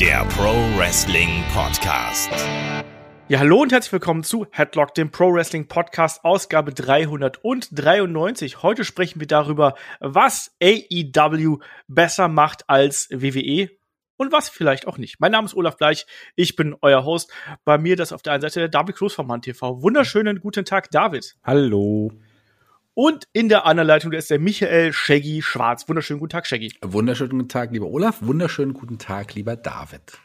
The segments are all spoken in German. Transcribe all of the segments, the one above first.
der Pro Wrestling Podcast. Ja, hallo und herzlich willkommen zu Headlock, dem Pro Wrestling Podcast, Ausgabe 393. Heute sprechen wir darüber, was AEW besser macht als WWE und was vielleicht auch nicht. Mein Name ist Olaf Bleich, ich bin euer Host. Bei mir das auf der einen Seite der David Cruz vom Mann TV. Wunderschönen guten Tag, David. Hallo. Und in der anderen Leitung ist der Michael Shaggy Schwarz. Wunderschönen guten Tag, Shaggy. Wunderschönen guten Tag, lieber Olaf. Wunderschönen guten Tag, lieber David.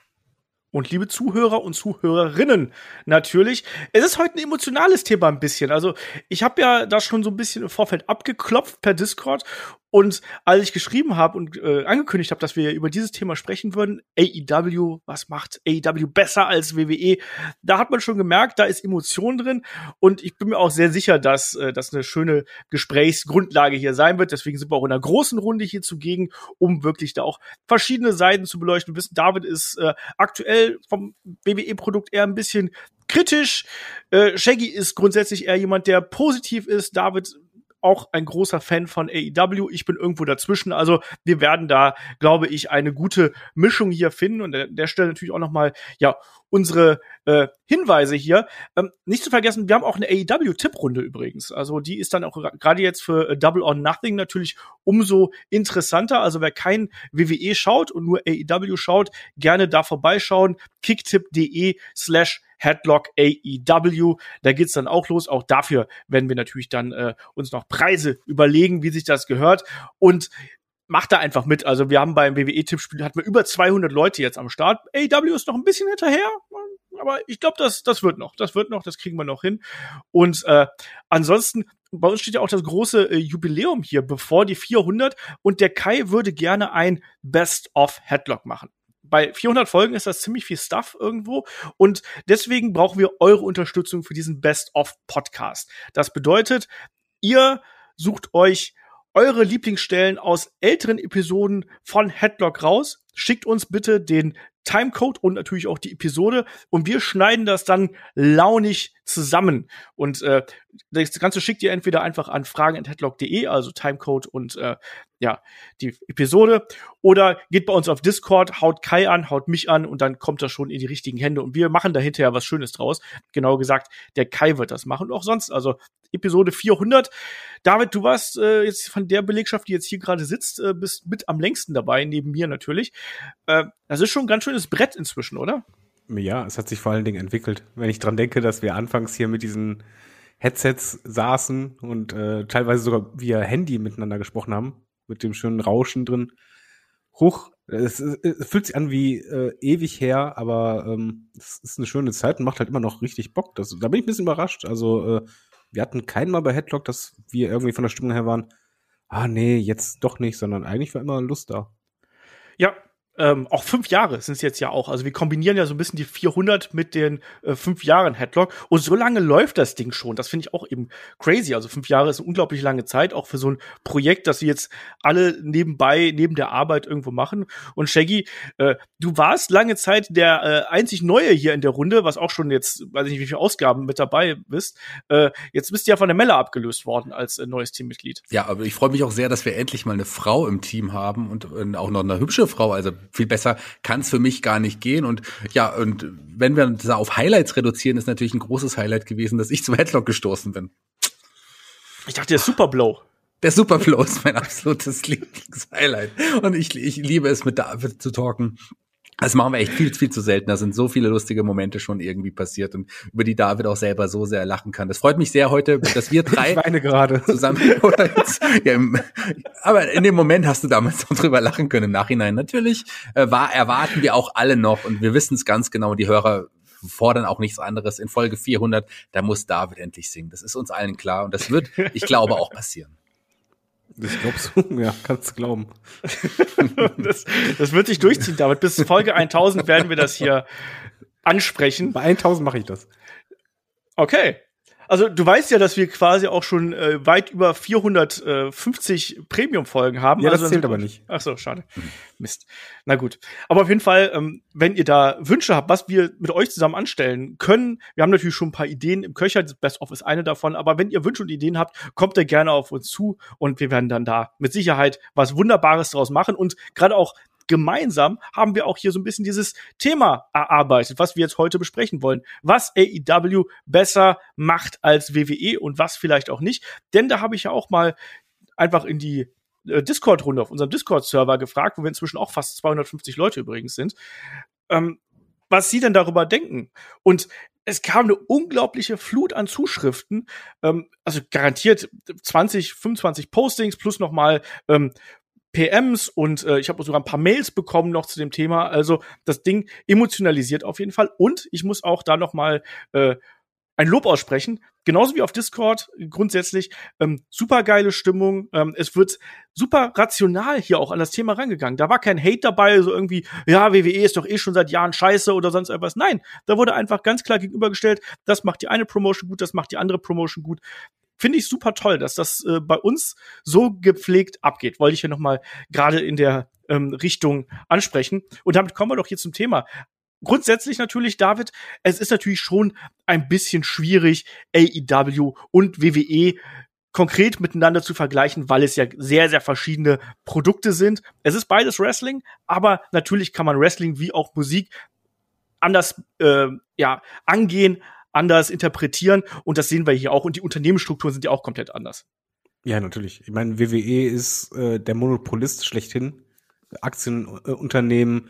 Und liebe Zuhörer und Zuhörerinnen, natürlich. Es ist heute ein emotionales Thema ein bisschen. Also ich habe ja da schon so ein bisschen im Vorfeld abgeklopft per Discord und als ich geschrieben habe und äh, angekündigt habe, dass wir über dieses Thema sprechen würden, AEW, was macht AEW besser als WWE? Da hat man schon gemerkt, da ist Emotion drin und ich bin mir auch sehr sicher, dass äh, das eine schöne Gesprächsgrundlage hier sein wird. Deswegen sind wir auch in einer großen Runde hier zugegen, um wirklich da auch verschiedene Seiten zu beleuchten. Wir wissen, David ist äh, aktuell vom WWE-Produkt eher ein bisschen kritisch. Äh, Shaggy ist grundsätzlich eher jemand, der positiv ist. David auch ein großer Fan von AEW. Ich bin irgendwo dazwischen. Also wir werden da, glaube ich, eine gute Mischung hier finden. Und an der Stelle natürlich auch noch mal, ja, unsere äh, Hinweise hier. Ähm, nicht zu vergessen, wir haben auch eine AEW-Tipprunde übrigens. Also die ist dann auch gerade jetzt für äh, Double or Nothing natürlich umso interessanter. Also wer kein WWE schaut und nur AEW schaut, gerne da vorbeischauen. kicktip.de slash Headlock AEW. Da geht's dann auch los. Auch dafür werden wir natürlich dann äh, uns noch Preise überlegen, wie sich das gehört. Und macht da einfach mit. Also wir haben beim WWE-Tippspiel hatten wir über 200 Leute jetzt am Start. AEW ist noch ein bisschen hinterher, aber ich glaube, das, das wird noch. Das wird noch, das kriegen wir noch hin. Und äh, ansonsten, bei uns steht ja auch das große äh, Jubiläum hier, bevor die 400. Und der Kai würde gerne ein Best-of-Headlock machen bei 400 Folgen ist das ziemlich viel Stuff irgendwo und deswegen brauchen wir eure Unterstützung für diesen Best-of-Podcast. Das bedeutet, ihr sucht euch eure Lieblingsstellen aus älteren Episoden von Headlock raus. Schickt uns bitte den Timecode und natürlich auch die Episode und wir schneiden das dann launig zusammen. Und äh, das Ganze schickt ihr entweder einfach an fragen.headlock.de, also Timecode und äh, ja, die Episode, oder geht bei uns auf Discord, haut Kai an, haut mich an und dann kommt das schon in die richtigen Hände und wir machen da hinterher was Schönes draus. Genau gesagt, der Kai wird das machen und auch sonst, also Episode 400. David, du warst äh, jetzt von der Belegschaft, die jetzt hier gerade sitzt, äh, bist mit am längsten dabei, neben mir natürlich. Äh, das ist schon ein ganz schönes Brett inzwischen, oder? Ja, es hat sich vor allen Dingen entwickelt. Wenn ich dran denke, dass wir anfangs hier mit diesen Headsets saßen und äh, teilweise sogar via Handy miteinander gesprochen haben, mit dem schönen Rauschen drin. Huch, es, es fühlt sich an wie äh, ewig her, aber ähm, es ist eine schöne Zeit und macht halt immer noch richtig Bock. Das, da bin ich ein bisschen überrascht. Also äh, wir hatten keinen Mal bei Headlock, dass wir irgendwie von der Stimmung her waren, ah nee, jetzt doch nicht, sondern eigentlich war immer Lust da. Ja, ähm, auch fünf Jahre sind es jetzt ja auch. Also wir kombinieren ja so ein bisschen die 400 mit den äh, fünf Jahren Headlock. Und so lange läuft das Ding schon. Das finde ich auch eben crazy. Also fünf Jahre ist eine unglaublich lange Zeit, auch für so ein Projekt, das sie jetzt alle nebenbei, neben der Arbeit irgendwo machen. Und Shaggy, äh, du warst lange Zeit der äh, einzig Neue hier in der Runde, was auch schon jetzt, weiß ich nicht, wie viele Ausgaben mit dabei bist. Äh, jetzt bist du ja von der Melle abgelöst worden als äh, neues Teammitglied. Ja, aber ich freue mich auch sehr, dass wir endlich mal eine Frau im Team haben und äh, auch noch eine hübsche Frau. Also viel besser kann es für mich gar nicht gehen. Und ja, und wenn wir da auf Highlights reduzieren, ist natürlich ein großes Highlight gewesen, dass ich zum Headlock gestoßen bin. Ich dachte, der Superblow. Der Superflow ist mein absolutes Lieblingshighlight. Und ich, ich liebe es, mit David zu talken. Das machen wir echt viel, viel zu selten. Da sind so viele lustige Momente schon irgendwie passiert und über die David auch selber so sehr lachen kann. Das freut mich sehr heute, dass wir drei ich weine gerade zusammen. ja, aber in dem Moment hast du damals noch drüber lachen können. Im Nachhinein natürlich äh, war erwarten wir auch alle noch und wir wissen es ganz genau. Die Hörer fordern auch nichts anderes. In Folge 400 da muss David endlich singen. Das ist uns allen klar und das wird, ich glaube, auch passieren. Ich glaub's, ja, kannst du glauben. das, das wird sich durchziehen, damit bis Folge 1000 werden wir das hier ansprechen. Bei 1000 mache ich das. Okay. Also du weißt ja, dass wir quasi auch schon äh, weit über 450 Premium-Folgen haben. Ja, das also, zählt aber nicht. Ach so, schade. Mist. Na gut. Aber auf jeden Fall, ähm, wenn ihr da Wünsche habt, was wir mit euch zusammen anstellen können, wir haben natürlich schon ein paar Ideen im Köcher, das Best of ist eine davon, aber wenn ihr Wünsche und Ideen habt, kommt ihr gerne auf uns zu und wir werden dann da mit Sicherheit was Wunderbares draus machen und gerade auch gemeinsam haben wir auch hier so ein bisschen dieses Thema erarbeitet, was wir jetzt heute besprechen wollen. Was AEW besser macht als WWE und was vielleicht auch nicht. Denn da habe ich ja auch mal einfach in die äh, Discord-Runde auf unserem Discord-Server gefragt, wo wir inzwischen auch fast 250 Leute übrigens sind, ähm, was sie denn darüber denken. Und es kam eine unglaubliche Flut an Zuschriften, ähm, also garantiert 20, 25 Postings plus nochmal ähm, PMs und äh, ich habe sogar ein paar Mails bekommen noch zu dem Thema. Also das Ding emotionalisiert auf jeden Fall. Und ich muss auch da noch mal äh, ein Lob aussprechen. Genauso wie auf Discord grundsätzlich ähm, super geile Stimmung. Ähm, es wird super rational hier auch an das Thema rangegangen. Da war kein Hate dabei, so irgendwie, ja, WWE ist doch eh schon seit Jahren scheiße oder sonst etwas. Nein, da wurde einfach ganz klar gegenübergestellt, das macht die eine Promotion gut, das macht die andere Promotion gut. Finde ich super toll, dass das äh, bei uns so gepflegt abgeht. Wollte ich ja noch mal gerade in der ähm, Richtung ansprechen. Und damit kommen wir doch hier zum Thema grundsätzlich natürlich, David, es ist natürlich schon ein bisschen schwierig, AEW und WWE konkret miteinander zu vergleichen, weil es ja sehr, sehr verschiedene Produkte sind. Es ist beides Wrestling, aber natürlich kann man Wrestling wie auch Musik anders äh, ja, angehen, anders interpretieren und das sehen wir hier auch und die Unternehmensstrukturen sind ja auch komplett anders. Ja, natürlich. Ich meine, WWE ist äh, der Monopolist schlechthin. Aktienunternehmen,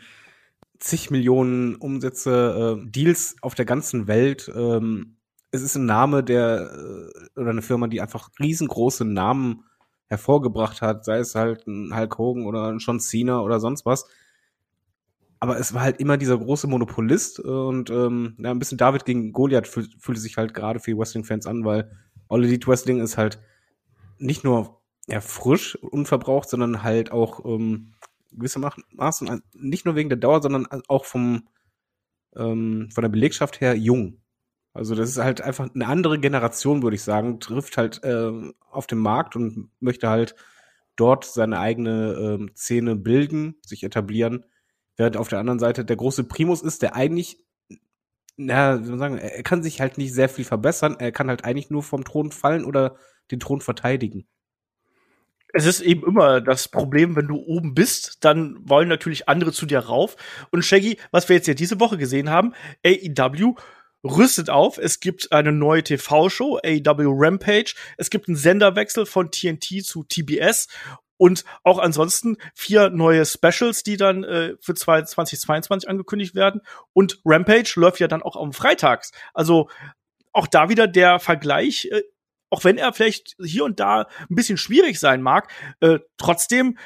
zig Millionen Umsätze, äh, Deals auf der ganzen Welt. Ähm, es ist ein Name, der äh, oder eine Firma, die einfach riesengroße Namen hervorgebracht hat, sei es halt ein Hulk Hogan oder ein John Cena oder sonst was. Aber es war halt immer dieser große Monopolist und ähm, ja, ein bisschen David gegen Goliath fühl, fühlte sich halt gerade für Wrestling-Fans an, weil All Elite Wrestling ist halt nicht nur ja, frisch, unverbraucht, sondern halt auch ähm, gewissermaßen nicht nur wegen der Dauer, sondern auch vom ähm, von der Belegschaft her jung. Also das ist halt einfach eine andere Generation, würde ich sagen, trifft halt äh, auf den Markt und möchte halt dort seine eigene ähm, Szene bilden, sich etablieren, während auf der anderen Seite der große Primus ist, der eigentlich, na, wie soll man sagen, er kann sich halt nicht sehr viel verbessern, er kann halt eigentlich nur vom Thron fallen oder den Thron verteidigen es ist eben immer das Problem, wenn du oben bist, dann wollen natürlich andere zu dir rauf. Und Shaggy, was wir jetzt ja diese Woche gesehen haben, AEW rüstet auf. Es gibt eine neue TV-Show, AEW Rampage. Es gibt einen Senderwechsel von TNT zu TBS. Und auch ansonsten vier neue Specials, die dann äh, für 2022 angekündigt werden. Und Rampage läuft ja dann auch am Freitags. Also auch da wieder der Vergleich äh, auch wenn er vielleicht hier und da ein bisschen schwierig sein mag, äh, trotzdem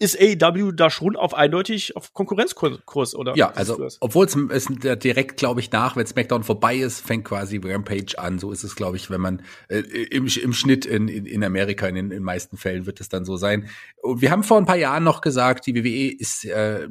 ist AEW da schon auf eindeutig auf Konkurrenzkurs, oder? Ja, also obwohl es direkt, glaube ich, nach, wenn SmackDown vorbei ist, fängt quasi Rampage an. So ist es, glaube ich, wenn man äh, im, im Schnitt in, in, in Amerika, in den meisten Fällen wird es dann so sein. Und wir haben vor ein paar Jahren noch gesagt, die WWE ist äh,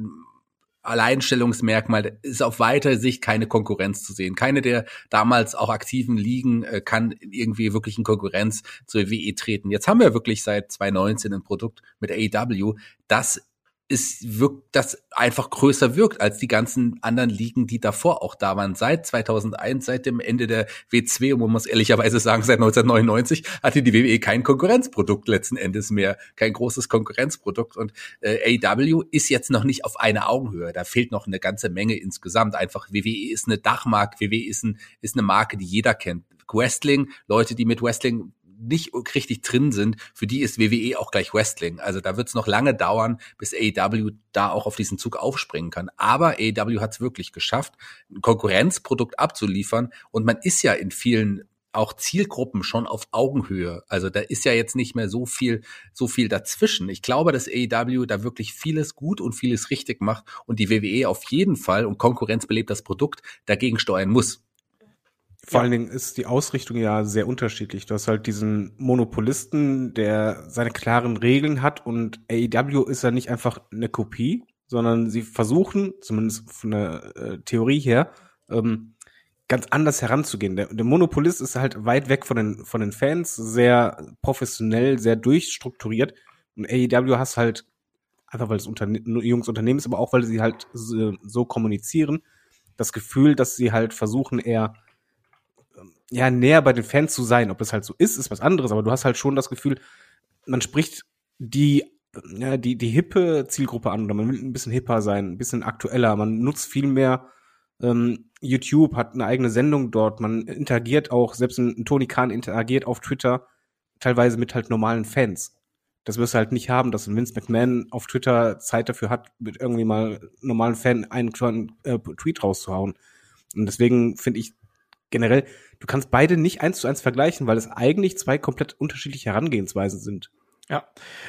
Alleinstellungsmerkmal ist auf weiter Sicht keine Konkurrenz zu sehen. Keine der damals auch aktiven Ligen äh, kann irgendwie wirklich in Konkurrenz zur WE treten. Jetzt haben wir wirklich seit 2019 ein Produkt mit AEW, das ist wirkt, das einfach größer wirkt als die ganzen anderen Ligen, die davor auch da waren. Seit 2001, seit dem Ende der W2, und man muss ehrlicherweise sagen, seit 1999 hatte die WWE kein Konkurrenzprodukt letzten Endes mehr, kein großes Konkurrenzprodukt. Und äh, AW ist jetzt noch nicht auf einer Augenhöhe. Da fehlt noch eine ganze Menge insgesamt. Einfach WWE ist eine Dachmarke, WWE ist, ein, ist eine Marke, die jeder kennt. Wrestling, Leute, die mit Wrestling nicht richtig drin sind, für die ist WWE auch gleich Wrestling. Also da wird es noch lange dauern, bis AEW da auch auf diesen Zug aufspringen kann. Aber AEW hat es wirklich geschafft, ein Konkurrenzprodukt abzuliefern. Und man ist ja in vielen auch Zielgruppen schon auf Augenhöhe. Also da ist ja jetzt nicht mehr so viel, so viel dazwischen. Ich glaube, dass AEW da wirklich vieles gut und vieles richtig macht und die WWE auf jeden Fall und Konkurrenz belebt das Produkt dagegen steuern muss. Vor ja. allen Dingen ist die Ausrichtung ja sehr unterschiedlich. Du hast halt diesen Monopolisten, der seine klaren Regeln hat und AEW ist ja nicht einfach eine Kopie, sondern sie versuchen, zumindest von der äh, Theorie her, ähm, ganz anders heranzugehen. Der, der, Monopolist ist halt weit weg von den, von den Fans, sehr professionell, sehr durchstrukturiert. Und AEW hast halt, einfach weil es Unterne junges Unternehmen ist, aber auch weil sie halt so, so kommunizieren, das Gefühl, dass sie halt versuchen, eher ja, näher bei den Fans zu sein. Ob das halt so ist, ist was anderes, aber du hast halt schon das Gefühl, man spricht die ja, die, die hippe Zielgruppe an oder man will ein bisschen hipper sein, ein bisschen aktueller. Man nutzt viel mehr ähm, YouTube, hat eine eigene Sendung dort. Man interagiert auch, selbst ein, ein Tony Khan interagiert auf Twitter teilweise mit halt normalen Fans. Das wirst du halt nicht haben, dass ein Vince McMahon auf Twitter Zeit dafür hat, mit irgendwie mal normalen Fan einen äh, Tweet rauszuhauen. Und deswegen finde ich generell, du kannst beide nicht eins zu eins vergleichen, weil es eigentlich zwei komplett unterschiedliche Herangehensweisen sind. Ja,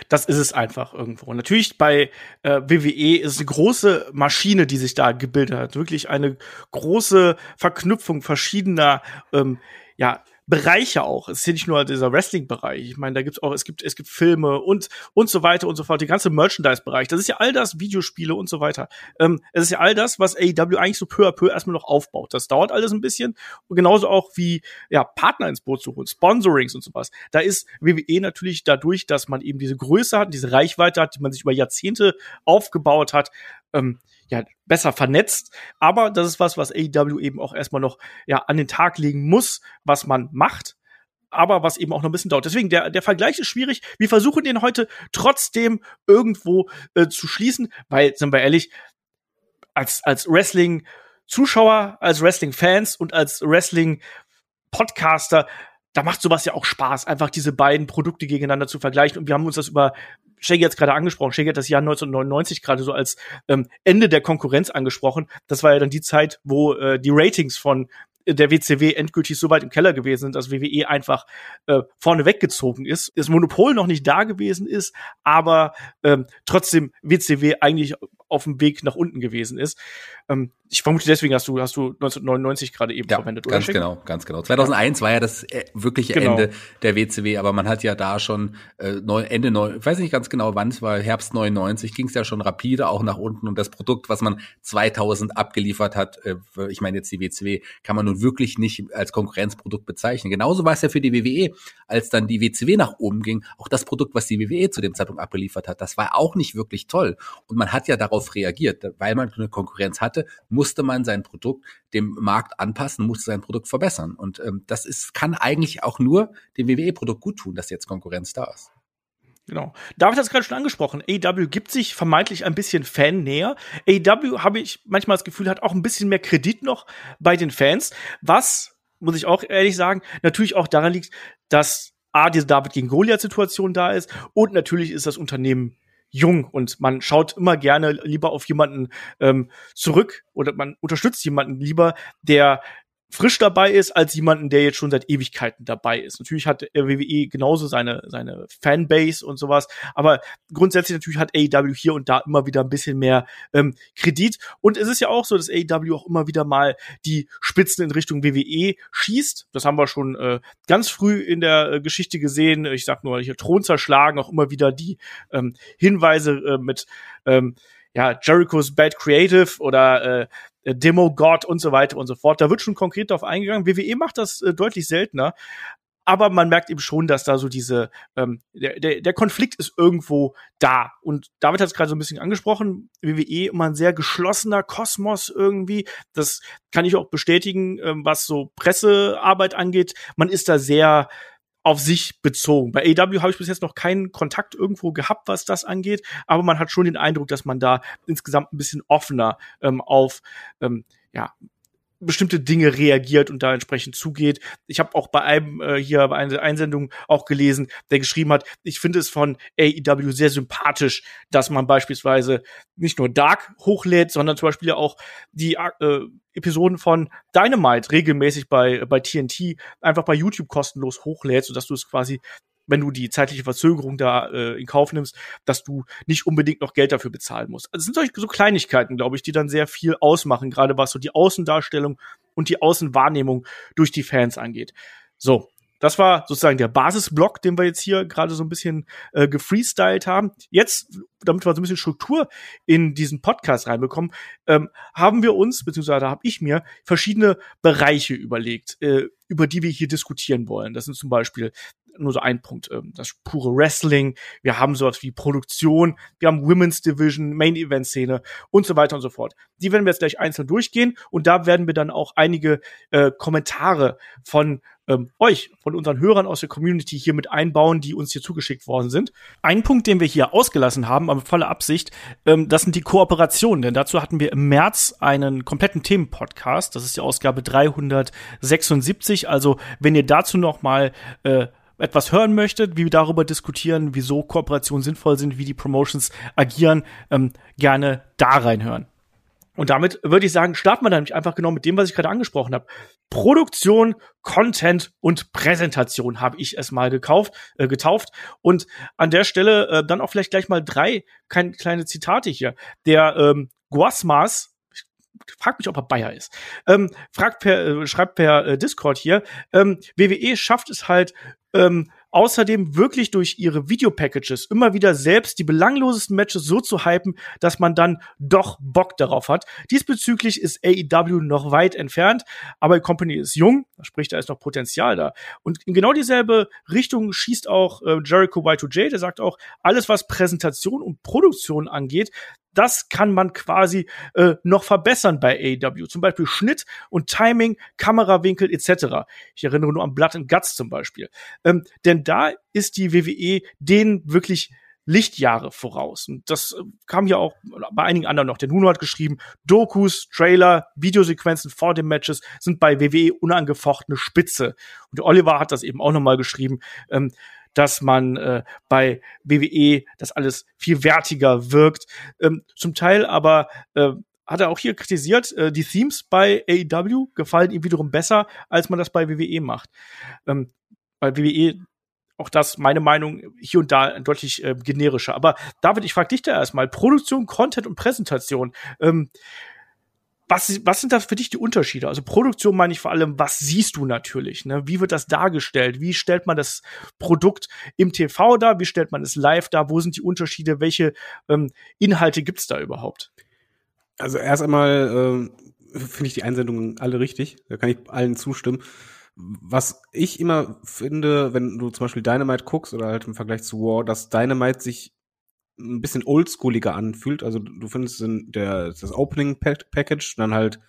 das ist es einfach irgendwo. Natürlich bei äh, WWE ist eine große Maschine, die sich da gebildet hat. Wirklich eine große Verknüpfung verschiedener ähm, ja, Bereiche auch. Es ist ja nicht nur dieser Wrestling-Bereich. Ich meine, da gibt's auch, es gibt, es gibt Filme und, und so weiter und so fort. Der ganze Merchandise-Bereich. Das ist ja all das, Videospiele und so weiter. Ähm, es ist ja all das, was AEW eigentlich so peu à peu erstmal noch aufbaut. Das dauert alles ein bisschen. Und genauso auch wie, ja, Partner ins Boot zu holen, Sponsorings und sowas. Da ist WWE natürlich dadurch, dass man eben diese Größe hat, diese Reichweite hat, die man sich über Jahrzehnte aufgebaut hat, ähm, ja, besser vernetzt. Aber das ist was, was AEW eben auch erstmal noch ja, an den Tag legen muss, was man macht aber was eben auch noch ein bisschen dauert. Deswegen, der, der Vergleich ist schwierig. Wir versuchen den heute trotzdem irgendwo äh, zu schließen, weil, sind wir ehrlich, als, als Wrestling-Zuschauer, als Wrestling-Fans und als Wrestling-Podcaster da macht sowas ja auch Spaß, einfach diese beiden Produkte gegeneinander zu vergleichen. Und wir haben uns das über Shaggy jetzt gerade angesprochen. Shaggy hat das Jahr 1999 gerade so als ähm, Ende der Konkurrenz angesprochen. Das war ja dann die Zeit, wo äh, die Ratings von der WCW endgültig so weit im Keller gewesen sind, dass WWE einfach äh, vorne weggezogen ist, das Monopol noch nicht da gewesen ist, aber ähm, trotzdem WCW eigentlich auf dem Weg nach unten gewesen ist. Ähm, ich vermute deswegen hast du hast du 1999 gerade eben ja, verwendet, oder? Ganz Schenk? genau, ganz genau. 2001 ja. war ja das äh, wirkliche genau. Ende der WCW, aber man hat ja da schon äh, neu, Ende neu, weiß nicht ganz genau, wann es war, Herbst 99 ging es ja schon rapide auch nach unten und das Produkt, was man 2000 abgeliefert hat, äh, ich meine jetzt die WCW, kann man nun wirklich nicht als Konkurrenzprodukt bezeichnen. Genauso war es ja für die WWE, als dann die WCW nach oben ging, auch das Produkt, was die WWE zu dem Zeitpunkt abgeliefert hat, das war auch nicht wirklich toll und man hat ja darauf reagiert, weil man eine Konkurrenz hatte, musste man sein Produkt dem Markt anpassen, musste sein Produkt verbessern. Und ähm, das ist, kann eigentlich auch nur dem WWE-Produkt gut tun, dass jetzt Konkurrenz da ist. Genau. David hat es gerade schon angesprochen. AW gibt sich vermeintlich ein bisschen Fan näher. AW habe ich manchmal das Gefühl, hat auch ein bisschen mehr Kredit noch bei den Fans, was, muss ich auch ehrlich sagen, natürlich auch daran liegt, dass A, diese David gegen Goliath-Situation da ist und natürlich ist das Unternehmen jung und man schaut immer gerne lieber auf jemanden ähm, zurück oder man unterstützt jemanden lieber, der frisch dabei ist, als jemanden, der jetzt schon seit Ewigkeiten dabei ist. Natürlich hat WWE genauso seine, seine Fanbase und sowas, aber grundsätzlich natürlich hat AEW hier und da immer wieder ein bisschen mehr ähm, Kredit. Und es ist ja auch so, dass AEW auch immer wieder mal die Spitzen in Richtung WWE schießt. Das haben wir schon äh, ganz früh in der äh, Geschichte gesehen. Ich sag nur, hier Thron zerschlagen, auch immer wieder die ähm, Hinweise äh, mit ähm, ja, Jericho's Bad Creative oder äh, Demo God und so weiter und so fort. Da wird schon konkret darauf eingegangen. WWE macht das äh, deutlich seltener. Aber man merkt eben schon, dass da so diese, ähm, der, der, der Konflikt ist irgendwo da. Und David hat es gerade so ein bisschen angesprochen, WWE immer ein sehr geschlossener Kosmos irgendwie. Das kann ich auch bestätigen, ähm, was so Pressearbeit angeht. Man ist da sehr auf sich bezogen. Bei AW habe ich bis jetzt noch keinen Kontakt irgendwo gehabt, was das angeht, aber man hat schon den Eindruck, dass man da insgesamt ein bisschen offener ähm, auf ähm, ja, bestimmte Dinge reagiert und da entsprechend zugeht. Ich habe auch bei einem äh, hier bei einer Einsendung auch gelesen, der geschrieben hat, ich finde es von AEW sehr sympathisch, dass man beispielsweise nicht nur Dark hochlädt, sondern zum Beispiel auch die äh, Episoden von Dynamite regelmäßig bei, bei TNT einfach bei YouTube kostenlos hochlädst, sodass du es quasi wenn du die zeitliche Verzögerung da äh, in Kauf nimmst, dass du nicht unbedingt noch Geld dafür bezahlen musst. Also es sind solche so Kleinigkeiten, glaube ich, die dann sehr viel ausmachen, gerade was so die Außendarstellung und die Außenwahrnehmung durch die Fans angeht. So, das war sozusagen der Basisblock, den wir jetzt hier gerade so ein bisschen äh, gefreestylt haben. Jetzt, damit wir so ein bisschen Struktur in diesen Podcast reinbekommen, ähm, haben wir uns, beziehungsweise habe ich mir verschiedene Bereiche überlegt, äh, über die wir hier diskutieren wollen. Das sind zum Beispiel nur so ein Punkt, ähm, das pure Wrestling, wir haben sowas wie Produktion, wir haben Women's Division, Main Event Szene und so weiter und so fort. Die werden wir jetzt gleich einzeln durchgehen und da werden wir dann auch einige äh, Kommentare von ähm, euch, von unseren Hörern aus der Community hier mit einbauen, die uns hier zugeschickt worden sind. Ein Punkt, den wir hier ausgelassen haben, aber voller Absicht, ähm, das sind die Kooperationen, denn dazu hatten wir im März einen kompletten Themenpodcast, das ist die Ausgabe 376, also wenn ihr dazu noch mal äh, etwas hören möchtet, wie wir darüber diskutieren, wieso Kooperationen sinnvoll sind, wie die Promotions agieren, ähm, gerne da reinhören. Und damit würde ich sagen, starten wir dann nämlich einfach genau mit dem, was ich gerade angesprochen habe. Produktion, Content und Präsentation habe ich es mal gekauft, äh, getauft. Und an der Stelle äh, dann auch vielleicht gleich mal drei kein, kleine Zitate hier. Der ähm, Guasmas, fragt mich, ob er Bayer ist. Ähm, fragt per, äh, schreibt per äh, Discord hier. Ähm, WWE schafft es halt, ähm, außerdem wirklich durch ihre Videopackages immer wieder selbst die belanglosesten Matches so zu hypen, dass man dann doch Bock darauf hat. Diesbezüglich ist AEW noch weit entfernt, aber die Company ist jung, sprich, da ist noch Potenzial da. Und in genau dieselbe Richtung schießt auch äh, Jericho Y2J, der sagt auch, alles was Präsentation und Produktion angeht, das kann man quasi äh, noch verbessern bei AEW. Zum Beispiel Schnitt und Timing, Kamerawinkel etc. Ich erinnere nur an Blood and Guts zum Beispiel. Ähm, denn da ist die WWE denen wirklich Lichtjahre voraus. Und das äh, kam ja auch bei einigen anderen noch. Der Nuno hat geschrieben, Dokus, Trailer, Videosequenzen vor den Matches sind bei WWE unangefochtene Spitze. Und Oliver hat das eben auch nochmal geschrieben. Ähm, dass man äh, bei WWE das alles viel wertiger wirkt. Ähm, zum Teil aber äh, hat er auch hier kritisiert, äh, die Themes bei AEW gefallen ihm wiederum besser, als man das bei WWE macht. Ähm, bei WWE auch das, meine Meinung, hier und da deutlich äh, generischer. Aber David, ich frage dich da erstmal. Produktion, Content und Präsentation. Ähm, was, was sind da für dich die Unterschiede? Also Produktion meine ich vor allem, was siehst du natürlich? Ne? Wie wird das dargestellt? Wie stellt man das Produkt im TV dar? Wie stellt man es live dar? Wo sind die Unterschiede? Welche ähm, Inhalte gibt's da überhaupt? Also erst einmal äh, finde ich die Einsendungen alle richtig. Da kann ich allen zustimmen. Was ich immer finde, wenn du zum Beispiel Dynamite guckst oder halt im Vergleich zu War, dass Dynamite sich ein bisschen oldschooliger anfühlt. Also du findest in der, das Opening Package, dann halt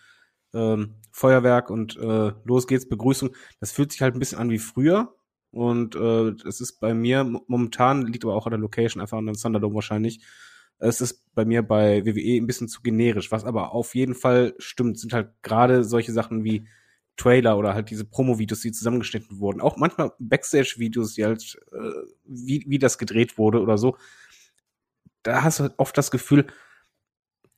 ähm, Feuerwerk und äh, los geht's, Begrüßung. Das fühlt sich halt ein bisschen an wie früher. Und äh, es ist bei mir momentan, liegt aber auch an der Location, einfach an den Thunderdome wahrscheinlich. Es ist bei mir bei WWE ein bisschen zu generisch. Was aber auf jeden Fall stimmt, sind halt gerade solche Sachen wie Trailer oder halt diese Promo-Videos, die zusammengeschnitten wurden. Auch manchmal Backstage-Videos, die halt, äh, wie, wie das gedreht wurde oder so da hast du halt oft das Gefühl,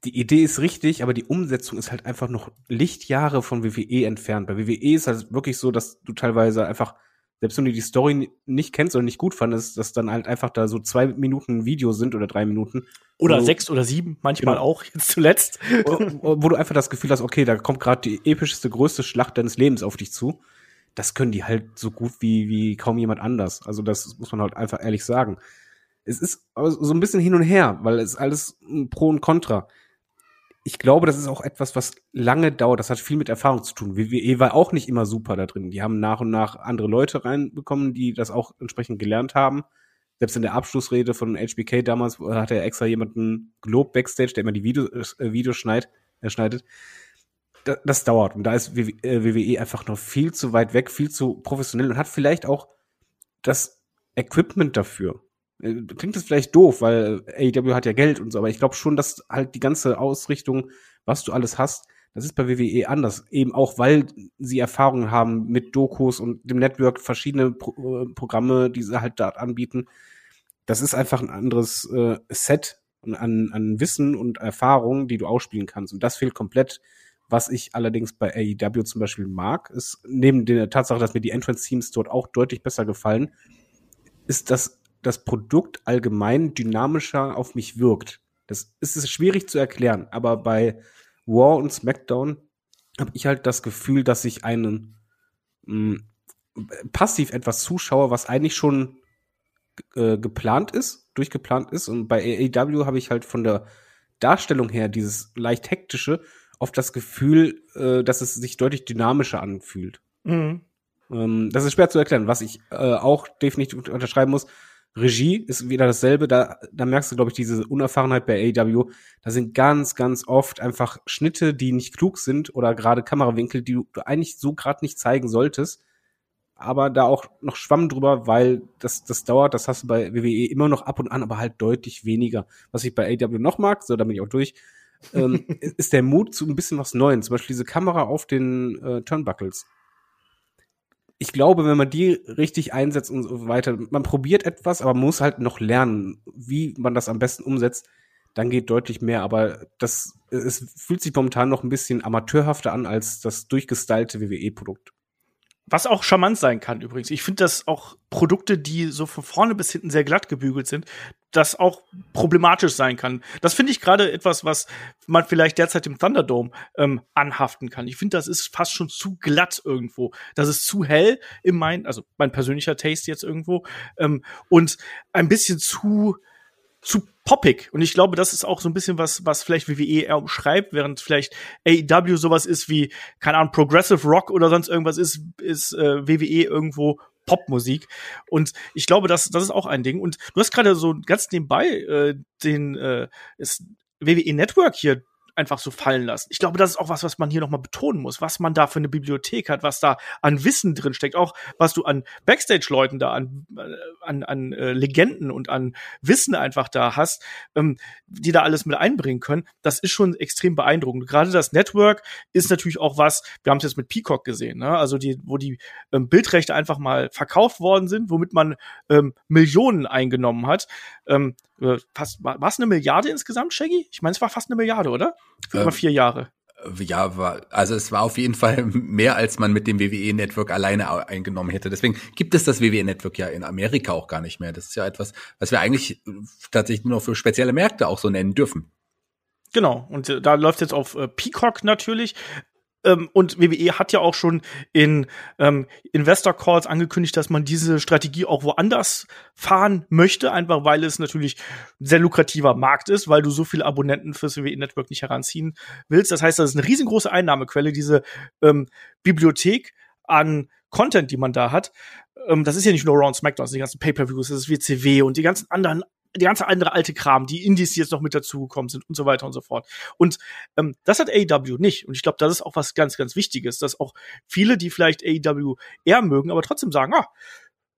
die Idee ist richtig, aber die Umsetzung ist halt einfach noch Lichtjahre von WWE entfernt. Bei WWE ist halt wirklich so, dass du teilweise einfach, selbst wenn du die Story nicht kennst oder nicht gut fandest, dass dann halt einfach da so zwei Minuten Video sind oder drei Minuten. Oder du, sechs oder sieben, manchmal genau. auch, jetzt zuletzt. Wo, wo du einfach das Gefühl hast, okay, da kommt gerade die epischste, größte Schlacht deines Lebens auf dich zu. Das können die halt so gut wie, wie kaum jemand anders. Also das muss man halt einfach ehrlich sagen es ist so ein bisschen hin und her, weil es alles Pro und Contra. Ich glaube, das ist auch etwas, was lange dauert. Das hat viel mit Erfahrung zu tun. WWE war auch nicht immer super da drin. Die haben nach und nach andere Leute reinbekommen, die das auch entsprechend gelernt haben. Selbst in der Abschlussrede von HBK damals hat er extra jemanden gelobt backstage, der immer die Videos, äh, Videos schneid, äh, schneidet. Das, das dauert. Und da ist WWE äh, einfach noch viel zu weit weg, viel zu professionell und hat vielleicht auch das Equipment dafür. Äh, klingt das vielleicht doof, weil AEW hat ja Geld und so, aber ich glaube schon, dass halt die ganze Ausrichtung, was du alles hast, das ist bei WWE anders. Eben auch, weil sie Erfahrungen haben mit Dokus und dem Network, verschiedene Pro äh, Programme, die sie halt da anbieten. Das ist einfach ein anderes äh, Set an, an Wissen und Erfahrungen, die du ausspielen kannst. Und das fehlt komplett. Was ich allerdings bei AEW zum Beispiel mag, ist neben der Tatsache, dass mir die Entrance-Teams dort auch deutlich besser gefallen, ist, dass das Produkt allgemein dynamischer auf mich wirkt. Das ist schwierig zu erklären, aber bei War und SmackDown habe ich halt das Gefühl, dass ich einen mh, mm, passiv etwas zuschaue, was eigentlich schon äh, geplant ist, durchgeplant ist. Und bei AEW habe ich halt von der Darstellung her dieses leicht hektische oft das Gefühl, äh, dass es sich deutlich dynamischer anfühlt. Mhm. Ähm, das ist schwer zu erklären. Was ich äh, auch definitiv unterschreiben muss, Regie ist wieder dasselbe. Da, da merkst du, glaube ich, diese Unerfahrenheit bei AW. Da sind ganz, ganz oft einfach Schnitte, die nicht klug sind oder gerade Kamerawinkel, die du eigentlich so gerade nicht zeigen solltest. Aber da auch noch Schwamm drüber, weil das, das dauert, das hast du bei WWE immer noch ab und an, aber halt deutlich weniger. Was ich bei AW noch mag, so da bin ich auch durch, ähm, ist der Mut zu ein bisschen was Neuem. Zum Beispiel diese Kamera auf den äh, Turnbuckles ich glaube, wenn man die richtig einsetzt und so weiter, man probiert etwas, aber muss halt noch lernen, wie man das am besten umsetzt, dann geht deutlich mehr. Aber das, es fühlt sich momentan noch ein bisschen amateurhafter an als das durchgestylte WWE-Produkt. Was auch charmant sein kann übrigens. Ich finde, dass auch Produkte, die so von vorne bis hinten sehr glatt gebügelt sind, das auch problematisch sein kann. Das finde ich gerade etwas, was man vielleicht derzeit im Thunderdome ähm, anhaften kann. Ich finde, das ist fast schon zu glatt irgendwo. Das ist zu hell in mein, also mein persönlicher Taste jetzt irgendwo ähm, und ein bisschen zu zu poppig. Und ich glaube, das ist auch so ein bisschen was, was vielleicht WWE eher umschreibt, während vielleicht AEW sowas ist wie, keine Ahnung, Progressive Rock oder sonst irgendwas ist, ist äh, WWE irgendwo Popmusik. Und ich glaube, das, das ist auch ein Ding. Und du hast gerade so ganz nebenbei äh, den äh, ist WWE Network hier einfach so fallen lassen. Ich glaube, das ist auch was, was man hier nochmal betonen muss, was man da für eine Bibliothek hat, was da an Wissen drin steckt, auch was du an Backstage-Leuten da, an, äh, an, an äh, Legenden und an Wissen einfach da hast, ähm, die da alles mit einbringen können. Das ist schon extrem beeindruckend. Gerade das Network ist natürlich auch was, wir haben es jetzt mit Peacock gesehen, ne? also die, wo die ähm, Bildrechte einfach mal verkauft worden sind, womit man ähm, Millionen eingenommen hat. Ähm, äh, fast, war es eine Milliarde insgesamt, Shaggy? Ich meine, es war fast eine Milliarde, oder? Für ähm, vier Jahre. Ja, war, also es war auf jeden Fall mehr, als man mit dem WWE-Network alleine eingenommen hätte. Deswegen gibt es das WWE-Network ja in Amerika auch gar nicht mehr. Das ist ja etwas, was wir eigentlich tatsächlich nur für spezielle Märkte auch so nennen dürfen. Genau, und äh, da läuft jetzt auf äh, Peacock natürlich. Ähm, und WWE hat ja auch schon in ähm, Investor Calls angekündigt, dass man diese Strategie auch woanders fahren möchte, einfach weil es natürlich ein sehr lukrativer Markt ist, weil du so viele Abonnenten fürs WWE Network nicht heranziehen willst. Das heißt, das ist eine riesengroße Einnahmequelle, diese ähm, Bibliothek an Content, die man da hat. Ähm, das ist ja nicht nur Raw und SmackDown, das sind die ganzen Pay-Per-Views, das ist WCW und die ganzen anderen die ganze andere alte Kram, die Indies, die jetzt noch mit dazugekommen sind und so weiter und so fort. Und ähm, das hat AEW nicht. Und ich glaube, das ist auch was ganz, ganz Wichtiges, dass auch viele, die vielleicht AEW eher mögen, aber trotzdem sagen, ah,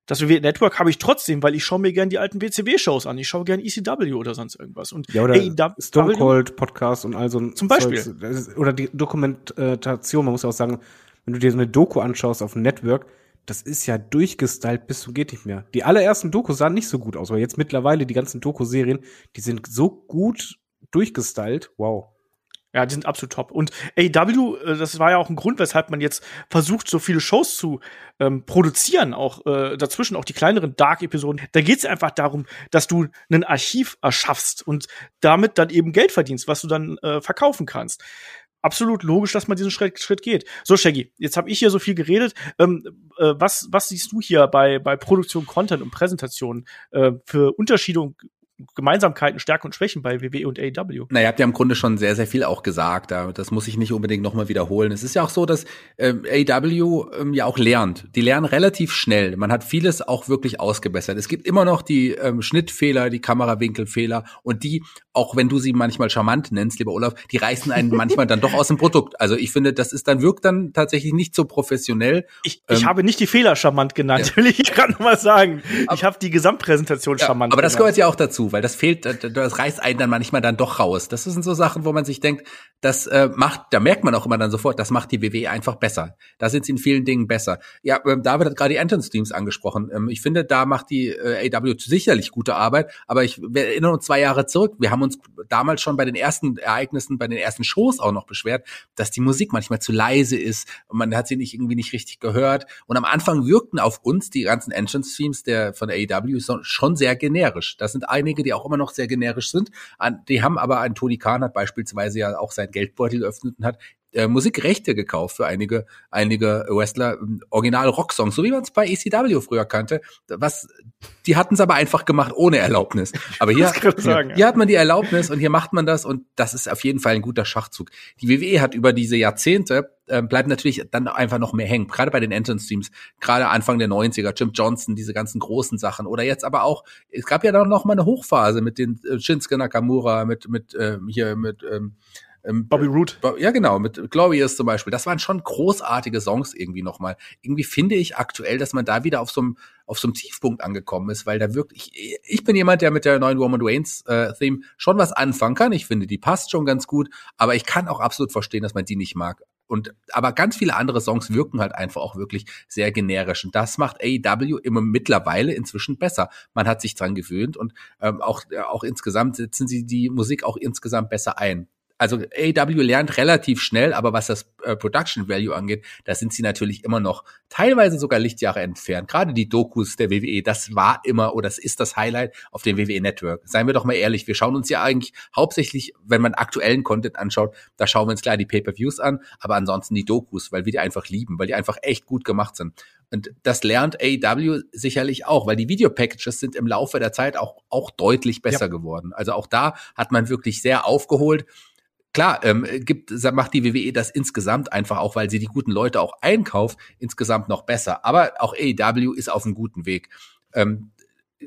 das WWE Network habe ich trotzdem, weil ich schaue mir gerne die alten WCW-Shows an. Ich schaue gerne ECW oder sonst irgendwas. Und ja, oder AEW, Stone Cold Podcast und all so ein Zum Beispiel. Zeugs. Oder die Dokumentation, man muss ja auch sagen, wenn du dir so eine Doku anschaust auf dem Network, das ist ja durchgestylt bis zum geht nicht mehr. Die allerersten Dokus sahen nicht so gut aus, aber jetzt mittlerweile die ganzen Doku-Serien, die sind so gut durchgestylt. Wow. Ja, die sind absolut top. Und AEW, äh, das war ja auch ein Grund, weshalb man jetzt versucht, so viele Shows zu ähm, produzieren, auch äh, dazwischen auch die kleineren Dark-Episoden. Da geht es einfach darum, dass du ein Archiv erschaffst und damit dann eben Geld verdienst, was du dann äh, verkaufen kannst absolut logisch, dass man diesen Schritt, Schritt geht. So, Shaggy, jetzt habe ich hier so viel geredet. Ähm, äh, was, was siehst du hier bei, bei Produktion, Content und Präsentation äh, für Unterschiede und Gemeinsamkeiten, Stärken und Schwächen bei WWE und AEW? Na, ihr habt ja im Grunde schon sehr, sehr viel auch gesagt. Das muss ich nicht unbedingt nochmal wiederholen. Es ist ja auch so, dass ähm, AEW ähm, ja auch lernt. Die lernen relativ schnell. Man hat vieles auch wirklich ausgebessert. Es gibt immer noch die ähm, Schnittfehler, die Kamerawinkelfehler und die, auch wenn du sie manchmal charmant nennst, lieber Olaf, die reißen einen manchmal dann doch aus dem Produkt. Also ich finde, das ist dann wirkt dann tatsächlich nicht so professionell. Ich, ich ähm, habe nicht die Fehler charmant genannt, ja. will ich gerade noch mal sagen. ich habe die Gesamtpräsentation ja, charmant Aber das gehört ja auch dazu weil das fehlt, das reißt einen dann manchmal dann doch raus. Das sind so Sachen, wo man sich denkt, das äh, macht, da merkt man auch immer dann sofort, das macht die WWE einfach besser. Da sind sie in vielen Dingen besser. Ja, ähm, David hat gerade die Anton Streams angesprochen. Ähm, ich finde, da macht die äh, AW sicherlich gute Arbeit, aber ich wir erinnern uns zwei Jahre zurück. Wir haben uns damals schon bei den ersten Ereignissen, bei den ersten Shows auch noch beschwert, dass die Musik manchmal zu leise ist und man hat sie nicht irgendwie nicht richtig gehört. Und am Anfang wirkten auf uns die ganzen Entrance Streams der von AEW schon sehr generisch. Das sind einige die auch immer noch sehr generisch sind. Die haben aber ein Tony Khan hat beispielsweise ja auch sein Geldbeutel geöffnet und hat äh, Musikrechte gekauft für einige, einige Wrestler, ähm, original Rocksongs, so wie man es bei ECW früher kannte. Was, die hatten es aber einfach gemacht ohne Erlaubnis. Aber hier, sagen, hier, hier hat man die Erlaubnis und hier macht man das und das ist auf jeden Fall ein guter Schachzug. Die WWE hat über diese Jahrzehnte äh, bleibt natürlich dann einfach noch mehr hängen. Gerade bei den Entrance-Streams, gerade Anfang der 90er, Jim Johnson, diese ganzen großen Sachen. Oder jetzt aber auch, es gab ja dann noch mal eine Hochphase mit den äh, Shinsuke Nakamura, mit, mit ähm, hier, mit ähm, Bobby Root. Ja, genau, mit Glorious zum Beispiel. Das waren schon großartige Songs irgendwie nochmal. Irgendwie finde ich aktuell, dass man da wieder auf so einem auf so einem Tiefpunkt angekommen ist, weil da wirklich, ich bin jemand, der mit der neuen Roman Reigns äh, Theme schon was anfangen kann. Ich finde, die passt schon ganz gut, aber ich kann auch absolut verstehen, dass man die nicht mag. Und aber ganz viele andere Songs wirken halt einfach auch wirklich sehr generisch. Und das macht AEW immer mittlerweile inzwischen besser. Man hat sich dran gewöhnt und ähm, auch, äh, auch insgesamt setzen sie die Musik auch insgesamt besser ein also AW lernt relativ schnell, aber was das äh, Production Value angeht, da sind sie natürlich immer noch teilweise sogar Lichtjahre entfernt. Gerade die Dokus der WWE, das war immer oder das ist das Highlight auf dem WWE Network. Seien wir doch mal ehrlich, wir schauen uns ja eigentlich hauptsächlich, wenn man aktuellen Content anschaut, da schauen wir uns klar die Pay-per-Views an, aber ansonsten die Dokus, weil wir die einfach lieben, weil die einfach echt gut gemacht sind. Und das lernt AEW sicherlich auch, weil die Video-Packages sind im Laufe der Zeit auch, auch deutlich besser ja. geworden. Also auch da hat man wirklich sehr aufgeholt klar, ähm, gibt, macht die WWE das insgesamt einfach auch, weil sie die guten Leute auch einkauft, insgesamt noch besser. Aber auch AEW ist auf einem guten Weg. Ähm,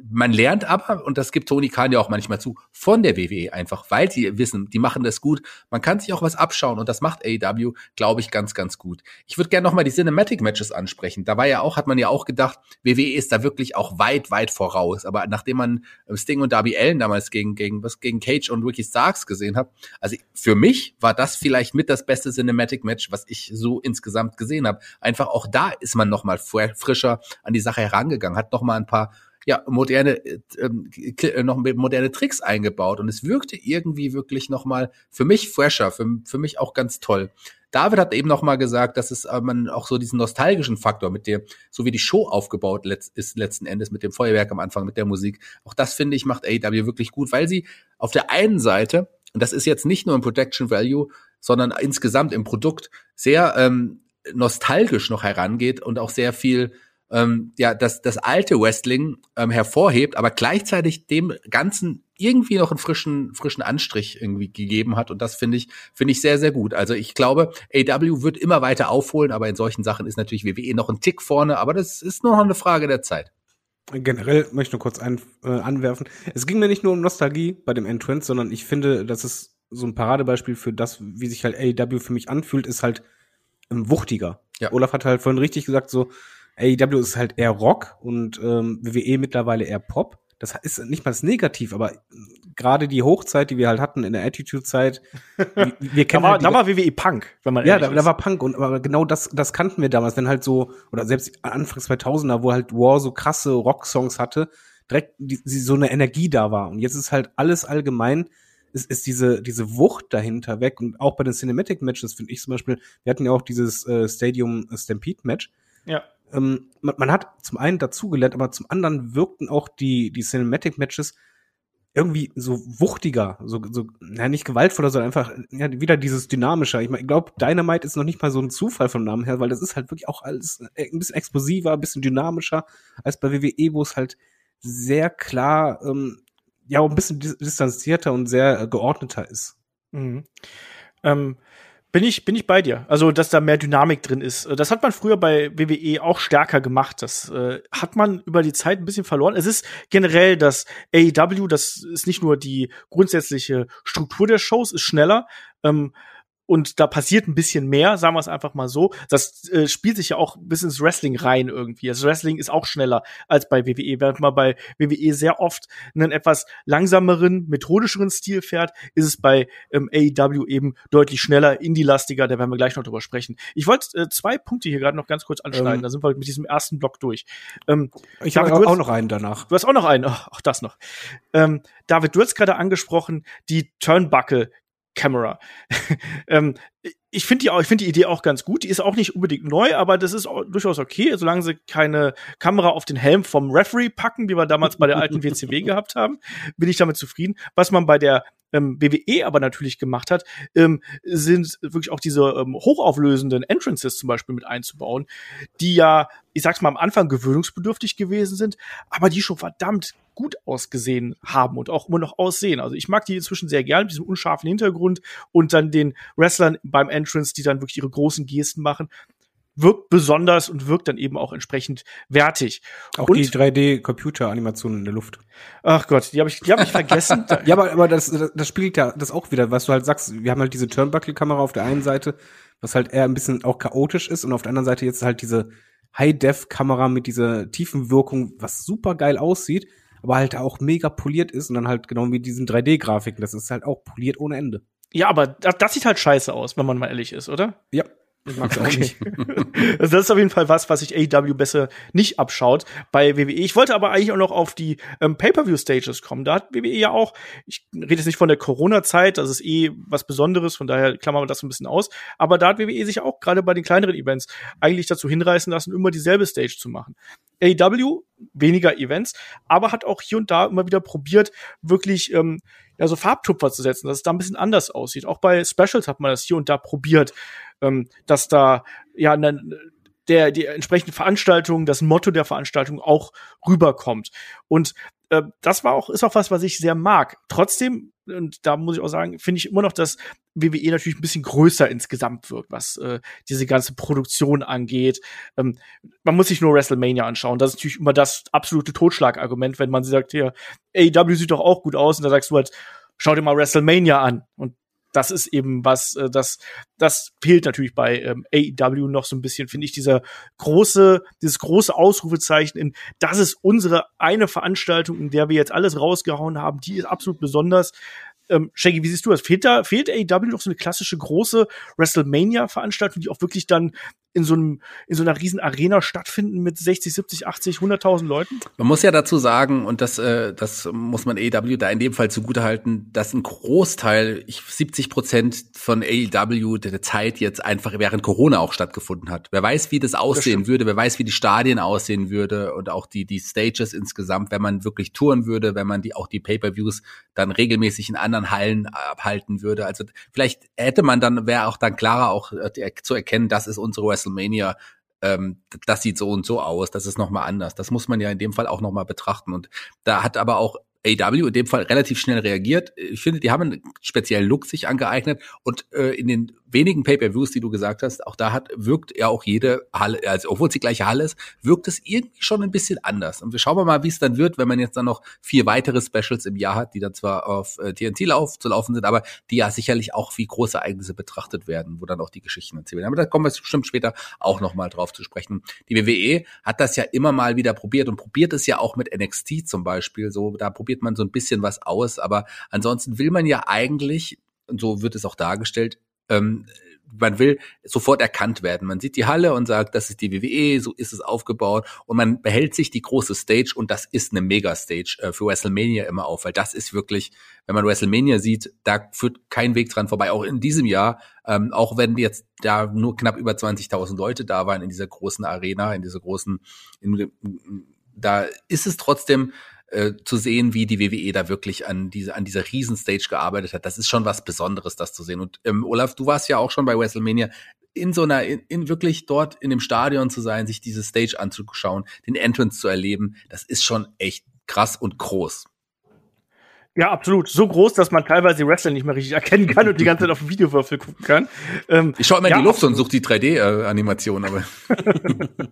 man lernt aber, und das gibt Tony Khan ja auch manchmal zu, von der WWE einfach, weil sie wissen, die machen das gut. Man kann sich auch was abschauen und das macht AEW, glaube ich, ganz, ganz gut. Ich würde gerne nochmal die Cinematic Matches ansprechen. Da war ja auch, hat man ja auch gedacht, WWE ist da wirklich auch weit, weit voraus. Aber nachdem man ähm, Sting und Darby Allen damals gegen, gegen, was gegen Cage und Ricky Starks gesehen hat, also für mich war das vielleicht mit das beste Cinematic Match, was ich so insgesamt gesehen habe. Einfach auch da ist man nochmal frischer an die Sache herangegangen, hat nochmal ein paar ja, moderne, äh, äh, noch moderne Tricks eingebaut und es wirkte irgendwie wirklich nochmal für mich fresher, für, für mich auch ganz toll. David hat eben noch mal gesagt, dass es äh, man auch so diesen nostalgischen Faktor mit der, so wie die Show aufgebaut letzt, ist letzten Endes mit dem Feuerwerk am Anfang, mit der Musik. Auch das finde ich macht AEW wirklich gut, weil sie auf der einen Seite, und das ist jetzt nicht nur im Protection Value, sondern insgesamt im Produkt sehr ähm, nostalgisch noch herangeht und auch sehr viel ähm, ja, das, das alte Wrestling ähm, hervorhebt, aber gleichzeitig dem Ganzen irgendwie noch einen frischen, frischen Anstrich irgendwie gegeben hat. Und das finde ich, finde ich sehr, sehr gut. Also ich glaube, AW wird immer weiter aufholen, aber in solchen Sachen ist natürlich WWE noch ein Tick vorne, aber das ist nur noch eine Frage der Zeit. Generell möchte ich nur kurz ein, äh, anwerfen. Es ging mir nicht nur um Nostalgie bei dem Entrance, sondern ich finde, das ist so ein Paradebeispiel für das, wie sich halt AEW für mich anfühlt, ist halt ähm, wuchtiger. Ja. Olaf hat halt vorhin richtig gesagt, so, AEW ist halt eher Rock und ähm, WWE mittlerweile eher Pop. Das ist nicht mal das Negativ, aber gerade die Hochzeit, die wir halt hatten in der Attitude-Zeit, wir, wir kennen da, war, halt da war WWE Punk, wenn man Ja, da, da, war Punk und aber genau das, das kannten wir damals, wenn halt so, oder selbst Anfang 2000er, wo halt War so krasse Rock-Songs hatte, direkt die, die, so eine Energie da war. Und jetzt ist halt alles allgemein, ist, ist diese, diese Wucht dahinter weg. Und auch bei den Cinematic Matches finde ich zum Beispiel, wir hatten ja auch dieses äh, Stadium Stampede Match. Ja ähm, man, man, hat zum einen dazugelernt, aber zum anderen wirkten auch die, die Cinematic Matches irgendwie so wuchtiger, so, so, ja, nicht gewaltvoller, sondern einfach ja, wieder dieses dynamischer. Ich, mein, ich glaube, Dynamite ist noch nicht mal so ein Zufall vom Namen her, weil das ist halt wirklich auch alles äh, ein bisschen explosiver, ein bisschen dynamischer als bei WWE, wo es halt sehr klar, ähm, ja, auch ein bisschen distanzierter und sehr äh, geordneter ist. Mhm. Ähm, bin ich, bin ich bei dir. Also, dass da mehr Dynamik drin ist. Das hat man früher bei WWE auch stärker gemacht. Das äh, hat man über die Zeit ein bisschen verloren. Es ist generell das AEW, das ist nicht nur die grundsätzliche Struktur der Shows, ist schneller. Ähm, und da passiert ein bisschen mehr, sagen wir es einfach mal so. Das äh, spielt sich ja auch bis ins Wrestling rein irgendwie. Das Wrestling ist auch schneller als bei WWE. Während man bei WWE sehr oft einen etwas langsameren, methodischeren Stil fährt, ist es bei ähm, AEW eben deutlich schneller, indie-lastiger. Da werden wir gleich noch drüber sprechen. Ich wollte äh, zwei Punkte hier gerade noch ganz kurz anschneiden. Ähm, da sind wir mit diesem ersten Block durch. Ähm, ich habe auch, auch noch einen danach. Du hast auch noch einen. Ach, auch das noch. Ähm, David, du hast gerade angesprochen, die Turnbuckle Camera. Um, ich finde die auch, ich finde die Idee auch ganz gut. Die ist auch nicht unbedingt neu, aber das ist durchaus okay, solange sie keine Kamera auf den Helm vom Referee packen, wie wir damals bei der alten WCW gehabt haben, bin ich damit zufrieden. Was man bei der ähm, WWE aber natürlich gemacht hat, ähm, sind wirklich auch diese ähm, hochauflösenden Entrances zum Beispiel mit einzubauen, die ja, ich sag's mal, am Anfang gewöhnungsbedürftig gewesen sind, aber die schon verdammt gut ausgesehen haben und auch immer noch aussehen. Also ich mag die inzwischen sehr gern mit diesem unscharfen Hintergrund und dann den Wrestlern beim Entrance, die dann wirklich ihre großen Gesten machen wirkt besonders und wirkt dann eben auch entsprechend wertig. Auch und, die 3D-Computer-Animationen in der Luft. Ach Gott, die habe ich, die hab ich vergessen. ja, aber, aber das, das spiegelt ja das auch wieder, was du halt sagst. Wir haben halt diese Turnbuckle-Kamera auf der einen Seite, was halt eher ein bisschen auch chaotisch ist und auf der anderen Seite jetzt halt diese High-Def-Kamera mit dieser tiefen Wirkung, was super geil aussieht, aber halt auch mega poliert ist und dann halt genau wie diesen 3D-Grafiken. Das ist halt auch poliert ohne Ende. Ja, aber das, das sieht halt scheiße aus, wenn man mal ehrlich ist, oder? Ja, ich mag's auch nicht. also das ist auf jeden Fall was, was sich AEW besser nicht abschaut bei WWE. Ich wollte aber eigentlich auch noch auf die ähm, Pay-per-view-Stages kommen. Da hat WWE ja auch, ich rede jetzt nicht von der Corona-Zeit, das ist eh was Besonderes, von daher klammern wir das so ein bisschen aus. Aber da hat WWE sich auch gerade bei den kleineren Events eigentlich dazu hinreißen lassen, immer dieselbe Stage zu machen. AEW weniger Events, aber hat auch hier und da immer wieder probiert, wirklich ähm, ja, so Farbtupfer zu setzen, dass es da ein bisschen anders aussieht. Auch bei Specials hat man das hier und da probiert, ähm, dass da ja ne, der die entsprechende Veranstaltung, das Motto der Veranstaltung auch rüberkommt. Und äh, das war auch ist auch was, was ich sehr mag. Trotzdem und da muss ich auch sagen, finde ich immer noch, dass WWE natürlich ein bisschen größer insgesamt wirkt, was äh, diese ganze Produktion angeht. Ähm, man muss sich nur WrestleMania anschauen. Das ist natürlich immer das absolute Totschlagargument, wenn man sagt, hier, AEW sieht doch auch gut aus, und da sagst du halt, schau dir mal WrestleMania an. Und das ist eben was, äh, das, das fehlt natürlich bei ähm, AEW noch so ein bisschen, finde ich, dieser große, dieses große Ausrufezeichen in, das ist unsere eine Veranstaltung, in der wir jetzt alles rausgehauen haben, die ist absolut besonders. Ähm, Shaggy, wie siehst du das? Fehlt da, fehlt AEW noch so eine klassische große WrestleMania-Veranstaltung, die auch wirklich dann in so einem, in so einer riesen Arena stattfinden mit 60, 70, 80, 100.000 Leuten? Man muss ja dazu sagen, und das, äh, das muss man AEW da in dem Fall zugutehalten, dass ein Großteil, ich, 70 Prozent von AEW der Zeit jetzt einfach während Corona auch stattgefunden hat. Wer weiß, wie das aussehen das würde, wer weiß, wie die Stadien aussehen würde und auch die, die Stages insgesamt, wenn man wirklich touren würde, wenn man die, auch die Pay-Per-Views dann regelmäßig in anderen Hallen abhalten würde. Also vielleicht hätte man dann, wäre auch dann klarer auch äh, zu erkennen, das ist unsere WrestleMania, ähm, das sieht so und so aus, das ist nochmal anders. Das muss man ja in dem Fall auch nochmal betrachten. Und da hat aber auch AW in dem Fall relativ schnell reagiert. Ich finde, die haben einen speziellen Look sich angeeignet und äh, in den wenigen Pay-per-Views, die du gesagt hast, auch da hat wirkt ja auch jede Halle, also obwohl es die gleiche Halle ist, wirkt es irgendwie schon ein bisschen anders. Und wir schauen mal, wie es dann wird, wenn man jetzt dann noch vier weitere Specials im Jahr hat, die dann zwar auf äh, TNT lauf, zu laufen sind, aber die ja sicherlich auch wie große Ereignisse betrachtet werden, wo dann auch die Geschichten erzählt werden. Aber da kommen wir bestimmt später auch noch mal drauf zu sprechen. Die WWE hat das ja immer mal wieder probiert und probiert es ja auch mit NXT zum Beispiel. So, da probiert man so ein bisschen was aus, aber ansonsten will man ja eigentlich, und so wird es auch dargestellt, ähm, man will sofort erkannt werden. Man sieht die Halle und sagt, das ist die WWE, so ist es aufgebaut und man behält sich die große Stage und das ist eine Mega-Stage äh, für WrestleMania immer auf, weil das ist wirklich, wenn man WrestleMania sieht, da führt kein Weg dran vorbei. Auch in diesem Jahr, ähm, auch wenn jetzt da nur knapp über 20.000 Leute da waren in dieser großen Arena, in dieser großen, in, da ist es trotzdem äh, zu sehen, wie die WWE da wirklich an diese an dieser Riesenstage gearbeitet hat. Das ist schon was Besonderes, das zu sehen. Und ähm, Olaf, du warst ja auch schon bei WrestleMania in so einer, in, in wirklich dort in dem Stadion zu sein, sich diese Stage anzuschauen, den Entrance zu erleben, das ist schon echt krass und groß. Ja, absolut. So groß, dass man teilweise die Wrestler nicht mehr richtig erkennen kann und die ganze Zeit auf den Videowürfel gucken kann. Ähm, ich schaue immer ja, in die Luft und suche die 3D-Animation, aber.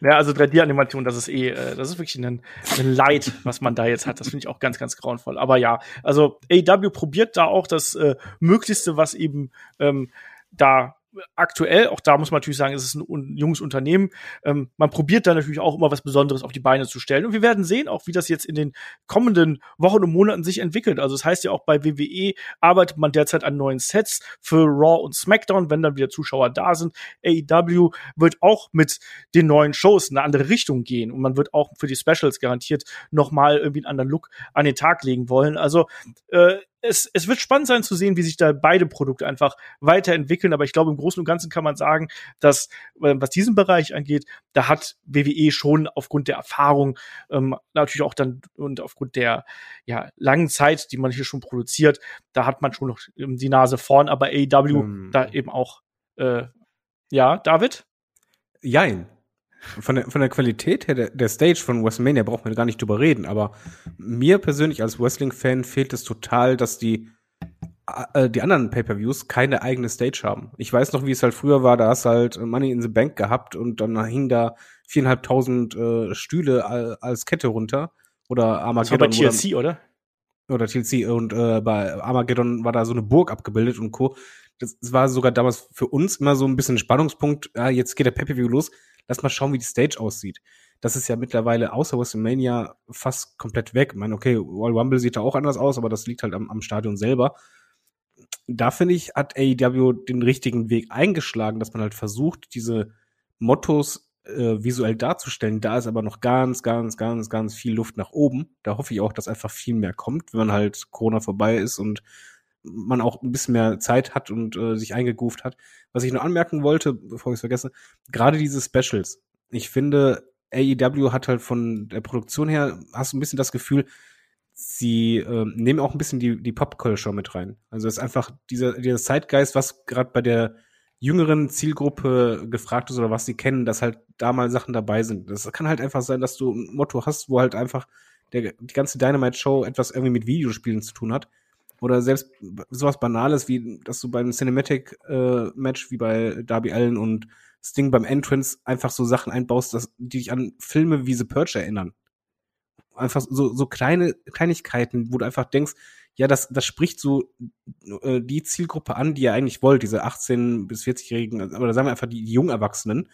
Ja, also 3D-Animation, das ist eh, äh, das ist wirklich ein, ein Leid, was man da jetzt hat. Das finde ich auch ganz, ganz grauenvoll. Aber ja, also AW probiert da auch das äh, Möglichste, was eben ähm, da aktuell, auch da muss man natürlich sagen, es ist ein junges Unternehmen. Ähm, man probiert da natürlich auch immer was Besonderes auf die Beine zu stellen. Und wir werden sehen auch, wie das jetzt in den kommenden Wochen und Monaten sich entwickelt. Also das heißt ja auch bei WWE arbeitet man derzeit an neuen Sets für Raw und SmackDown, wenn dann wieder Zuschauer da sind. AEW wird auch mit den neuen Shows in eine andere Richtung gehen. Und man wird auch für die Specials garantiert nochmal irgendwie einen anderen Look an den Tag legen wollen. Also äh, es, es wird spannend sein zu sehen, wie sich da beide Produkte einfach weiterentwickeln. Aber ich glaube, im Großen und Ganzen kann man sagen, dass, äh, was diesen Bereich angeht, da hat WWE schon aufgrund der Erfahrung, ähm, natürlich auch dann und aufgrund der ja, langen Zeit, die man hier schon produziert, da hat man schon noch die Nase vorn. Aber AEW ähm. da eben auch, äh, ja, David? Jein. Von der, von der Qualität her, der, der Stage von WrestleMania braucht man gar nicht drüber reden, aber mir persönlich als Wrestling-Fan fehlt es total, dass die, äh, die anderen Pay-Per-Views keine eigene Stage haben. Ich weiß noch, wie es halt früher war, da hast du halt Money in the Bank gehabt und dann hing da viereinhalbtausend äh, Stühle als Kette runter. Oder Armageddon. Das war bei TLC, oder? Oder TLC und äh, bei Armageddon war da so eine Burg abgebildet und Co. Das, das war sogar damals für uns immer so ein bisschen Spannungspunkt. Ja, jetzt geht der Pay-Per-View los lass mal schauen, wie die Stage aussieht. Das ist ja mittlerweile außer WrestleMania fast komplett weg. Ich meine, okay, Royal Rumble sieht da auch anders aus, aber das liegt halt am, am Stadion selber. Da finde ich, hat AEW den richtigen Weg eingeschlagen, dass man halt versucht, diese Mottos äh, visuell darzustellen. Da ist aber noch ganz, ganz, ganz, ganz viel Luft nach oben. Da hoffe ich auch, dass einfach viel mehr kommt, wenn man halt Corona vorbei ist und man auch ein bisschen mehr Zeit hat und äh, sich eingegroovt hat. Was ich nur anmerken wollte, bevor ich es vergesse, gerade diese Specials. Ich finde, AEW hat halt von der Produktion her, hast du ein bisschen das Gefühl, sie äh, nehmen auch ein bisschen die, die Pop-Culture mit rein. Also es ist einfach dieser, dieser Zeitgeist, was gerade bei der jüngeren Zielgruppe gefragt ist oder was sie kennen, dass halt da mal Sachen dabei sind. Das kann halt einfach sein, dass du ein Motto hast, wo halt einfach der, die ganze Dynamite-Show etwas irgendwie mit Videospielen zu tun hat oder selbst sowas Banales, wie dass du beim Cinematic-Match äh, wie bei Darby Allen und Sting beim Entrance einfach so Sachen einbaust, dass, die dich an Filme wie The Purge erinnern. Einfach so, so kleine Kleinigkeiten, wo du einfach denkst, ja, das, das spricht so äh, die Zielgruppe an, die ihr eigentlich wollt, diese 18- bis 40-Jährigen, oder sagen wir einfach die, die Jungerwachsenen,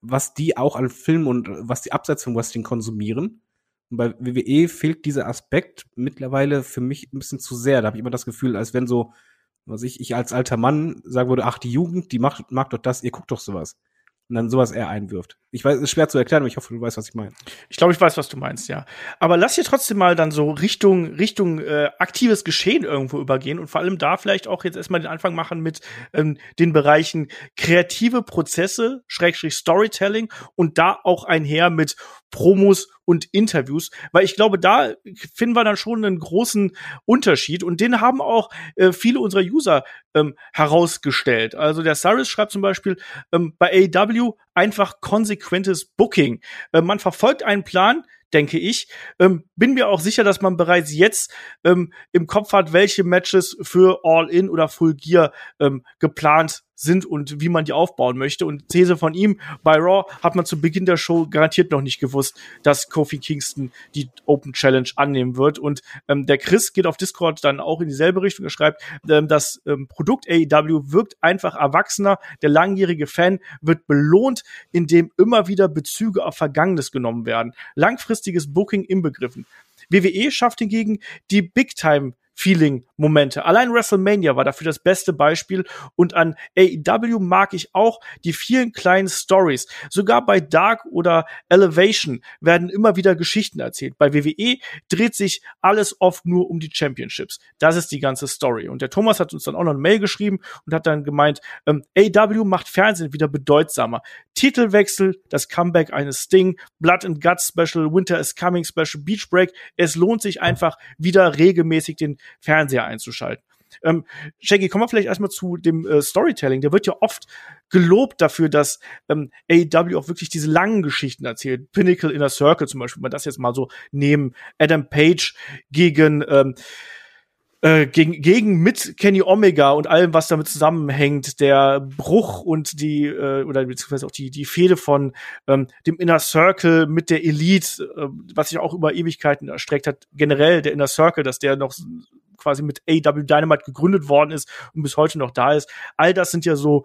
was die auch an Filmen und was die abseits vom Wrestling konsumieren und bei WWE fehlt dieser Aspekt mittlerweile für mich ein bisschen zu sehr. Da habe ich immer das Gefühl, als wenn so, was ich, ich als alter Mann sagen würde, ach, die Jugend, die macht, mag doch das, ihr guckt doch sowas und dann sowas eher einwirft. Ich weiß, es ist schwer zu erklären, aber ich hoffe, du weißt, was ich meine. Ich glaube, ich weiß, was du meinst, ja. Aber lass hier trotzdem mal dann so Richtung Richtung äh, aktives Geschehen irgendwo übergehen und vor allem da vielleicht auch jetzt erstmal den Anfang machen mit ähm, den Bereichen kreative Prozesse, Schrägstrich Storytelling und da auch einher mit Promos und Interviews, weil ich glaube, da finden wir dann schon einen großen Unterschied und den haben auch äh, viele unserer User ähm, herausgestellt. Also der Cyrus schreibt zum Beispiel ähm, bei AEW einfach konsequentes Booking. Äh, man verfolgt einen Plan, denke ich. Ähm, bin mir auch sicher, dass man bereits jetzt ähm, im Kopf hat, welche Matches für All In oder Full Gear ähm, geplant sind und wie man die aufbauen möchte. Und These von ihm, bei Raw hat man zu Beginn der Show garantiert noch nicht gewusst, dass Kofi Kingston die Open Challenge annehmen wird. Und ähm, der Chris geht auf Discord dann auch in dieselbe Richtung. Er schreibt, ähm, das ähm, Produkt AEW wirkt einfach erwachsener. Der langjährige Fan wird belohnt, indem immer wieder Bezüge auf Vergangenes genommen werden. Langfristiges Booking inbegriffen. WWE schafft hingegen die Big Time Feeling-Momente. Allein WrestleMania war dafür das beste Beispiel und an AEW mag ich auch die vielen kleinen Stories. Sogar bei Dark oder Elevation werden immer wieder Geschichten erzählt. Bei WWE dreht sich alles oft nur um die Championships. Das ist die ganze Story. Und der Thomas hat uns dann auch noch eine Mail geschrieben und hat dann gemeint, ähm, AEW macht Fernsehen wieder bedeutsamer. Titelwechsel, das Comeback eines Sting, Blood and Guts Special, Winter is Coming Special, Beach Break. Es lohnt sich einfach wieder regelmäßig den Fernseher einzuschalten. Ähm, Shaggy, kommen wir vielleicht erstmal zu dem äh, Storytelling. Der wird ja oft gelobt dafür, dass ähm, AEW auch wirklich diese langen Geschichten erzählt. Pinnacle Inner Circle zum Beispiel, wenn wir das jetzt mal so nehmen. Adam Page gegen ähm, äh, gegen, gegen mit Kenny Omega und allem, was damit zusammenhängt, der Bruch und die, äh, oder beziehungsweise auch die, die Fehde von ähm, dem Inner Circle mit der Elite, äh, was sich auch über Ewigkeiten erstreckt hat, generell der Inner Circle, dass der noch quasi mit AW Dynamite gegründet worden ist und bis heute noch da ist. All das sind ja so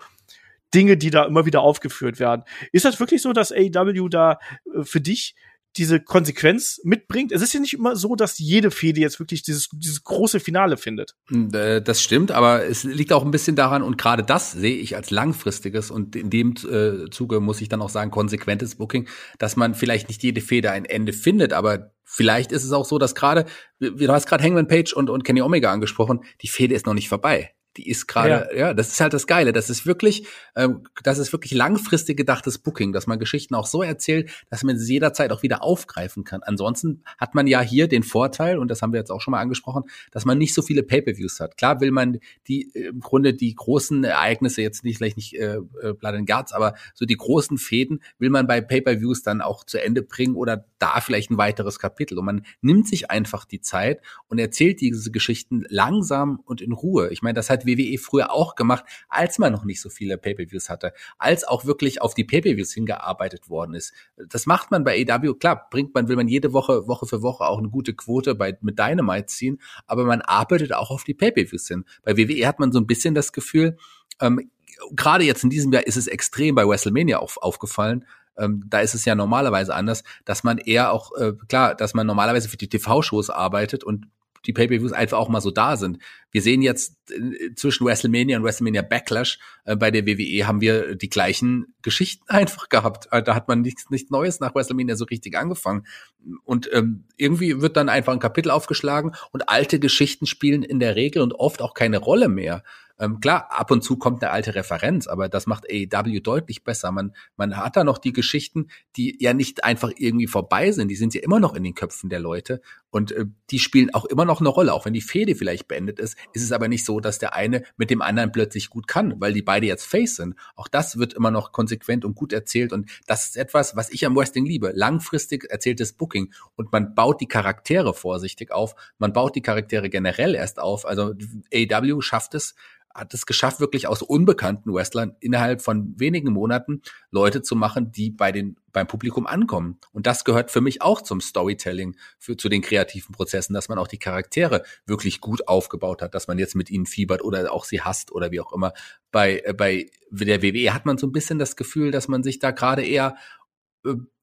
Dinge, die da immer wieder aufgeführt werden. Ist das wirklich so, dass AW da äh, für dich diese Konsequenz mitbringt. Es ist ja nicht immer so, dass jede Fehde jetzt wirklich dieses, dieses große Finale findet. Hm, äh, das stimmt, aber es liegt auch ein bisschen daran, und gerade das sehe ich als langfristiges und in dem äh, Zuge muss ich dann auch sagen, konsequentes Booking, dass man vielleicht nicht jede Fehde ein Ende findet, aber vielleicht ist es auch so, dass gerade, du hast gerade Hangman Page und, und Kenny Omega angesprochen, die Fehde ist noch nicht vorbei die ist gerade, ja. ja. das ist halt das Geile. Das ist wirklich, ähm, das ist wirklich langfristig gedachtes Booking, dass man Geschichten auch so erzählt, dass man sie jederzeit auch wieder aufgreifen kann. Ansonsten hat man ja hier den Vorteil, und das haben wir jetzt auch schon mal angesprochen, dass man nicht so viele Pay-per-Views hat. Klar will man die im Grunde die großen Ereignisse jetzt nicht vielleicht nicht äh, äh Blood and Guts, aber so die großen Fäden will man bei Pay-per-Views dann auch zu Ende bringen oder da vielleicht ein weiteres Kapitel. Und man nimmt sich einfach die Zeit und erzählt diese Geschichten langsam und in Ruhe. Ich meine, das hat WWE früher auch gemacht, als man noch nicht so viele Pay-per-Views hatte, als auch wirklich auf die Pay-per-Views hingearbeitet worden ist. Das macht man bei AW, klar, bringt man, will man jede Woche, Woche für Woche auch eine gute Quote bei, mit Dynamite ziehen, aber man arbeitet auch auf die Pay-per-Views hin. Bei WWE hat man so ein bisschen das Gefühl, ähm, gerade jetzt in diesem Jahr ist es extrem bei WrestleMania auf, aufgefallen, ähm, da ist es ja normalerweise anders, dass man eher auch, äh, klar, dass man normalerweise für die TV-Shows arbeitet und die Pay-per-Views einfach auch mal so da sind. Wir sehen jetzt äh, zwischen WrestleMania und WrestleMania Backlash äh, bei der WWE haben wir die gleichen Geschichten einfach gehabt. Äh, da hat man nichts, nichts Neues nach WrestleMania so richtig angefangen. Und ähm, irgendwie wird dann einfach ein Kapitel aufgeschlagen und alte Geschichten spielen in der Regel und oft auch keine Rolle mehr. Ähm, klar, ab und zu kommt eine alte Referenz, aber das macht AEW deutlich besser. Man, man hat da noch die Geschichten, die ja nicht einfach irgendwie vorbei sind, die sind ja immer noch in den Köpfen der Leute und äh, die spielen auch immer noch eine Rolle, auch wenn die Fehde vielleicht beendet ist, ist es aber nicht so, dass der eine mit dem anderen plötzlich gut kann, weil die beide jetzt Face sind. Auch das wird immer noch konsequent und gut erzählt und das ist etwas, was ich am Wrestling liebe. Langfristig erzähltes Booking und man baut die Charaktere vorsichtig auf, man baut die Charaktere generell erst auf. Also AEW schafft es, hat es geschafft, wirklich aus unbekannten Wrestlern innerhalb von wenigen Monaten Leute zu machen, die bei den, beim Publikum ankommen. Und das gehört für mich auch zum Storytelling, für, zu den kreativen Prozessen, dass man auch die Charaktere wirklich gut aufgebaut hat, dass man jetzt mit ihnen fiebert oder auch sie hasst oder wie auch immer. Bei, äh, bei der WWE hat man so ein bisschen das Gefühl, dass man sich da gerade eher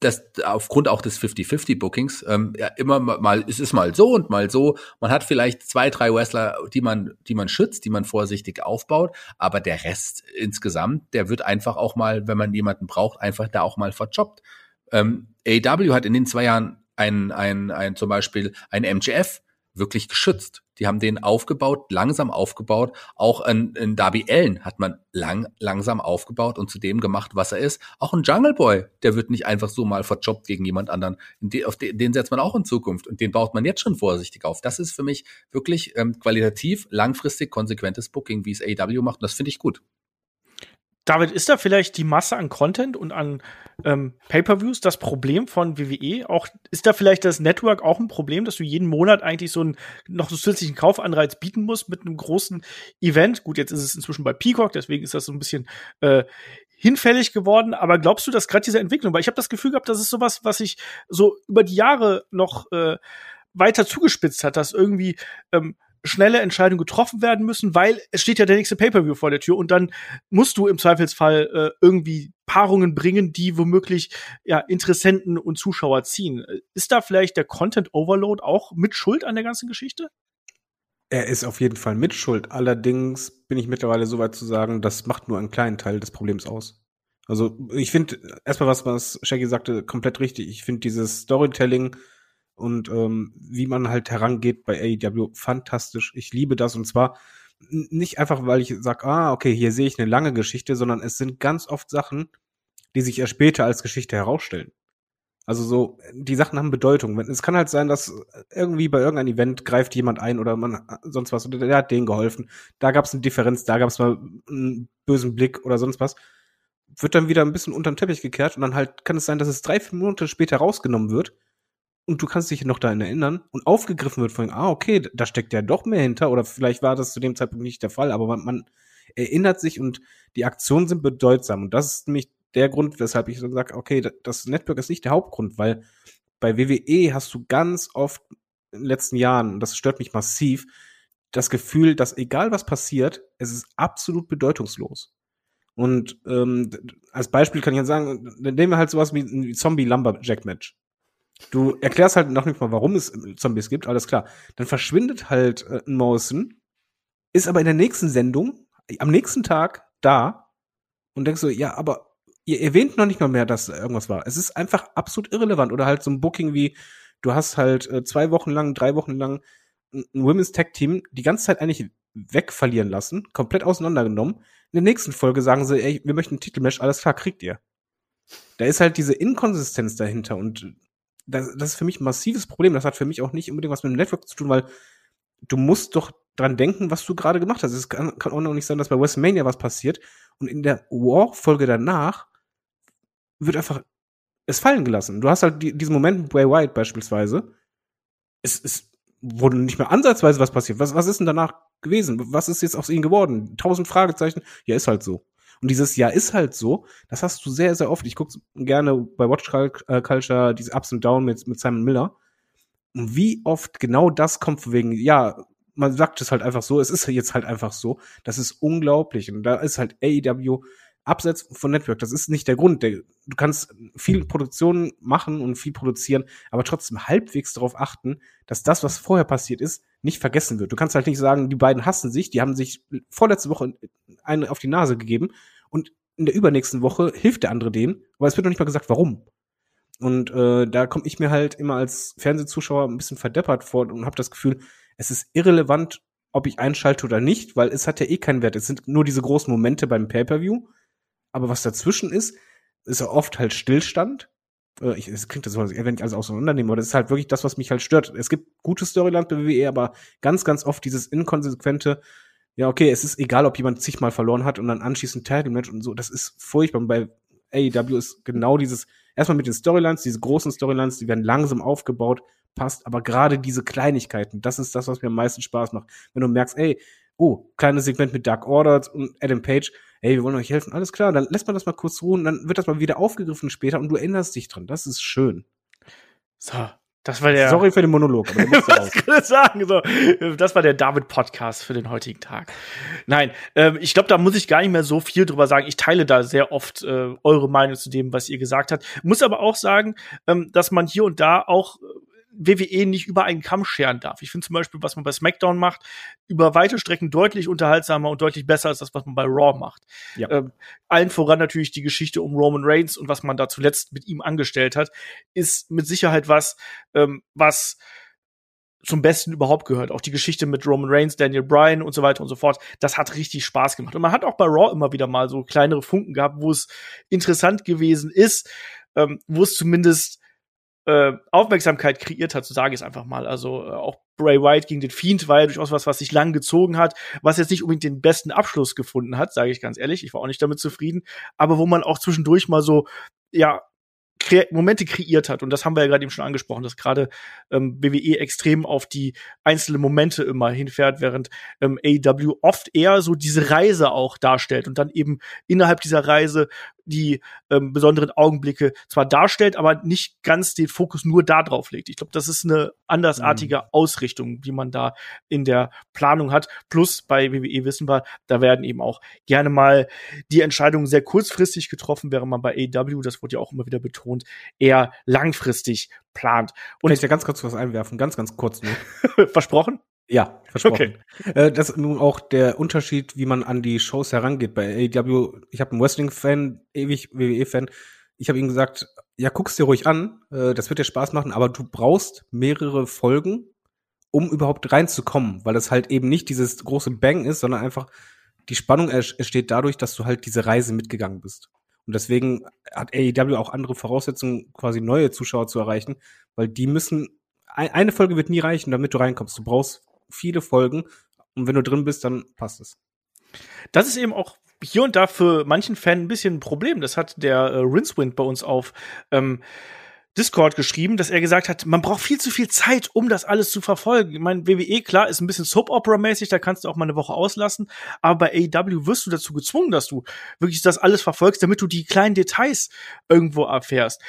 das aufgrund auch des 50-50-Bookings ähm, ja immer mal, es ist mal so und mal so. Man hat vielleicht zwei, drei Wrestler, die man, die man schützt, die man vorsichtig aufbaut, aber der Rest insgesamt, der wird einfach auch mal, wenn man jemanden braucht, einfach da auch mal verjobbt. Ähm, AW hat in den zwei Jahren ein, ein, ein zum Beispiel ein MGF wirklich geschützt. Die haben den aufgebaut, langsam aufgebaut. Auch in, in Darby Allen hat man lang, langsam aufgebaut und zu dem gemacht, was er ist. Auch ein Jungle Boy, der wird nicht einfach so mal verjobbt gegen jemand anderen. Den, auf den, den setzt man auch in Zukunft und den baut man jetzt schon vorsichtig auf. Das ist für mich wirklich ähm, qualitativ, langfristig konsequentes Booking, wie es AEW macht. Und das finde ich gut. David, ist da vielleicht die Masse an Content und an ähm, Pay-per-Views das Problem von WWE? Auch ist da vielleicht das Network auch ein Problem, dass du jeden Monat eigentlich so einen noch so zusätzlichen Kaufanreiz bieten musst mit einem großen Event? Gut, jetzt ist es inzwischen bei Peacock, deswegen ist das so ein bisschen äh, hinfällig geworden. Aber glaubst du, dass gerade diese Entwicklung, weil ich habe das Gefühl gehabt, das ist sowas, was sich so über die Jahre noch äh, weiter zugespitzt hat, dass irgendwie ähm, schnelle Entscheidungen getroffen werden müssen, weil es steht ja der nächste Pay-per-View vor der Tür und dann musst du im Zweifelsfall äh, irgendwie Paarungen bringen, die womöglich ja Interessenten und Zuschauer ziehen. Ist da vielleicht der Content Overload auch mit Schuld an der ganzen Geschichte? Er ist auf jeden Fall mit Schuld. Allerdings bin ich mittlerweile so weit zu sagen, das macht nur einen kleinen Teil des Problems aus. Also ich finde erstmal was, was Shaggy sagte, komplett richtig. Ich finde dieses Storytelling und ähm, wie man halt herangeht bei AEW, fantastisch. Ich liebe das und zwar nicht einfach, weil ich sage, ah, okay, hier sehe ich eine lange Geschichte, sondern es sind ganz oft Sachen, die sich erst später als Geschichte herausstellen. Also so, die Sachen haben Bedeutung. Es kann halt sein, dass irgendwie bei irgendeinem Event greift jemand ein oder man sonst was oder der hat denen geholfen. Da gab es eine Differenz, da gab es mal einen bösen Blick oder sonst was. Wird dann wieder ein bisschen unter den Teppich gekehrt und dann halt kann es sein, dass es drei, vier Monate später rausgenommen wird und du kannst dich noch daran erinnern und aufgegriffen wird von, ah, okay, da steckt ja doch mehr hinter oder vielleicht war das zu dem Zeitpunkt nicht der Fall, aber man, man erinnert sich und die Aktionen sind bedeutsam und das ist nämlich der Grund, weshalb ich so sage, okay, das Network ist nicht der Hauptgrund, weil bei WWE hast du ganz oft in den letzten Jahren, und das stört mich massiv, das Gefühl, dass egal was passiert, es ist absolut bedeutungslos. Und ähm, als Beispiel kann ich jetzt sagen, nehmen wir halt sowas wie ein Zombie-Lumberjack-Match. Du erklärst halt noch nicht mal, warum es Zombies gibt, alles klar. Dann verschwindet halt äh, ein Mawson, ist aber in der nächsten Sendung, am nächsten Tag da und denkst so, ja, aber ihr erwähnt noch nicht mal mehr, dass irgendwas war. Es ist einfach absolut irrelevant. Oder halt so ein Booking wie Du hast halt äh, zwei Wochen lang, drei Wochen lang ein Women's Tag Team die ganze Zeit eigentlich wegverlieren lassen, komplett auseinandergenommen. In der nächsten Folge sagen sie, ey, wir möchten ein Titelmatch, alles klar, kriegt ihr. Da ist halt diese Inkonsistenz dahinter und das, das ist für mich ein massives Problem. Das hat für mich auch nicht unbedingt was mit dem Network zu tun, weil du musst doch dran denken, was du gerade gemacht hast. Es kann, kann auch noch nicht sein, dass bei WrestleMania was passiert und in der War-Folge danach wird einfach es fallen gelassen. Du hast halt die, diesen Moment Bray Wyatt beispielsweise. Es, es wurde nicht mehr ansatzweise was passiert. Was, was ist denn danach gewesen? Was ist jetzt aus ihnen geworden? Tausend Fragezeichen. Ja, ist halt so. Und dieses Ja ist halt so, das hast du sehr, sehr oft. Ich gucke gerne bei Watch äh, Culture diese Ups und Downs mit, mit Simon Miller. Und wie oft genau das kommt wegen, ja, man sagt es halt einfach so, es ist jetzt halt einfach so. Das ist unglaublich. Und da ist halt AEW abseits von Network. Das ist nicht der Grund. du kannst viel Produktion machen und viel produzieren, aber trotzdem halbwegs darauf achten, dass das, was vorher passiert ist, nicht vergessen wird. Du kannst halt nicht sagen, die beiden hassen sich, die haben sich vorletzte Woche eine auf die Nase gegeben und in der übernächsten Woche hilft der andere denen, aber es wird noch nicht mal gesagt, warum. Und äh, da komme ich mir halt immer als Fernsehzuschauer ein bisschen verdeppert vor und habe das Gefühl, es ist irrelevant, ob ich einschalte oder nicht, weil es hat ja eh keinen Wert. Es sind nur diese großen Momente beim Pay-per-View aber was dazwischen ist, ist ja oft halt Stillstand. Äh, ich, es klingt das so, als wenn ich alles auseinandernehme, aber das ist halt wirklich das, was mich halt stört. Es gibt gute Storylines bei WWE, aber ganz, ganz oft dieses inkonsequente, ja, okay, es ist egal, ob jemand zigmal verloren hat und dann anschließend Title-Match und so, das ist furchtbar. Und bei AEW ist genau dieses, erstmal mit den Storylines, diese großen Storylines, die werden langsam aufgebaut, passt, aber gerade diese Kleinigkeiten, das ist das, was mir am meisten Spaß macht. Wenn du merkst, ey, oh, kleines Segment mit Dark Order und Adam Page, ey, wir wollen euch helfen, alles klar, dann lässt man das mal kurz ruhen, dann wird das mal wieder aufgegriffen später und du erinnerst dich dran. Das ist schön. So, das war der. Sorry für den Monolog, aber Was ich sagen? So, das war der David-Podcast für den heutigen Tag. Nein, ähm, ich glaube, da muss ich gar nicht mehr so viel drüber sagen. Ich teile da sehr oft äh, eure Meinung zu dem, was ihr gesagt habt. Muss aber auch sagen, ähm, dass man hier und da auch WWE nicht über einen Kamm scheren darf. Ich finde zum Beispiel, was man bei SmackDown macht, über weite Strecken deutlich unterhaltsamer und deutlich besser als das, was man bei Raw macht. Ja. Ähm, allen voran natürlich die Geschichte um Roman Reigns und was man da zuletzt mit ihm angestellt hat, ist mit Sicherheit was, ähm, was zum Besten überhaupt gehört. Auch die Geschichte mit Roman Reigns, Daniel Bryan und so weiter und so fort. Das hat richtig Spaß gemacht. Und man hat auch bei Raw immer wieder mal so kleinere Funken gehabt, wo es interessant gewesen ist, ähm, wo es zumindest äh, Aufmerksamkeit kreiert hat, so sage ich es einfach mal. Also äh, auch Bray White gegen den Fiend war ja durchaus was, was sich lang gezogen hat, was jetzt nicht unbedingt den besten Abschluss gefunden hat, sage ich ganz ehrlich. Ich war auch nicht damit zufrieden, aber wo man auch zwischendurch mal so ja Kre Momente kreiert hat. Und das haben wir ja gerade eben schon angesprochen, dass gerade ähm, WWE extrem auf die einzelnen Momente immer hinfährt, während ähm, AEW oft eher so diese Reise auch darstellt und dann eben innerhalb dieser Reise die ähm, besonderen Augenblicke zwar darstellt, aber nicht ganz den Fokus nur da drauf legt. Ich glaube, das ist eine andersartige mhm. Ausrichtung, die man da in der Planung hat. Plus bei WWE wissen wir, da werden eben auch gerne mal die Entscheidungen sehr kurzfristig getroffen, während man bei AEW, das wurde ja auch immer wieder betont, eher langfristig plant. Und Kann ich da ganz kurz was einwerfen, ganz, ganz kurz nur. Versprochen? Ja, versprochen. Okay. Äh, das ist nun auch der Unterschied, wie man an die Shows herangeht. Bei AEW, ich habe einen Wrestling-Fan, ewig WWE-Fan. Ich habe ihm gesagt, ja, guck's dir ruhig an, äh, das wird dir Spaß machen, aber du brauchst mehrere Folgen, um überhaupt reinzukommen, weil es halt eben nicht dieses große Bang ist, sondern einfach die Spannung entsteht dadurch, dass du halt diese Reise mitgegangen bist. Und deswegen hat AEW auch andere Voraussetzungen, quasi neue Zuschauer zu erreichen, weil die müssen, eine Folge wird nie reichen, damit du reinkommst. Du brauchst viele Folgen und wenn du drin bist, dann passt es. Das ist eben auch hier und da für manchen Fan ein bisschen ein Problem. Das hat der äh, Rincewind bei uns auf ähm, Discord geschrieben, dass er gesagt hat, man braucht viel zu viel Zeit, um das alles zu verfolgen. Ich meine, WWE, klar, ist ein bisschen Soap-Opera-mäßig, da kannst du auch mal eine Woche auslassen, aber bei AEW wirst du dazu gezwungen, dass du wirklich das alles verfolgst, damit du die kleinen Details irgendwo erfährst.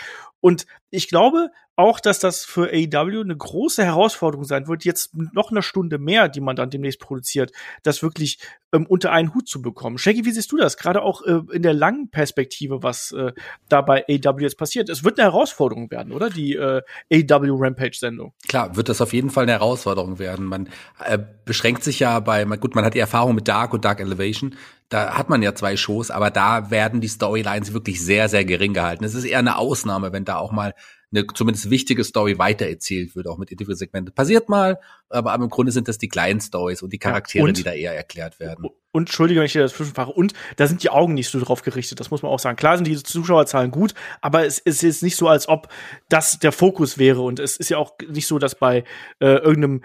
Und ich glaube auch, dass das für AEW eine große Herausforderung sein wird, jetzt noch eine Stunde mehr, die man dann demnächst produziert, das wirklich ähm, unter einen Hut zu bekommen. Shaggy, wie siehst du das? Gerade auch äh, in der langen Perspektive, was äh, da bei AEW jetzt passiert. Es wird eine Herausforderung werden, oder? Die äh, AEW Rampage-Sendung. Klar, wird das auf jeden Fall eine Herausforderung werden. Man äh, beschränkt sich ja bei, gut, man hat die Erfahrung mit Dark und Dark Elevation da hat man ja zwei Shows, aber da werden die Storylines wirklich sehr, sehr gering gehalten. Es ist eher eine Ausnahme, wenn da auch mal eine zumindest wichtige Story weitererzählt wird, auch mit Interviewsegmenten. Passiert mal, aber, im Grunde sind das die kleinen Stories und die Charaktere, und, die da eher erklärt werden. Und Entschuldige, wenn ich dir das zwischenfahre. Und da sind die Augen nicht so drauf gerichtet, das muss man auch sagen. Klar sind die Zuschauerzahlen gut, aber es ist jetzt nicht so, als ob das der Fokus wäre. Und es ist ja auch nicht so, dass bei äh, irgendeinem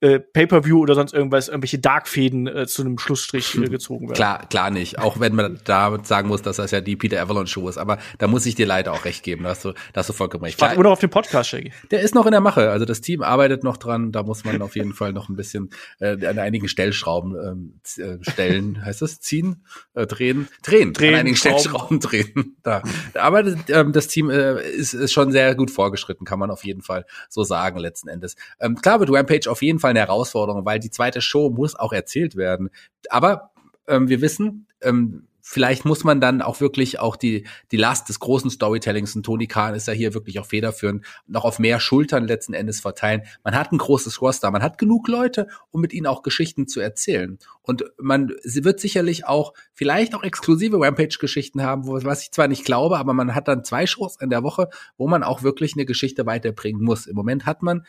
äh, Pay-per-View oder sonst irgendwas, irgendwelche Darkfäden äh, zu einem Schlussstrich äh, gezogen werden. Klar, klar nicht. Auch wenn man da sagen muss, dass das ja die Peter Avalon Show ist. Aber da muss ich dir leider auch recht geben. Da hast du, da hast du vollkommen recht. Warte nur auf den Podcast, Shaggy. Der ist noch in der Mache. Also das Team arbeitet noch dran. Da muss man auf jeden Fall noch ein bisschen äh, an einigen Stellschrauben ähm, äh, stellen. heißt das? Ziehen? Äh, drehen? Drehen. Drehen, An einigen Schrauben. Stellschrauben drehen. Da, arbeitet ähm, das Team äh, ist, ist schon sehr gut vorgeschritten, kann man auf jeden Fall so sagen letzten Endes. Ähm, klar wird Rampage auf jeden Fall eine Herausforderung, weil die zweite Show muss auch erzählt werden. Aber ähm, wir wissen, ähm, vielleicht muss man dann auch wirklich auch die, die Last des großen Storytellings, und Tony Khan ist ja hier wirklich auch federführend, noch auf mehr Schultern letzten Endes verteilen. Man hat ein großes Roster, man hat genug Leute, um mit ihnen auch Geschichten zu erzählen. Und man sie wird sicherlich auch vielleicht auch exklusive Rampage-Geschichten haben, wo, was ich zwar nicht glaube, aber man hat dann zwei Shows in der Woche, wo man auch wirklich eine Geschichte weiterbringen muss. Im Moment hat man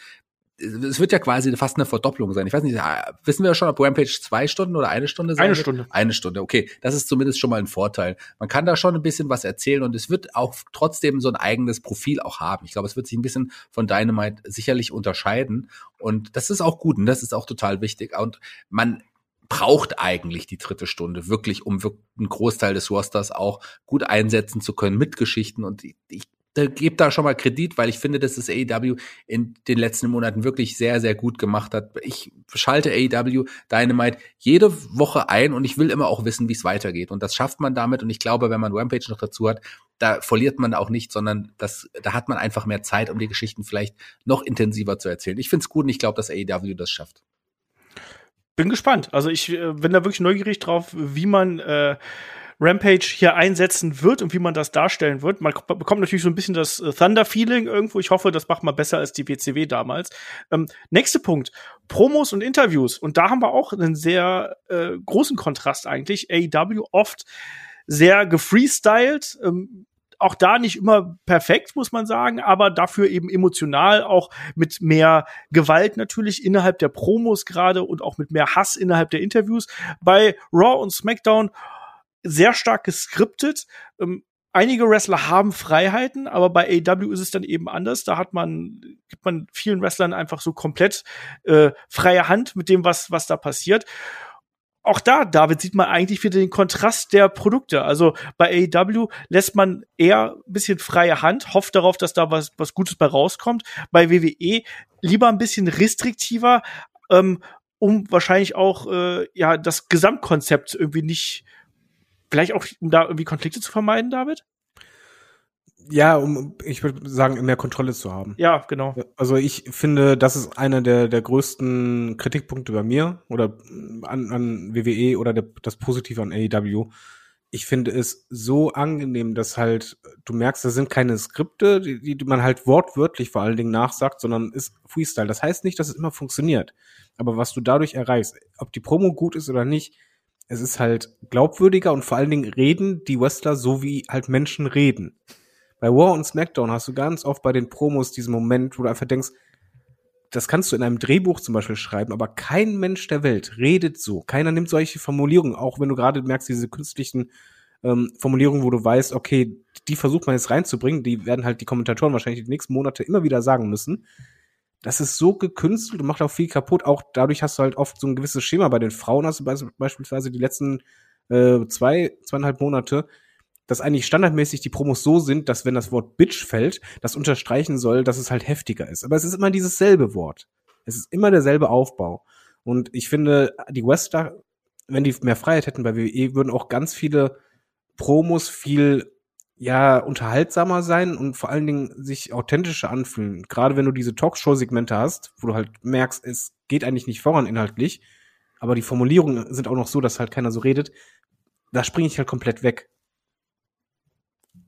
es wird ja quasi fast eine Verdopplung sein. Ich weiß nicht, ah, wissen wir ja schon, ob Rampage zwei Stunden oder eine Stunde sein Eine wird? Stunde. Eine Stunde, okay. Das ist zumindest schon mal ein Vorteil. Man kann da schon ein bisschen was erzählen und es wird auch trotzdem so ein eigenes Profil auch haben. Ich glaube, es wird sich ein bisschen von Dynamite sicherlich unterscheiden und das ist auch gut und das ist auch total wichtig. Und man braucht eigentlich die dritte Stunde wirklich, um wirklich einen Großteil des Rosters auch gut einsetzen zu können mit Geschichten und ich, ich da gebe da schon mal Kredit, weil ich finde, dass das AEW in den letzten Monaten wirklich sehr, sehr gut gemacht hat. Ich schalte AEW Dynamite jede Woche ein und ich will immer auch wissen, wie es weitergeht. Und das schafft man damit. Und ich glaube, wenn man Rampage noch dazu hat, da verliert man auch nicht, sondern das, da hat man einfach mehr Zeit, um die Geschichten vielleicht noch intensiver zu erzählen. Ich finde es gut und ich glaube, dass AEW das schafft. Bin gespannt. Also ich äh, bin da wirklich neugierig drauf, wie man äh, Rampage hier einsetzen wird und wie man das darstellen wird. Man bekommt natürlich so ein bisschen das äh, Thunder-Feeling irgendwo. Ich hoffe, das macht man besser als die WCW damals. Ähm, nächster Punkt. Promos und Interviews. Und da haben wir auch einen sehr äh, großen Kontrast eigentlich. AEW oft sehr gefreestylt. Ähm, auch da nicht immer perfekt, muss man sagen, aber dafür eben emotional auch mit mehr Gewalt natürlich innerhalb der Promos gerade und auch mit mehr Hass innerhalb der Interviews. Bei Raw und SmackDown sehr stark geskriptet. Ähm, einige Wrestler haben Freiheiten, aber bei AEW ist es dann eben anders. Da hat man, gibt man vielen Wrestlern einfach so komplett äh, freie Hand mit dem, was, was da passiert. Auch da, David, sieht man eigentlich wieder den Kontrast der Produkte. Also bei AEW lässt man eher ein bisschen freie Hand, hofft darauf, dass da was, was Gutes bei rauskommt. Bei WWE lieber ein bisschen restriktiver, ähm, um wahrscheinlich auch äh, ja das Gesamtkonzept irgendwie nicht, vielleicht auch um da irgendwie Konflikte zu vermeiden, David? Ja, um, ich würde sagen, mehr Kontrolle zu haben. Ja, genau. Also ich finde, das ist einer der, der größten Kritikpunkte bei mir oder an, an WWE oder der, das Positive an AEW. Ich finde es so angenehm, dass halt, du merkst, da sind keine Skripte, die, die man halt wortwörtlich vor allen Dingen nachsagt, sondern ist Freestyle. Das heißt nicht, dass es immer funktioniert. Aber was du dadurch erreichst, ob die Promo gut ist oder nicht, es ist halt glaubwürdiger und vor allen Dingen reden die Wrestler so, wie halt Menschen reden. Bei War und SmackDown hast du ganz oft bei den Promos diesen Moment, wo du einfach denkst, das kannst du in einem Drehbuch zum Beispiel schreiben, aber kein Mensch der Welt redet so. Keiner nimmt solche Formulierungen, auch wenn du gerade merkst, diese künstlichen ähm, Formulierungen, wo du weißt, okay, die versucht man jetzt reinzubringen, die werden halt die Kommentatoren wahrscheinlich die nächsten Monate immer wieder sagen müssen. Das ist so gekünstelt und macht auch viel kaputt. Auch dadurch hast du halt oft so ein gewisses Schema. Bei den Frauen hast du be beispielsweise die letzten äh, zwei, zweieinhalb Monate dass eigentlich standardmäßig die Promos so sind, dass wenn das Wort Bitch fällt, das unterstreichen soll, dass es halt heftiger ist. Aber es ist immer dieses selbe Wort. Es ist immer derselbe Aufbau. Und ich finde, die Wrestler, wenn die mehr Freiheit hätten bei WWE, würden auch ganz viele Promos viel ja unterhaltsamer sein und vor allen Dingen sich authentischer anfühlen. Gerade wenn du diese Talkshow-Segmente hast, wo du halt merkst, es geht eigentlich nicht voran inhaltlich, aber die Formulierungen sind auch noch so, dass halt keiner so redet. Da springe ich halt komplett weg.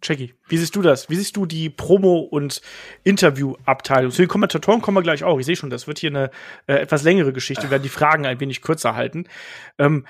Jackie, wie siehst du das? Wie siehst du die Promo- und Interview-Abteilung? Zu den Kommentatoren kommen wir gleich auch. Ich sehe schon, das wird hier eine äh, etwas längere Geschichte. Wir werden die Fragen ein wenig kürzer halten. Ähm,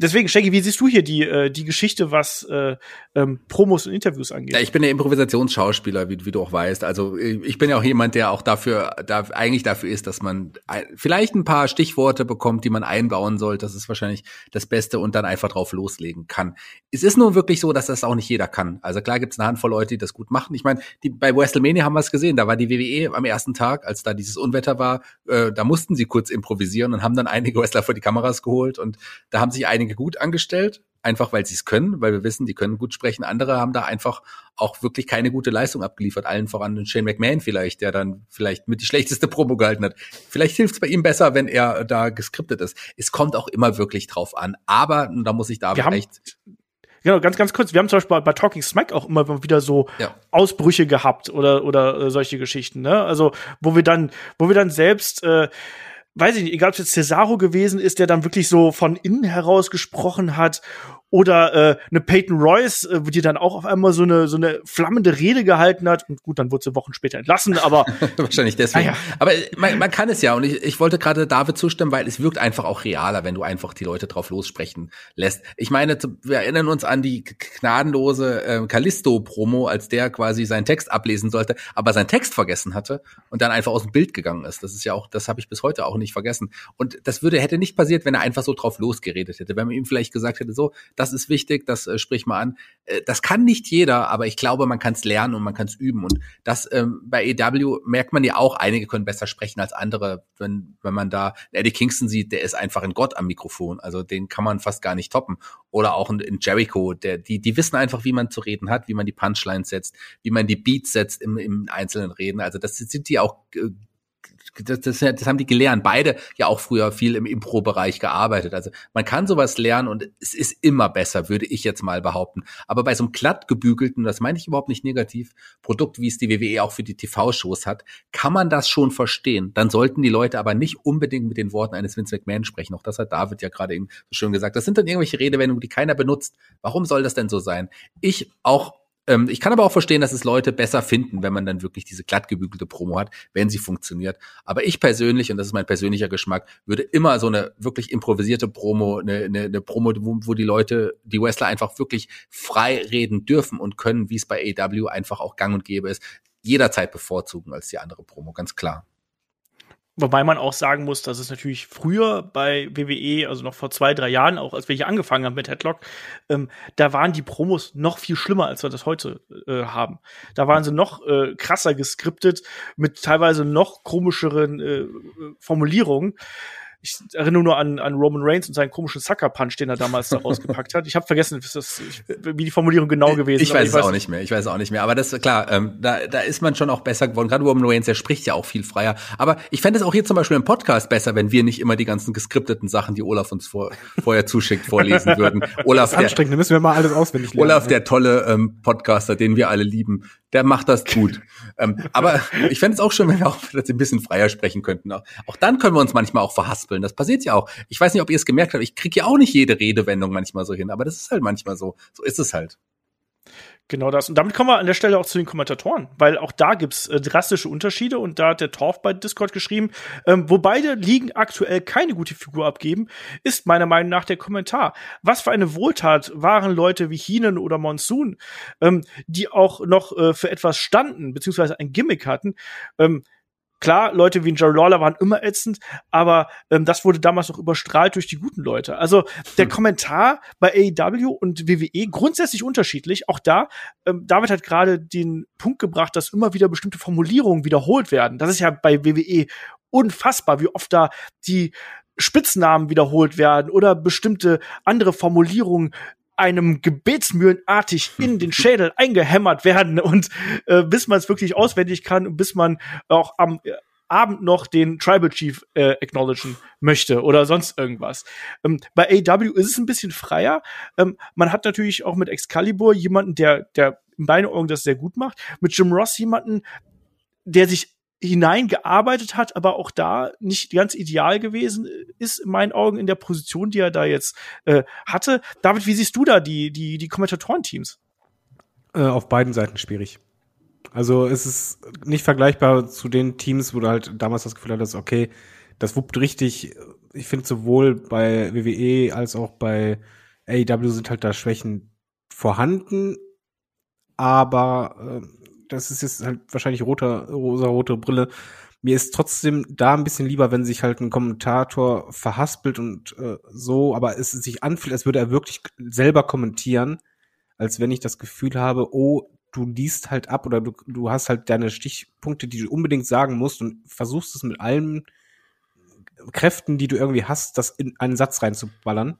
deswegen, Shaggy, wie siehst du hier die, äh, die Geschichte, was äh, ähm, Promos und Interviews angeht? Ja, ich bin der Improvisationsschauspieler, wie, wie du auch weißt. Also ich bin ja auch jemand, der auch dafür, da, eigentlich dafür ist, dass man vielleicht ein paar Stichworte bekommt, die man einbauen soll. Das ist wahrscheinlich das Beste und dann einfach drauf loslegen kann. Es ist nur wirklich so, dass das auch nicht jeder kann. Also klar gibt es eine Handvoll Leute, die das gut machen. Ich meine, bei WrestleMania haben wir es gesehen. Da war die WWE am ersten Tag, als da dieses Unwetter war, äh, da mussten sie kurz improvisieren und haben dann einige Wrestler vor die Kameras geholt und da haben sich einige gut angestellt, einfach weil sie es können, weil wir wissen, die können gut sprechen. Andere haben da einfach auch wirklich keine gute Leistung abgeliefert. Allen voran Shane McMahon vielleicht, der dann vielleicht mit die schlechteste Promo gehalten hat. Vielleicht hilft es bei ihm besser, wenn er da geskriptet ist. Es kommt auch immer wirklich drauf an. Aber, da muss ich da echt Genau, ganz, ganz kurz. Wir haben zum Beispiel bei, bei Talking Smack auch immer wieder so ja. Ausbrüche gehabt oder, oder äh, solche Geschichten, ne? Also, wo wir dann, wo wir dann selbst, äh, weiß ich nicht, egal ob es jetzt Cesaro gewesen ist, der dann wirklich so von innen heraus gesprochen hat oder äh, eine Peyton Royce, äh, die dann auch auf einmal so eine so eine flammende Rede gehalten hat und gut, dann wurde sie Wochen später entlassen, aber wahrscheinlich deswegen. Ja. Aber man, man kann es ja und ich, ich wollte gerade David zustimmen, weil es wirkt einfach auch realer, wenn du einfach die Leute drauf lossprechen lässt. Ich meine, wir erinnern uns an die gnadenlose äh, Callisto-Promo, als der quasi seinen Text ablesen sollte, aber seinen Text vergessen hatte und dann einfach aus dem Bild gegangen ist. Das ist ja auch, das habe ich bis heute auch nicht vergessen. Und das würde hätte nicht passiert, wenn er einfach so drauf losgeredet hätte, wenn man ihm vielleicht gesagt hätte, so das ist wichtig, das äh, sprich mal an. Äh, das kann nicht jeder, aber ich glaube, man kann es lernen und man kann es üben. Und das ähm, bei EW merkt man ja auch, einige können besser sprechen als andere. Wenn, wenn man da Eddie Kingston sieht, der ist einfach ein Gott am Mikrofon. Also den kann man fast gar nicht toppen. Oder auch in, in Jericho, der, die, die wissen einfach, wie man zu reden hat, wie man die Punchlines setzt, wie man die Beats setzt im, im einzelnen Reden. Also das sind die auch äh, das, das, das haben die gelernt. Beide ja auch früher viel im Impro-Bereich gearbeitet. Also man kann sowas lernen und es ist immer besser, würde ich jetzt mal behaupten. Aber bei so einem glatt gebügelten, das meine ich überhaupt nicht negativ, Produkt, wie es die WWE auch für die TV-Shows hat, kann man das schon verstehen. Dann sollten die Leute aber nicht unbedingt mit den Worten eines Vince McMahon sprechen. Auch das hat David ja gerade eben so schön gesagt. Das sind dann irgendwelche Redewendungen, die keiner benutzt. Warum soll das denn so sein? Ich auch ähm, ich kann aber auch verstehen, dass es Leute besser finden, wenn man dann wirklich diese glattgebügelte Promo hat, wenn sie funktioniert. Aber ich persönlich, und das ist mein persönlicher Geschmack, würde immer so eine wirklich improvisierte Promo, eine, eine, eine Promo, wo, wo die Leute, die Wrestler einfach wirklich frei reden dürfen und können, wie es bei AW einfach auch gang und gäbe ist, jederzeit bevorzugen als die andere Promo, ganz klar. Wobei man auch sagen muss, dass es natürlich früher bei WWE, also noch vor zwei, drei Jahren, auch als wir hier angefangen haben mit Headlock, ähm, da waren die Promos noch viel schlimmer, als wir das heute äh, haben. Da waren sie noch äh, krasser geskriptet, mit teilweise noch komischeren äh, Formulierungen ich erinnere nur an, an Roman Reigns und seinen komischen Sucker Punch, den er damals da rausgepackt hat. Ich habe vergessen, das, wie die Formulierung genau gewesen ist. Ich weiß es auch nicht mehr. Ich weiß auch nicht mehr. Aber das ist klar, ähm, da, da ist man schon auch besser geworden. Gerade Roman Reigns, der spricht ja auch viel freier. Aber ich fände es auch hier zum Beispiel im Podcast besser, wenn wir nicht immer die ganzen geskripteten Sachen, die Olaf uns vor, vorher zuschickt, vorlesen würden. Olaf, das ist anstrengend, da müssen wir mal alles auswendig lernen. Olaf, der tolle ähm, Podcaster, den wir alle lieben, der macht das gut. ähm, aber ich fände es auch schön, wenn wir auch ein bisschen freier sprechen könnten. Auch, auch dann können wir uns manchmal auch verhaspeln. Das passiert ja auch. Ich weiß nicht, ob ihr es gemerkt habt. Ich kriege ja auch nicht jede Redewendung manchmal so hin, aber das ist halt manchmal so. So ist es halt. Genau das. Und damit kommen wir an der Stelle auch zu den Kommentatoren, weil auch da gibt's äh, drastische Unterschiede und da hat der Torf bei Discord geschrieben, ähm, wo beide Ligen aktuell keine gute Figur abgeben, ist meiner Meinung nach der Kommentar. Was für eine Wohltat waren Leute wie Hinen oder Monsoon, ähm, die auch noch äh, für etwas standen, beziehungsweise ein Gimmick hatten, ähm, Klar, Leute wie Jerry Lawler waren immer ätzend, aber ähm, das wurde damals noch überstrahlt durch die guten Leute. Also der hm. Kommentar bei AEW und WWE grundsätzlich unterschiedlich. Auch da, ähm, David hat gerade den Punkt gebracht, dass immer wieder bestimmte Formulierungen wiederholt werden. Das ist ja bei WWE unfassbar, wie oft da die Spitznamen wiederholt werden oder bestimmte andere Formulierungen einem gebetsmühlenartig in den Schädel eingehämmert werden und äh, bis man es wirklich auswendig kann und bis man auch am äh, Abend noch den Tribal Chief äh, acknowledgen möchte oder sonst irgendwas. Ähm, bei AW ist es ein bisschen freier. Ähm, man hat natürlich auch mit Excalibur jemanden, der, der in meinen Augen das sehr gut macht. Mit Jim Ross jemanden, der sich hineingearbeitet hat, aber auch da nicht ganz ideal gewesen ist, in meinen Augen, in der Position, die er da jetzt äh, hatte. David, wie siehst du da die, die, die Kommentatorenteams? Äh, auf beiden Seiten schwierig. Also es ist nicht vergleichbar zu den Teams, wo du halt damals das Gefühl hattest, okay, das wuppt richtig. Ich finde sowohl bei WWE als auch bei AEW sind halt da Schwächen vorhanden, aber äh, das ist jetzt halt wahrscheinlich roter, rosa-rote Brille. Mir ist trotzdem da ein bisschen lieber, wenn sich halt ein Kommentator verhaspelt und äh, so, aber es sich anfühlt, als würde er wirklich selber kommentieren, als wenn ich das Gefühl habe, oh, du liest halt ab oder du, du hast halt deine Stichpunkte, die du unbedingt sagen musst und versuchst es mit allen Kräften, die du irgendwie hast, das in einen Satz reinzuballern.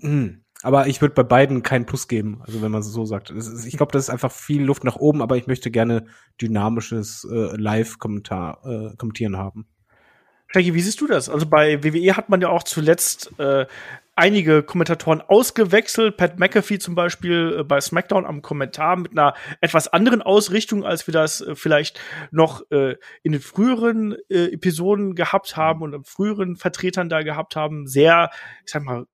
Hm. Aber ich würde bei beiden keinen Plus geben, also wenn man es so sagt. Ist, ich glaube, das ist einfach viel Luft nach oben, aber ich möchte gerne dynamisches äh, Live-Kommentar äh, kommentieren haben. Shaggy, wie siehst du das? Also bei WWE hat man ja auch zuletzt äh, einige Kommentatoren ausgewechselt. Pat McAfee zum Beispiel äh, bei SmackDown am Kommentar mit einer etwas anderen Ausrichtung, als wir das äh, vielleicht noch äh, in den früheren äh, Episoden gehabt haben und früheren Vertretern da gehabt haben. Sehr, ich sag mal,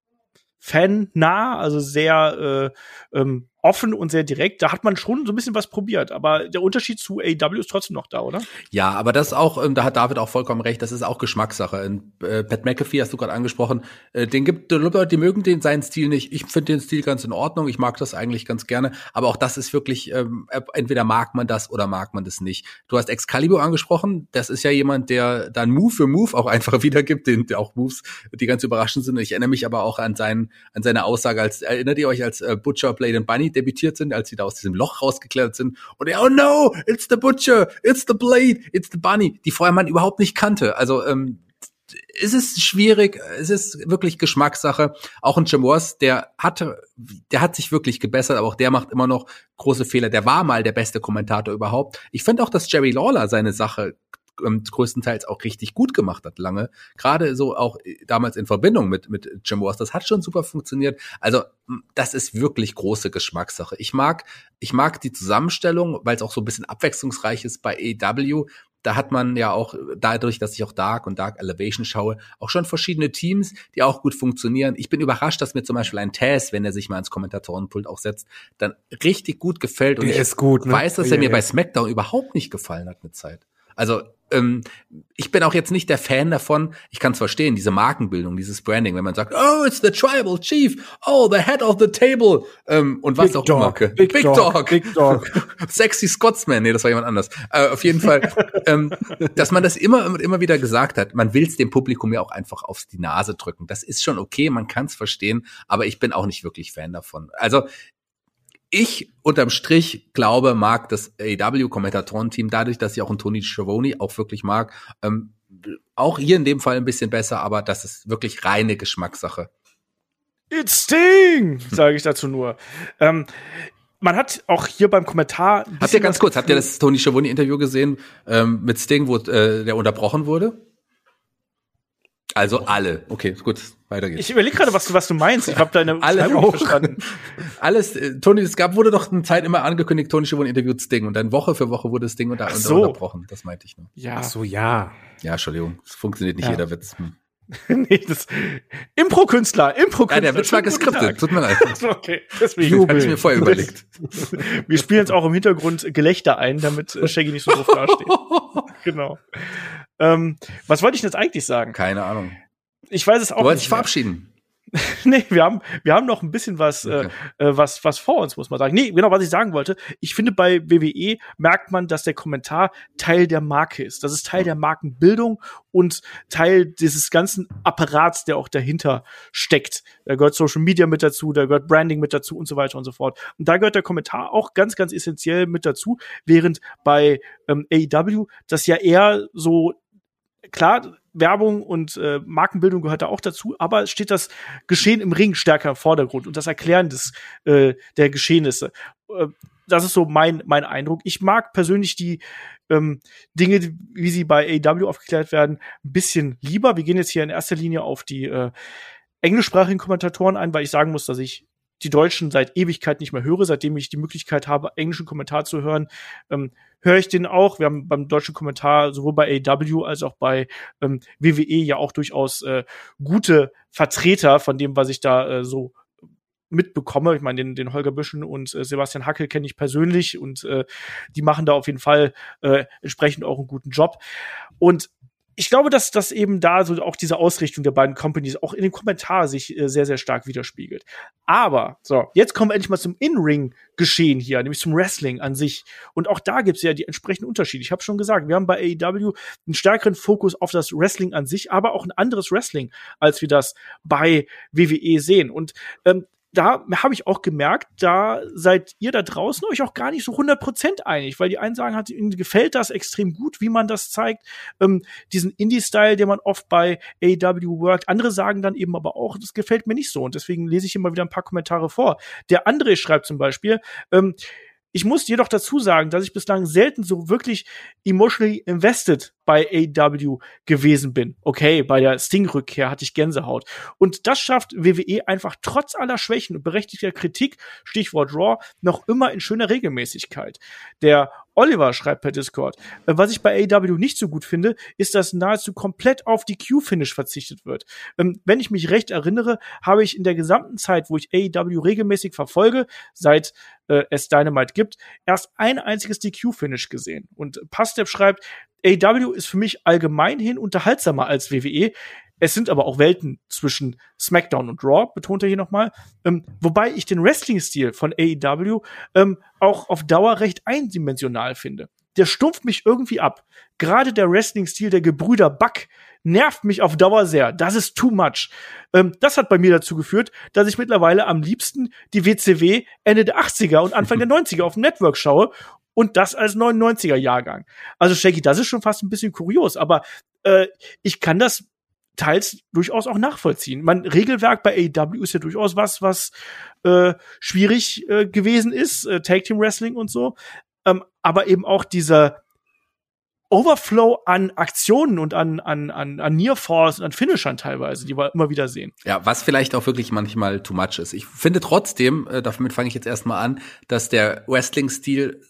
fannah, also sehr äh, ähm, offen und sehr direkt. Da hat man schon so ein bisschen was probiert. Aber der Unterschied zu AEW ist trotzdem noch da, oder? Ja, aber das auch, ähm, da hat David auch vollkommen recht, das ist auch Geschmackssache. In, äh, Pat McAfee hast du gerade angesprochen, äh, den gibt Leute, die mögen den seinen Stil nicht. Ich finde den Stil ganz in Ordnung. Ich mag das eigentlich ganz gerne. Aber auch das ist wirklich, ähm, entweder mag man das oder mag man das nicht. Du hast Excalibur angesprochen. Das ist ja jemand, der dann Move für Move auch einfach wiedergibt, den, der auch Moves, die ganz überraschend sind. Ich erinnere mich aber auch an seinen, an seine Aussage als, erinnert ihr euch als äh, Butcher, Blade and Bunny debütiert sind, als sie da aus diesem Loch rausgeklettert sind. Und er, oh no, it's the Butcher, it's the Blade, it's the Bunny, die vorher man überhaupt nicht kannte. Also ähm, es ist schwierig, es ist wirklich Geschmackssache. Auch ein Jim Ross, der hatte, der hat sich wirklich gebessert, aber auch der macht immer noch große Fehler. Der war mal der beste Kommentator überhaupt. Ich finde auch, dass Jerry Lawler seine Sache ähm, größtenteils auch richtig gut gemacht hat lange. Gerade so auch äh, damals in Verbindung mit, mit Jim Ross. Das hat schon super funktioniert. Also das ist wirklich große Geschmackssache. Ich mag, ich mag die Zusammenstellung, weil es auch so ein bisschen abwechslungsreich ist bei AW da hat man ja auch dadurch, dass ich auch Dark und Dark Elevation schaue, auch schon verschiedene Teams, die auch gut funktionieren. Ich bin überrascht, dass mir zum Beispiel ein Taz, wenn er sich mal ins Kommentatorenpult auch setzt, dann richtig gut gefällt. Und Der ich gut, ne? weiß, dass Ja, er mir ja. bei SmackDown überhaupt nicht gefallen hat mit Zeit. Also ähm, ich bin auch jetzt nicht der Fan davon. Ich kann es verstehen, diese Markenbildung, dieses Branding, wenn man sagt, oh, it's the Tribal Chief, oh, the head of the table ähm, und was Big auch Dog, immer. Big Dog, Big Dog. Sexy Scotsman, nee, das war jemand anders. Äh, auf jeden Fall, ähm, dass man das immer und immer wieder gesagt hat, man will es dem Publikum ja auch einfach auf die Nase drücken. Das ist schon okay, man kann es verstehen, aber ich bin auch nicht wirklich Fan davon. Also ich unterm Strich glaube, mag das AEW-Kommentatorenteam dadurch, dass ich auch einen Tony Schiavone auch wirklich mag, ähm, auch hier in dem Fall ein bisschen besser, aber das ist wirklich reine Geschmackssache. It's Sting, sage ich dazu nur. Ähm, man hat auch hier beim Kommentar. Habt ihr ganz kurz, habt ihr das Tony Schiavone-Interview gesehen ähm, mit Sting, wo äh, der unterbrochen wurde? Also alle. Okay, gut, weiter geht's. Ich überlege gerade, was du, was du meinst. Ich habe deine Alle nicht verstanden. Alles, äh, Tony, es gab, wurde doch eine Zeit immer angekündigt, Tony Schiavone interviewt Sting und dann Woche für Woche wurde Sting unter, so. unterbrochen. Das meinte ich nur. Ja, Ach so, ja. Ja, Entschuldigung, es funktioniert nicht Ja. jeder Witz. Hm. nee, das Impro-Künstler, Impro-Künstler. Ja, der Witz war geskriptet, tut mir leid. Okay, deswegen. Hatte ich mir vorher überlegt. Wir spielen jetzt auch im Hintergrund Gelächter ein, damit äh, Shaggy nicht so doof dasteht. genau. Ähm, was wollte ich denn jetzt eigentlich sagen? Keine Ahnung. Ich weiß es auch Du wolltest dich nicht. mehr. verabschieden. nee, wir haben, wir haben noch ein bisschen was, Okay. äh, äh, was, was vor uns, muss man sagen. Nee, genau, was ich sagen wollte. Ich finde, bei WWE merkt man, dass der Kommentar Teil der Marke ist. Das ist Teil der Markenbildung und Teil dieses ganzen Apparats, der auch dahinter steckt. Da gehört Social Media mit dazu, da gehört Branding mit dazu und so weiter und so fort. Und da gehört der Kommentar auch ganz, ganz essentiell mit dazu, während bei ähm, AEW das ja eher so klar, Werbung und äh, Markenbildung gehört da auch dazu, aber es steht das Geschehen im Ring stärker im Vordergrund und das Erklären des, äh, der Geschehnisse. Äh, das ist so mein, mein Eindruck. Ich mag persönlich die ähm, Dinge, wie sie bei AEW aufgeklärt werden, ein bisschen lieber. Wir gehen jetzt hier in erster Linie auf die äh, englischsprachigen Kommentatoren ein, weil ich sagen muss, dass ich die Deutschen seit Ewigkeit nicht mehr höre, seitdem ich die Möglichkeit habe, englischen Kommentar zu hören, ähm, höre ich den auch. Wir haben beim deutschen Kommentar sowohl bei AW als auch bei ähm, WWE ja auch durchaus äh, gute Vertreter von dem, was ich da äh, so mitbekomme. Ich meine, den, den Holger Büschen und äh, Sebastian Hackel kenne ich persönlich und äh, die machen da auf jeden Fall äh, entsprechend auch einen guten Job. Und ich glaube, dass das eben da so auch diese Ausrichtung der beiden Companies auch in den Kommentaren sich äh, sehr, sehr stark widerspiegelt. Aber, so, jetzt kommen wir endlich mal zum In-Ring-Geschehen hier, nämlich zum Wrestling an sich. Und auch da gibt's ja die entsprechenden Unterschiede. Ich habe schon gesagt, wir haben bei AEW einen stärkeren Fokus auf das Wrestling an sich, aber auch ein anderes Wrestling, als wir das bei WWE sehen. Und ähm, da habe ich auch gemerkt, da seid ihr da draußen euch auch gar nicht so 100% einig, weil die einen sagen, hat, ihnen gefällt das extrem gut, wie man das zeigt, ähm, diesen Indie-Style, den man oft bei AEW workt. Andere sagen dann eben aber auch, das gefällt mir nicht so und deswegen lese ich immer wieder ein paar Kommentare vor. Der André schreibt zum Beispiel, ähm, ich muss jedoch dazu sagen, dass ich bislang selten so wirklich emotionally invested bei AW gewesen bin. Okay, bei der Sting-Rückkehr hatte ich Gänsehaut. Und das schafft WWE einfach trotz aller Schwächen und berechtigter Kritik, Stichwort Raw, noch immer in schöner Regelmäßigkeit. Der Oliver schreibt per Discord, äh, was ich bei AEW nicht so gut finde, ist, dass nahezu komplett auf die Q-Finish verzichtet wird. Ähm, wenn ich mich recht erinnere, habe ich in der gesamten Zeit, wo ich AEW regelmäßig verfolge, seit äh, es Dynamite gibt, erst ein einziges DQ-Finish gesehen. Und Pastep schreibt, AEW ist für mich allgemein hin unterhaltsamer als WWE. Es sind aber auch Welten zwischen SmackDown und Raw, betont er hier nochmal. Ähm, wobei ich den Wrestling-Stil von AEW ähm, auch auf Dauer recht eindimensional finde. Der stumpft mich irgendwie ab. Gerade der Wrestling-Stil der Gebrüder Buck nervt mich auf Dauer sehr. Das ist too much. Ähm, das hat bei mir dazu geführt, dass ich mittlerweile am liebsten die WCW Ende der 80er und Anfang der 90er auf dem Network schaue und das als 99er Jahrgang. Also Shaggy, das ist schon fast ein bisschen kurios, aber äh, ich kann das teils durchaus auch nachvollziehen. Mein Regelwerk bei AEW ist ja durchaus was, was äh, schwierig äh, gewesen ist, äh, Tag Team Wrestling und so. Ähm, aber eben auch dieser Overflow an Aktionen und an, an, an, an Near Falls und an Finishern teilweise, die wir immer wieder sehen. Ja, was vielleicht auch wirklich manchmal too much ist. Ich finde trotzdem, äh, damit fange ich jetzt erstmal an, dass der Wrestling-Stil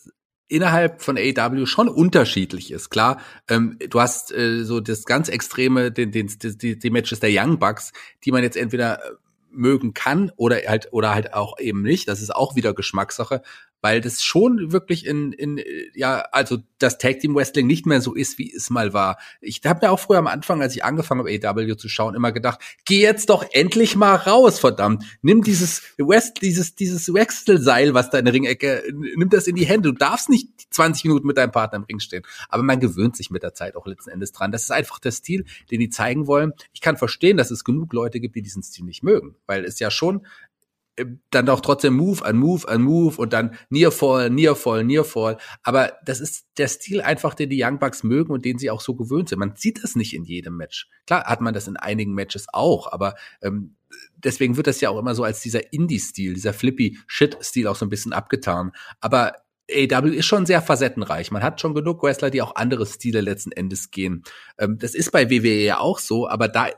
innerhalb von AEW schon unterschiedlich ist. Klar, ähm, du hast äh, so das ganz extreme, den, den, die, die Matches der Young Bucks, die man jetzt entweder äh, mögen kann oder halt oder halt auch eben nicht. Das ist auch wieder Geschmackssache weil das schon wirklich in, in ja, also das Tag Team Wrestling nicht mehr so ist, wie es mal war. Ich habe mir auch früher am Anfang, als ich angefangen habe, AW zu schauen, immer gedacht, geh jetzt doch endlich mal raus, verdammt. Nimm dieses West, dieses, dieses Wechselseil, was da in der Ringecke, nimm das in die Hände. Du darfst nicht 20 Minuten mit deinem Partner im Ring stehen. Aber man gewöhnt sich mit der Zeit auch letzten Endes dran. Das ist einfach der Stil, den die zeigen wollen. Ich kann verstehen, dass es genug Leute gibt, die diesen Stil nicht mögen, weil es ja schon dann doch trotzdem Move an Move an Move und dann Nearfall, Nearfall, Nearfall. Aber das ist der Stil einfach, den die Young Bucks mögen und den sie auch so gewöhnt sind. Man sieht das nicht in jedem Match. Klar hat man das in einigen Matches auch, aber ähm, deswegen wird das ja auch immer so als dieser Indie-Stil, dieser Flippy-Shit-Stil auch so ein bisschen abgetan. Aber AW ist schon sehr facettenreich. Man hat schon genug Wrestler, die auch andere Stile letzten Endes gehen. Ähm, das ist bei WWE ja auch so, aber da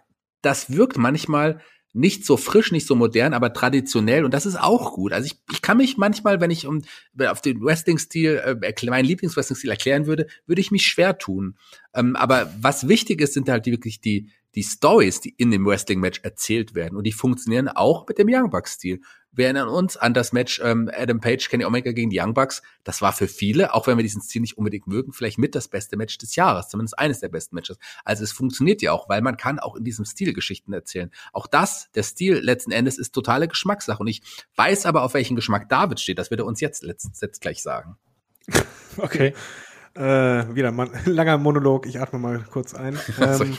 das wirkt manchmal nicht so frisch, nicht so modern, aber traditionell und das ist auch gut. Also ich, ich kann mich manchmal, wenn ich um auf den Wrestling-Stil, äh, meinen Lieblings-Wrestling-Stil erklären würde, würde ich mich schwer tun. Ähm, aber was wichtig ist, sind halt wirklich die die Stories, die in dem Wrestling-Match erzählt werden und die funktionieren auch mit dem Young Bucks-Stil. Wir erinnern uns an das Match ähm, Adam Page, Kenny Omega gegen die Young Bucks. Das war für viele, auch wenn wir diesen Stil nicht unbedingt mögen, vielleicht mit das beste Match des Jahres, zumindest eines der besten Matches. Also es funktioniert ja auch, weil man kann auch in diesem Stil Geschichten erzählen. Auch das, der Stil letzten Endes, ist totale Geschmackssache. Und ich weiß aber, auf welchen Geschmack David steht. Das wird er uns jetzt, jetzt gleich sagen. Okay. Äh, wieder mal langer Monolog, ich atme mal kurz ein. Ähm,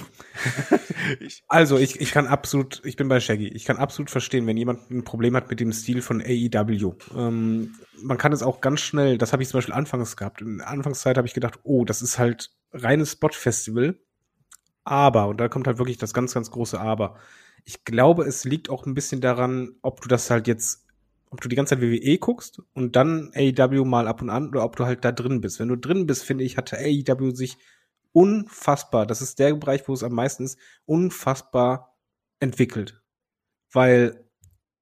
also, ich, ich kann absolut, ich bin bei Shaggy, ich kann absolut verstehen, wenn jemand ein Problem hat mit dem Stil von AEW. Ähm, man kann es auch ganz schnell, das habe ich zum Beispiel anfangs gehabt. In der Anfangszeit habe ich gedacht, oh, das ist halt reines Spot-Festival. Aber, und da kommt halt wirklich das ganz, ganz große Aber. Ich glaube, es liegt auch ein bisschen daran, ob du das halt jetzt ob du die ganze Zeit WWE guckst und dann AEW mal ab und an oder ob du halt da drin bist. Wenn du drin bist, finde ich, hatte AEW sich unfassbar, das ist der Bereich, wo es am meisten ist, unfassbar entwickelt. Weil,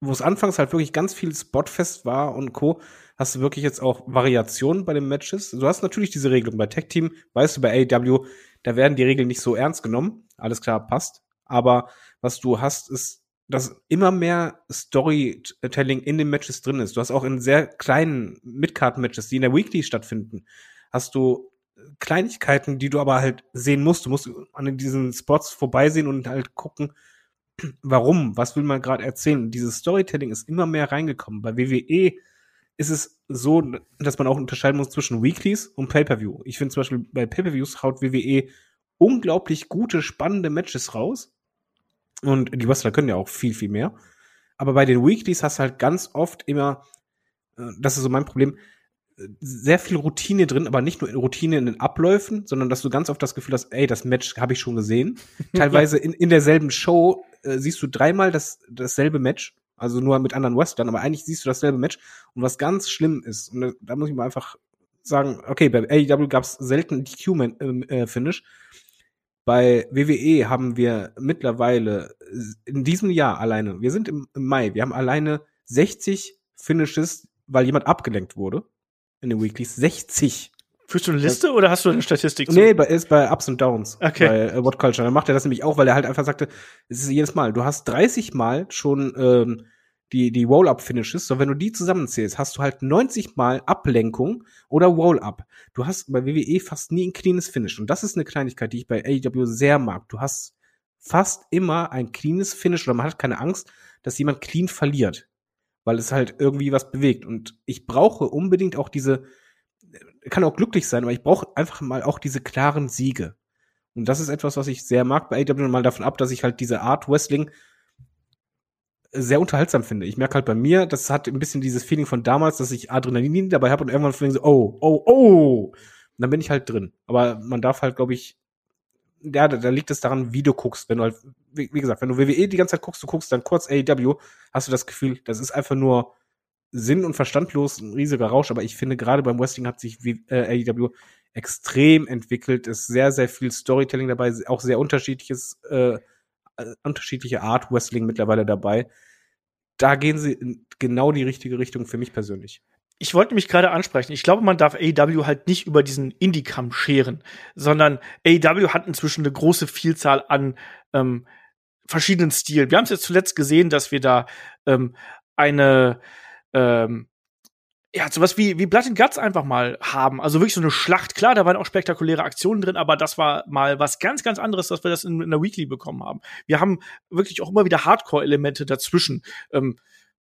wo es anfangs halt wirklich ganz viel Spotfest war und Co., hast du wirklich jetzt auch Variationen bei den Matches. Du hast natürlich diese Regelung bei Tech Team, weißt du, bei AEW, da werden die Regeln nicht so ernst genommen. Alles klar, passt. Aber was du hast, ist dass immer mehr Storytelling in den Matches drin ist. Du hast auch in sehr kleinen Midcard-Matches, die in der Weekly stattfinden, hast du Kleinigkeiten, die du aber halt sehen musst. Du musst an diesen Spots vorbeisehen und halt gucken, warum, was will man gerade erzählen. Dieses Storytelling ist immer mehr reingekommen. Bei WWE ist es so, dass man auch unterscheiden muss zwischen Weeklies und Pay-per-View. Ich finde zum Beispiel bei Pay-per-Views haut WWE unglaublich gute, spannende Matches raus. Und die Wrestler können ja auch viel, viel mehr. Aber bei den Weeklies hast du halt ganz oft immer, äh, das ist so mein Problem, sehr viel Routine drin, aber nicht nur Routine in den Abläufen, sondern dass du ganz oft das Gefühl hast, ey, das Match habe ich schon gesehen. Teilweise in, in derselben Show äh, siehst du dreimal das, dasselbe Match, also nur mit anderen Western, aber eigentlich siehst du dasselbe Match und was ganz schlimm ist, und da, da muss ich mal einfach sagen, okay, bei AEW gab es selten DQ-Finish. Äh, bei WWE haben wir mittlerweile in diesem Jahr alleine, wir sind im, im Mai, wir haben alleine 60 Finishes, weil jemand abgelenkt wurde in den Weeklies. 60. Führst du eine Liste das, oder hast du eine Statistik? Zu? Nee, bei, ist bei Ups und Downs. Okay. Bei äh, What Culture. Dann macht er das nämlich auch, weil er halt einfach sagte, es ist jedes Mal, du hast 30 Mal schon ähm, die, die Roll-Up-Finishes, so wenn du die zusammenzählst, hast du halt 90 Mal Ablenkung oder Roll-Up. Du hast bei WWE fast nie ein cleanes Finish. Und das ist eine Kleinigkeit, die ich bei AEW sehr mag. Du hast fast immer ein cleanes Finish oder man hat keine Angst, dass jemand clean verliert weil es halt irgendwie was bewegt. Und ich brauche unbedingt auch diese, kann auch glücklich sein, aber ich brauche einfach mal auch diese klaren Siege. Und das ist etwas, was ich sehr mag bei AW, mal davon ab, dass ich halt diese Art Wrestling sehr unterhaltsam finde. Ich merke halt bei mir, das hat ein bisschen dieses Feeling von damals, dass ich Adrenalin dabei habe und irgendwann finde ich so, oh, oh, oh. Und dann bin ich halt drin. Aber man darf halt, glaube ich, ja, da, da liegt es daran, wie du guckst. Wenn du halt, wie, wie, gesagt, wenn du WWE die ganze Zeit guckst, du guckst dann kurz AEW, hast du das Gefühl, das ist einfach nur sinn- und verstandlos, ein riesiger Rausch. Aber ich finde, gerade beim Wrestling hat sich äh, AEW extrem entwickelt, ist sehr, sehr viel Storytelling dabei, auch sehr unterschiedliches, äh, unterschiedliche Art Wrestling mittlerweile dabei. Da gehen sie in genau die richtige Richtung für mich persönlich ich wollte mich gerade ansprechen. Ich glaube, man darf AEW halt nicht über diesen Indie-Kamm scheren, sondern AEW hat inzwischen eine große Vielzahl an ähm, verschiedenen Stilen. Wir haben es jetzt zuletzt gesehen, dass wir da ähm, eine ähm, ja, sowas wie, wie Blood and Guts einfach mal haben. Also wirklich so eine Schlacht. Klar, da waren auch spektakuläre Aktionen drin, aber das war mal was ganz, ganz anderes, dass wir das in, in der Weekly bekommen haben. Wir haben wirklich auch immer wieder Hardcore-Elemente dazwischen. Ähm,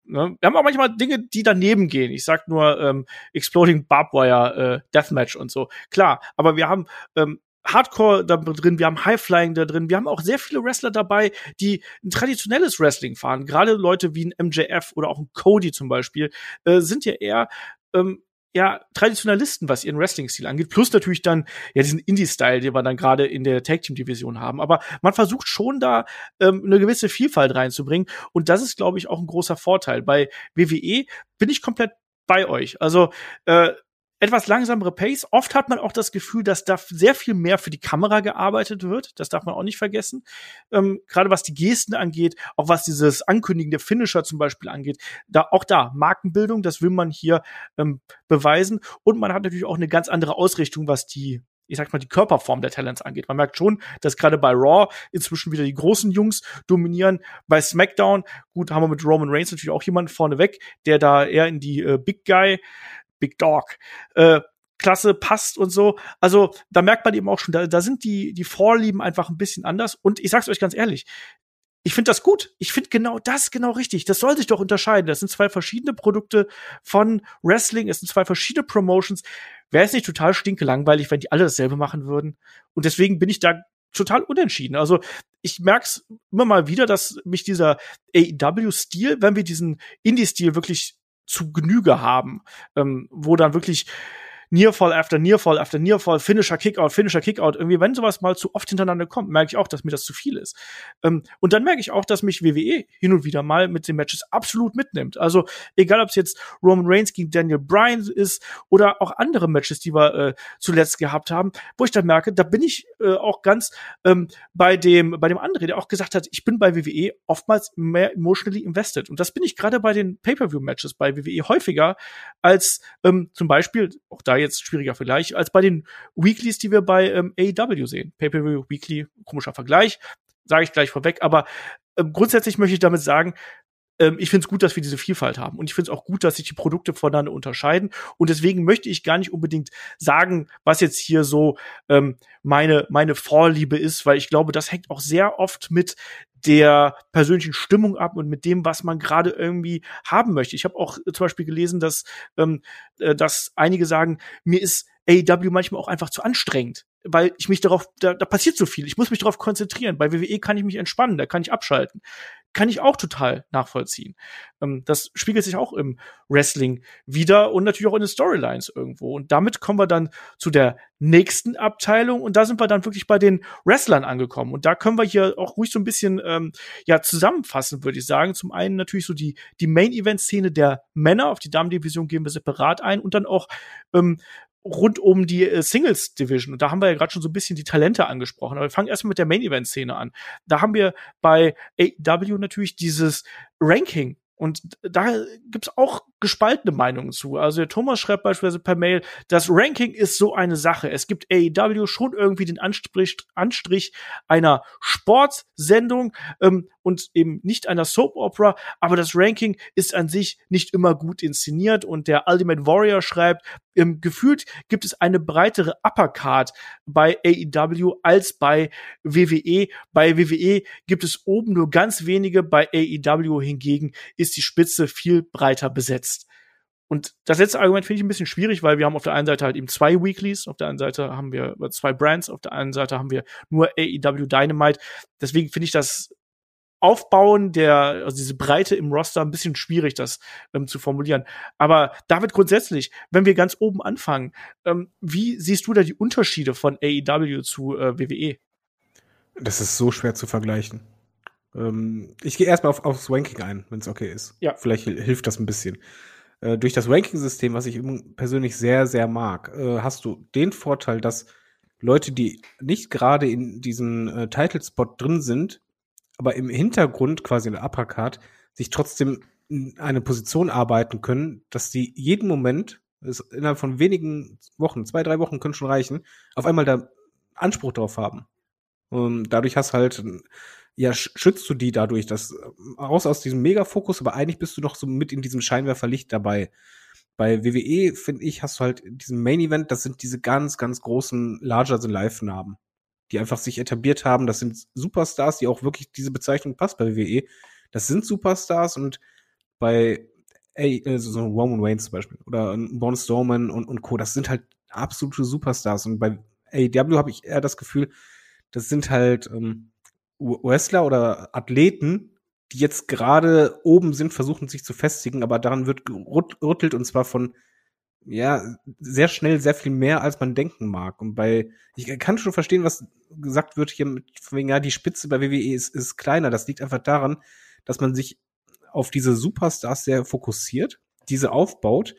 Ne? Wir haben auch manchmal Dinge, die daneben gehen. Ich sag nur ähm, Exploding Barbed Wire, äh, Deathmatch und so. Klar, aber wir haben ähm, Hardcore da drin, wir haben Highflying da drin, wir haben auch sehr viele Wrestler dabei, die ein traditionelles Wrestling fahren. Gerade Leute wie ein MJF oder auch ein Cody zum Beispiel äh, sind ja eher ähm, ja, Traditionalisten, was ihren Wrestling-Stil angeht, plus natürlich dann ja diesen Indie-Style, den wir dann gerade in der Tag-Team-Division haben. Aber man versucht schon da ähm, eine gewisse Vielfalt reinzubringen und das ist, glaube ich, auch ein großer Vorteil. Bei WWE bin ich komplett bei euch. Also äh, etwas langsamere Pace. Oft hat man auch das Gefühl, dass da sehr viel mehr für die Kamera gearbeitet wird. Das darf man auch nicht vergessen. Ähm, Gerade was die Gesten angeht, auch was dieses Ankündigen der Finisher zum Beispiel angeht. Da, auch da, Markenbildung, das will man hier ähm, beweisen. Und man hat natürlich auch eine ganz andere Ausrichtung, was die ich sag mal, die Körperform der Talents angeht. Man merkt schon, dass gerade bei Raw inzwischen wieder die großen Jungs dominieren. Bei SmackDown, gut, haben wir mit Roman Reigns natürlich auch jemanden vorneweg, der da eher in die äh, Big Guy Big Dog. Äh, Klasse passt und so. Also da merkt man eben auch schon, da, da sind die, die Vorlieben einfach ein bisschen anders. Und ich sag's euch ganz ehrlich, ich finde das gut. Ich finde genau das genau richtig. Das soll sich doch unterscheiden. Das sind zwei verschiedene Produkte von Wrestling. Es sind zwei verschiedene Promotions. Wäre es nicht total stinke langweilig, wenn die alle dasselbe machen würden? Und deswegen bin ich da total unentschieden. Also ich merk's immer mal wieder, dass mich dieser AEW-Stil, wenn wir diesen Indie-Stil wirklich zu Genüge haben, ähm, wo dann wirklich Nearfall after Nearfall after Nearfall, Finisher Kickout, Finisher Kickout. Irgendwie, wenn sowas mal zu oft hintereinander kommt, merke ich auch, dass mir das zu viel ist. Ähm, und dann merke ich auch, dass mich WWE hin und wieder mal mit den Matches absolut mitnimmt. Also egal, ob es jetzt Roman Reigns gegen Daniel Bryan ist oder auch andere Matches, die wir äh, zuletzt gehabt haben, wo ich dann merke, da bin ich äh, auch ganz ähm, bei dem bei dem anderen, der auch gesagt hat, ich bin bei WWE oftmals mehr emotionally invested. Und das bin ich gerade bei den Pay-per-view-Matches bei WWE häufiger als ähm, zum Beispiel auch da jetzt schwieriger Vergleich als bei den Weeklies, die wir bei ähm, AEW sehen. Pay-per-view Weekly, komischer Vergleich, sage ich gleich vorweg. Aber äh, grundsätzlich möchte ich damit sagen, ähm, ich finde es gut, dass wir diese Vielfalt haben. Und ich finde es auch gut, dass sich die Produkte voneinander unterscheiden. Und deswegen möchte ich gar nicht unbedingt sagen, was jetzt hier so ähm, meine, meine Vorliebe ist, weil ich glaube, das hängt auch sehr oft mit der persönlichen Stimmung ab und mit dem, was man gerade irgendwie haben möchte. Ich habe auch zum Beispiel gelesen, dass, ähm, äh, dass einige sagen, mir ist AEW manchmal auch einfach zu anstrengend, weil ich mich darauf, da, da passiert so viel. Ich muss mich darauf konzentrieren. Bei WWE kann ich mich entspannen, da kann ich abschalten kann ich auch total nachvollziehen. Ähm, das spiegelt sich auch im Wrestling wieder und natürlich auch in den Storylines irgendwo. Und damit kommen wir dann zu der nächsten Abteilung und da sind wir dann wirklich bei den Wrestlern angekommen. Und da können wir hier auch ruhig so ein bisschen ähm, ja zusammenfassen, würde ich sagen. Zum einen natürlich so die die Main Event Szene der Männer, auf die Damendivision gehen wir separat ein und dann auch ähm, rund um die äh, Singles Division. Und da haben wir ja gerade schon so ein bisschen die Talente angesprochen. Aber wir fangen erstmal mit der Main Event Szene an. Da haben wir bei AEW natürlich dieses Ranking und da gibt's auch gespaltene Meinungen zu. Also der Thomas schreibt beispielsweise per Mail, das Ranking ist so eine Sache. Es gibt AEW schon irgendwie den Anstrich, Anstrich einer Sportsendung ähm, und eben nicht einer Soap Opera, aber das Ranking ist an sich nicht immer gut inszeniert und der Ultimate Warrior schreibt, ähm, gefühlt gibt es eine breitere Uppercard bei AEW als bei WWE. Bei WWE gibt es oben nur ganz wenige, bei AEW hingegen ist die Spitze viel breiter besetzt. Und das letzte Argument finde ich ein bisschen schwierig, weil wir haben auf der einen Seite halt eben zwei Weeklies, auf der anderen Seite haben wir zwei Brands, auf der anderen Seite haben wir nur AEW Dynamite. Deswegen finde ich das Aufbauen der, also diese Breite im Roster ein bisschen schwierig, das ähm, zu formulieren. Aber David, grundsätzlich, wenn wir ganz oben anfangen, ähm, wie siehst du da die Unterschiede von AEW zu äh, WWE? Das ist so schwer zu vergleichen. Ähm, ich gehe erstmal auf, aufs Ranking ein, wenn es okay ist. Ja. Vielleicht hilft das ein bisschen. Äh, durch das Ranking-System, was ich persönlich sehr, sehr mag, äh, hast du den Vorteil, dass Leute, die nicht gerade in diesem äh, Title-Spot drin sind, aber im Hintergrund quasi in der Uppercard sich trotzdem in eine Position arbeiten können, dass die jeden Moment, innerhalb von wenigen Wochen, zwei, drei Wochen können schon reichen, auf einmal da Anspruch drauf haben. Und dadurch hast halt, ja, schützt du die dadurch, dass raus aus diesem Megafokus, aber eigentlich bist du doch so mit in diesem Scheinwerferlicht dabei. Bei WWE, finde ich, hast du halt diesen Main Event, das sind diese ganz, ganz großen Larger-than-Life-Namen die einfach sich etabliert haben. Das sind Superstars, die auch wirklich diese Bezeichnung passt bei WWE. Das sind Superstars und bei ey, also so Roman Reigns zum Beispiel oder Braun Strowman und, und Co. Das sind halt absolute Superstars. Und bei AEW habe ich eher das Gefühl, das sind halt ähm, Wrestler oder Athleten, die jetzt gerade oben sind, versuchen sich zu festigen, aber daran wird gerüttelt und zwar von ja, sehr schnell sehr viel mehr, als man denken mag. Und bei, ich kann schon verstehen, was gesagt wird hier mit, wegen, ja, die Spitze bei WWE ist, ist kleiner. Das liegt einfach daran, dass man sich auf diese Superstars sehr fokussiert, diese aufbaut,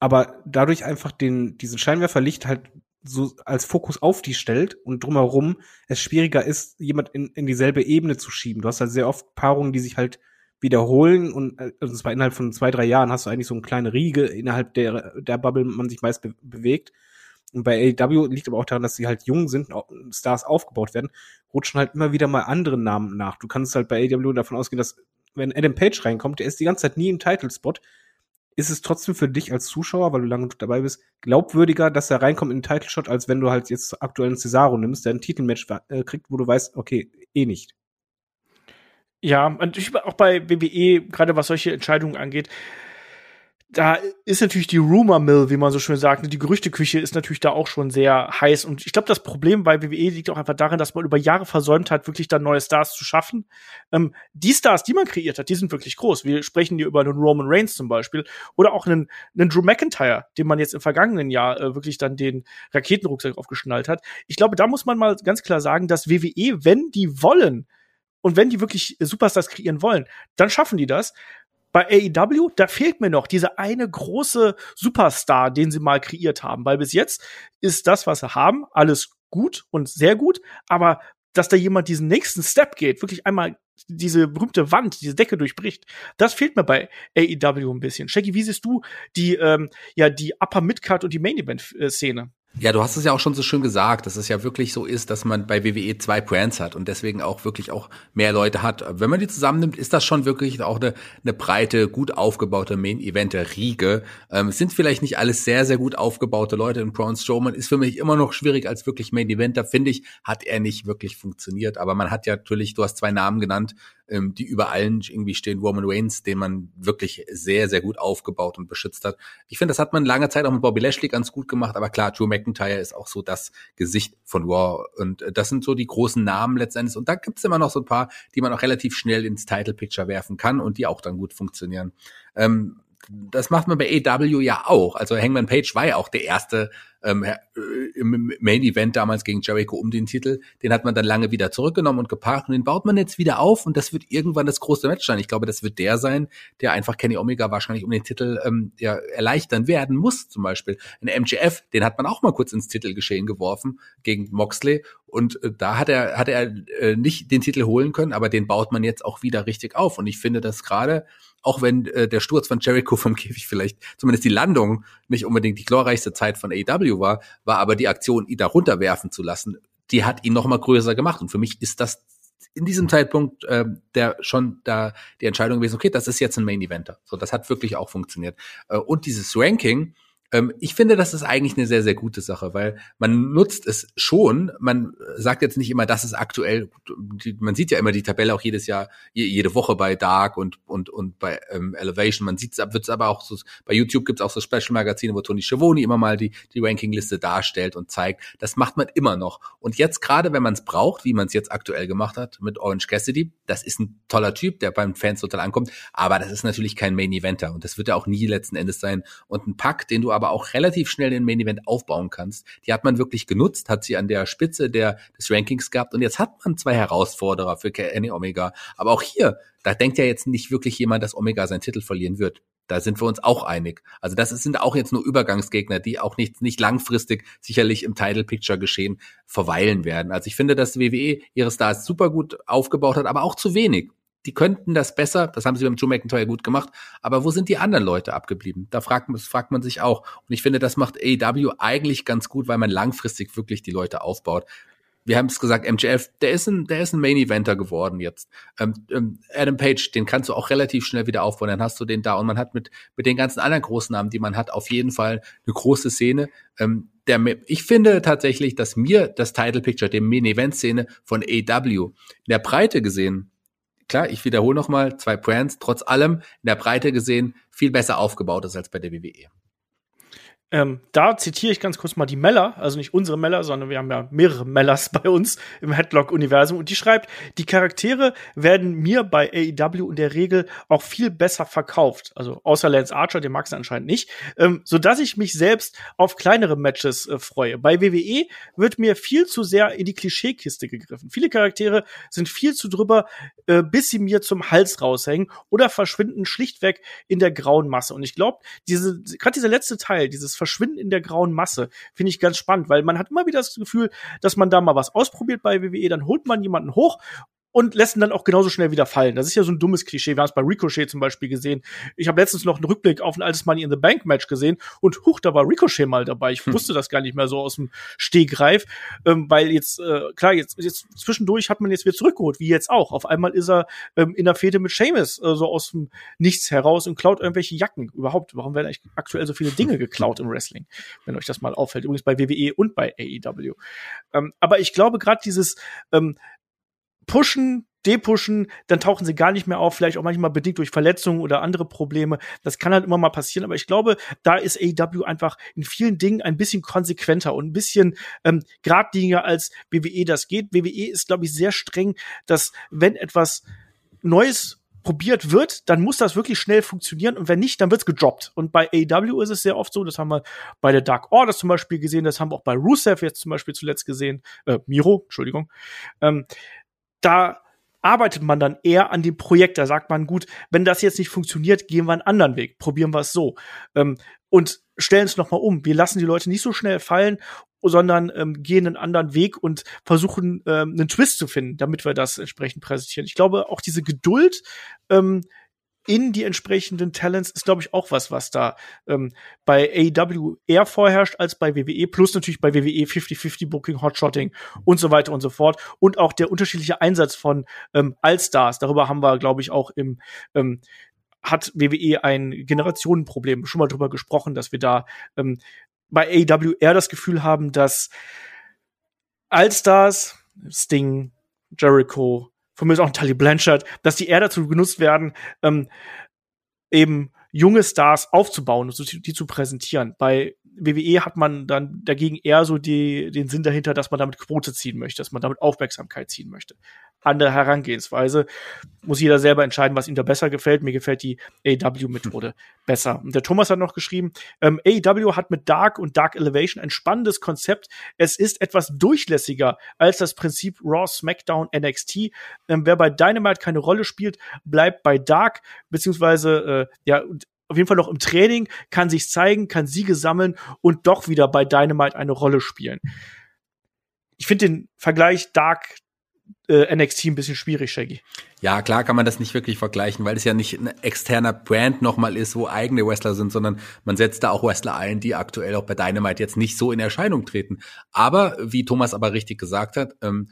aber dadurch einfach den, diesen Scheinwerferlicht halt so als Fokus auf die stellt und drumherum es schwieriger ist, jemand in, in dieselbe Ebene zu schieben. Du hast halt sehr oft Paarungen, die sich halt wiederholen und äh, also zwar innerhalb von zwei, drei Jahren hast du eigentlich so eine kleine Riege, innerhalb der, der Bubble man sich meist be bewegt. Und bei AEW liegt aber auch daran, dass sie halt jung sind, Stars aufgebaut werden, rutschen halt immer wieder mal andere Namen nach. Du kannst halt bei AEW davon ausgehen, dass wenn Adam Page reinkommt, der ist die ganze Zeit nie im Title-Spot, ist es trotzdem für dich als Zuschauer, weil du lange dabei bist, glaubwürdiger, dass er reinkommt in den Title-Shot, als wenn du halt jetzt aktuellen Cesaro nimmst, der ein Titelmatch äh, kriegt, wo du weißt, okay, eh nicht. Ja, und auch bei WWE, gerade was solche Entscheidungen angeht, da ist natürlich die Rumor Mill, wie man so schön sagt, die Gerüchteküche ist natürlich da auch schon sehr heiß. Und ich glaube, das Problem bei WWE liegt auch einfach darin, dass man über Jahre versäumt hat, wirklich dann neue Stars zu schaffen. Ähm, die Stars, die man kreiert hat, die sind wirklich groß. Wir sprechen hier über einen Roman Reigns zum Beispiel oder auch einen, einen Drew McIntyre, dem man jetzt im vergangenen Jahr äh, wirklich dann den Raketenrucksack aufgeschnallt hat. Ich glaube, da muss man mal ganz klar sagen, dass WWE, wenn die wollen, und wenn die wirklich Superstars kreieren wollen, dann schaffen die das. Bei AEW, da fehlt mir noch dieser eine große Superstar, den sie mal kreiert haben, weil bis jetzt ist das, was sie haben, alles gut und sehr gut, aber dass da jemand diesen nächsten Step geht, wirklich einmal diese berühmte Wand, diese Decke durchbricht. Das fehlt mir bei AEW ein bisschen. Shaggy, wie siehst du die, ähm, ja, die Upper Midcard und die Main Event Szene? Ja, du hast es ja auch schon so schön gesagt, dass es ja wirklich so ist, dass man bei WWE zwei Brands hat und deswegen auch wirklich auch mehr Leute hat. Wenn man die zusammennimmt, ist das schon wirklich auch eine, eine breite, gut aufgebaute Main-Event-Riege. Ähm, es sind vielleicht nicht alles sehr, sehr gut aufgebaute Leute. Und Braun Strowman ist für mich immer noch schwierig als wirklich Main-Eventer, finde ich, hat er nicht wirklich funktioniert. Aber man hat ja natürlich, du hast zwei Namen genannt, ähm, die über allen irgendwie stehen. Roman Reigns, den man wirklich sehr, sehr gut aufgebaut und beschützt hat. Ich finde, das hat man lange Zeit auch mit Bobby Lashley ganz gut gemacht, aber klar, Drew McIntyre ist auch so das Gesicht von Raw und äh, das sind so die großen Namen letztendlich. Und da gibt's immer noch so ein paar, die man auch relativ schnell ins Title Picture werfen kann und die auch dann gut funktionieren. Ähm, das macht man bei AW ja auch. Also Hangman Page war ja auch der erste ähm, äh, im Main Event damals gegen Jericho um den Titel. Den hat man dann lange wieder zurückgenommen und geparkt und den baut man jetzt wieder auf und das wird irgendwann das große Match sein. Ich glaube, das wird der sein, der einfach Kenny Omega wahrscheinlich um den Titel ähm, ja, erleichtern werden muss. Zum Beispiel ein MGF, den hat man auch mal kurz ins Titelgeschehen geworfen gegen Moxley und äh, da hat er hat er äh, nicht den Titel holen können, aber den baut man jetzt auch wieder richtig auf und ich finde das gerade auch wenn äh, der Sturz von Jericho vom Käfig vielleicht zumindest die Landung nicht unbedingt die glorreichste Zeit von AEW war, war aber die Aktion, ihn da runterwerfen zu lassen, die hat ihn noch mal größer gemacht. Und für mich ist das in diesem Zeitpunkt äh, der schon da die Entscheidung gewesen, okay, das ist jetzt ein Main Eventer. So, das hat wirklich auch funktioniert. Äh, und dieses Ranking, ich finde, das ist eigentlich eine sehr, sehr gute Sache, weil man nutzt es schon. Man sagt jetzt nicht immer, das ist aktuell. Man sieht ja immer die Tabelle auch jedes Jahr, jede Woche bei Dark und und und bei ähm, Elevation. Man sieht es, wird aber auch so. Bei YouTube gibt es auch so Special-Magazine, wo Tony Schiavone immer mal die die Rankingliste darstellt und zeigt. Das macht man immer noch. Und jetzt gerade, wenn man es braucht, wie man es jetzt aktuell gemacht hat mit Orange Cassidy, das ist ein toller Typ, der beim Fans total ankommt. Aber das ist natürlich kein Main Eventer und das wird er auch nie letzten Endes sein. Und ein Pack, den du aber auch relativ schnell den Main Event aufbauen kannst. Die hat man wirklich genutzt, hat sie an der Spitze der, des Rankings gehabt und jetzt hat man zwei Herausforderer für Kenny Omega. Aber auch hier, da denkt ja jetzt nicht wirklich jemand, dass Omega seinen Titel verlieren wird. Da sind wir uns auch einig. Also das sind auch jetzt nur Übergangsgegner, die auch nicht, nicht langfristig sicherlich im Title Picture geschehen verweilen werden. Also ich finde, dass WWE ihre Stars super gut aufgebaut hat, aber auch zu wenig die könnten das besser, das haben sie beim Joe McIntyre gut gemacht, aber wo sind die anderen Leute abgeblieben? Da fragt, fragt man sich auch. Und ich finde, das macht AEW eigentlich ganz gut, weil man langfristig wirklich die Leute aufbaut. Wir haben es gesagt, MJF, der ist ein, der ist ein Main Eventer geworden jetzt. Ähm, ähm, Adam Page, den kannst du auch relativ schnell wieder aufbauen, dann hast du den da und man hat mit, mit den ganzen anderen großen Namen, die man hat, auf jeden Fall eine große Szene. Ähm, der, ich finde tatsächlich, dass mir das Title Picture, der Main Event Szene von AEW in der Breite gesehen klar, ich wiederhole nochmal, zwei Brands, trotz allem in der Breite gesehen viel besser aufgebaut ist als bei der WWE. Ähm, da zitiere ich ganz kurz mal die Meller, also nicht unsere Meller, sondern wir haben ja mehrere Mellers bei uns im Headlock-Universum. Und die schreibt, die Charaktere werden mir bei AEW in der Regel auch viel besser verkauft. Also außer Lance Archer, den mag es anscheinend nicht, ähm, so dass ich mich selbst auf kleinere Matches äh, freue. Bei WWE wird mir viel zu sehr in die Klischeekiste gegriffen. Viele Charaktere sind viel zu drüber, äh, bis sie mir zum Hals raushängen oder verschwinden schlichtweg in der grauen Masse. Und ich glaube, diese, gerade dieser letzte Teil, dieses Verschwinden in der grauen Masse finde ich ganz spannend, weil man hat immer wieder das Gefühl, dass man da mal was ausprobiert bei WWE, dann holt man jemanden hoch und lässt ihn dann auch genauso schnell wieder fallen. Das ist ja so ein dummes Klischee. Wir haben es bei Ricochet zum Beispiel gesehen. Ich habe letztens noch einen Rückblick auf ein altes Money in the Bank Match gesehen und huch, da war Ricochet mal dabei. Ich hm. wusste das gar nicht mehr so aus dem Stehgreif, ähm, weil jetzt, äh, klar, jetzt, jetzt zwischendurch hat man jetzt wieder zurückgeholt, wie jetzt auch. Auf einmal ist er ähm, in der Fehde mit Seamus äh, so aus dem Nichts heraus und klaut irgendwelche Jacken. Überhaupt, warum werden eigentlich aktuell so viele Dinge geklaut im Wrestling, wenn euch das mal auffällt? Übrigens bei WWE und bei AEW. Ähm, aber ich glaube, gerade dieses ähm, pushen, depushen, dann tauchen sie gar nicht mehr auf, vielleicht auch manchmal bedingt durch Verletzungen oder andere Probleme. Das kann halt immer mal passieren, aber ich glaube, da ist AEW einfach in vielen Dingen ein bisschen konsequenter und ein bisschen ähm, geradliniger als WWE das geht. WWE ist, glaube ich, sehr streng, dass wenn etwas Neues probiert wird, dann muss das wirklich schnell funktionieren und wenn nicht, dann wird's gedroppt. Und bei AEW ist es sehr oft so, das haben wir bei der Dark Order zum Beispiel gesehen, das haben wir auch bei Rusev jetzt zum Beispiel zuletzt gesehen, äh, Miro, Entschuldigung, ähm, da arbeitet man dann eher an dem Projekt. Da sagt man, gut, wenn das jetzt nicht funktioniert, gehen wir einen anderen Weg, probieren wir es so. Ähm, und stellen es nochmal um. Wir lassen die Leute nicht so schnell fallen, sondern ähm, gehen einen anderen Weg und versuchen, ähm, einen Twist zu finden, damit wir das entsprechend präsentieren. Ich glaube, auch diese Geduld ähm, in die entsprechenden Talents ist, glaube ich, auch was, was da ähm, bei AEW eher vorherrscht als bei WWE, plus natürlich bei WWE 50-50 Booking, Hotshotting und so weiter und so fort. Und auch der unterschiedliche Einsatz von ähm, Allstars. Darüber haben wir, glaube ich, auch im ähm, hat WWE ein Generationenproblem schon mal drüber gesprochen, dass wir da ähm, bei AEW eher das Gefühl haben, dass Allstars, Sting, Jericho, von mir ist auch ein Tully Blanchard, dass die eher dazu genutzt werden, ähm, eben junge Stars aufzubauen und die zu präsentieren. Bei WWE hat man dann dagegen eher so die, den Sinn dahinter, dass man damit Quote ziehen möchte, dass man damit Aufmerksamkeit ziehen möchte. Andere Herangehensweise muss jeder selber entscheiden, was ihm da besser gefällt. Mir gefällt die AEW-Methode besser. Und der Thomas hat noch geschrieben, ähm, AEW hat mit Dark und Dark Elevation ein spannendes Konzept. Es ist etwas durchlässiger als das Prinzip Raw, SmackDown, NXT. Ähm, wer bei Dynamite keine Rolle spielt, bleibt bei Dark, beziehungsweise äh, ja, auf jeden Fall noch im Training, kann sich zeigen, kann Siege sammeln und doch wieder bei Dynamite eine Rolle spielen. Ich finde den Vergleich Dark äh, NXT ein bisschen schwierig, Shaggy. Ja, klar kann man das nicht wirklich vergleichen, weil es ja nicht ein externer Brand nochmal ist, wo eigene Wrestler sind, sondern man setzt da auch Wrestler ein, die aktuell auch bei Dynamite jetzt nicht so in Erscheinung treten. Aber, wie Thomas aber richtig gesagt hat, ähm,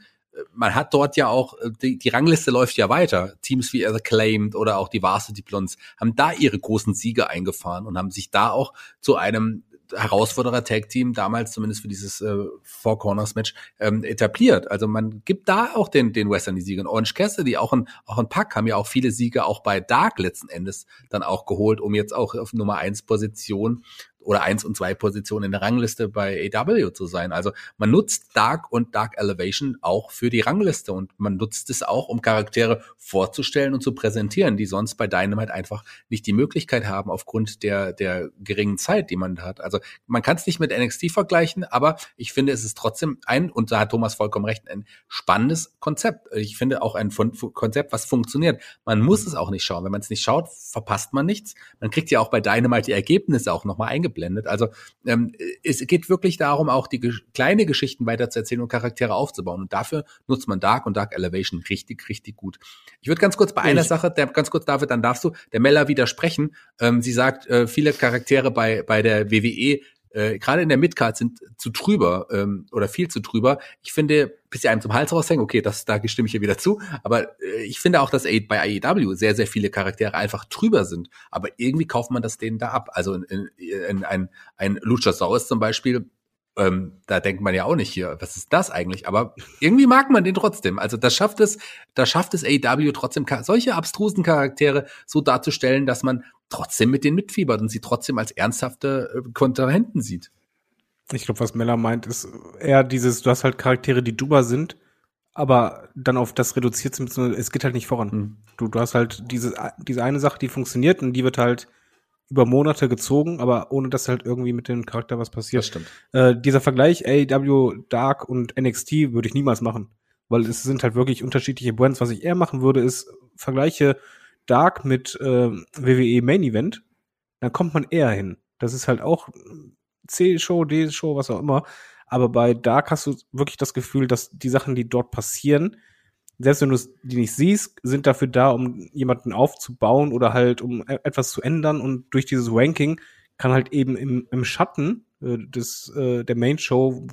man hat dort ja auch, äh, die, die Rangliste läuft ja weiter. Teams wie Acclaimed oder auch die Varsity Blondes haben da ihre großen Siege eingefahren und haben sich da auch zu einem Herausforderer Tag Team damals zumindest für dieses äh, Four Corners Match ähm, etabliert. Also man gibt da auch den den Western die Siege. Und Orange Cassidy auch ein auch ein Pack haben ja auch viele Siege auch bei Dark letzten Endes dann auch geholt, um jetzt auch auf Nummer eins Position oder eins und zwei Positionen in der Rangliste bei AW zu sein. Also man nutzt Dark und Dark Elevation auch für die Rangliste und man nutzt es auch, um Charaktere vorzustellen und zu präsentieren, die sonst bei Dynamite einfach nicht die Möglichkeit haben aufgrund der, der geringen Zeit, die man hat. Also man kann es nicht mit NXT vergleichen, aber ich finde, es ist trotzdem ein, und da hat Thomas vollkommen recht, ein spannendes Konzept. Ich finde auch ein Konzept, was funktioniert. Man muss es auch nicht schauen. Wenn man es nicht schaut, verpasst man nichts. Man kriegt ja auch bei Dynamite die Ergebnisse auch nochmal eingebaut eingeblendet. Also ähm, es geht wirklich darum, auch die ge kleine Geschichten weiterzuerzählen und Charaktere aufzubauen. Und dafür nutzt man Dark und Dark Elevation richtig, richtig gut. Ich würde ganz kurz bei einer Sache, der, ganz kurz, David, dann darfst du der Mella widersprechen. Ähm, sie sagt, äh, viele Charaktere bei, bei der WWE äh, gerade in der Midcard sind zu trüber ähm, oder viel zu trüber. Ich finde, bis sie einem zum Hals raushängen, okay, das, da stimme ich ihr wieder zu, aber äh, ich finde auch, dass bei AEW sehr, sehr viele Charaktere einfach trüber sind, aber irgendwie kauft man das denen da ab. Also in, in, in ein, ein Luchasaurus zum Beispiel, ähm, da denkt man ja auch nicht hier, was ist das eigentlich? Aber irgendwie mag man den trotzdem. Also das schafft es, da schafft es AEW trotzdem solche abstrusen Charaktere so darzustellen, dass man trotzdem mit denen mitfiebert und sie trotzdem als ernsthafte äh, Kontrahenten sieht. Ich glaube, was Mella meint, ist eher dieses, du hast halt Charaktere, die duber sind, aber dann auf das reduziert sind, es geht halt nicht voran. Mhm. Du, du hast halt diese, diese eine Sache, die funktioniert und die wird halt über Monate gezogen, aber ohne dass halt irgendwie mit dem Charakter was passiert. Das stimmt. Äh, dieser Vergleich AEW Dark und NXT würde ich niemals machen, weil es sind halt wirklich unterschiedliche Brands. Was ich eher machen würde, ist Vergleiche Dark mit äh, WWE Main Event, dann kommt man eher hin. Das ist halt auch C-Show, D-Show, was auch immer. Aber bei Dark hast du wirklich das Gefühl, dass die Sachen, die dort passieren, selbst wenn du die nicht siehst, sind dafür da, um jemanden aufzubauen oder halt um e-, etwas zu ändern. Und durch dieses Ranking kann halt eben im, im Schatten äh, des äh, der Main Show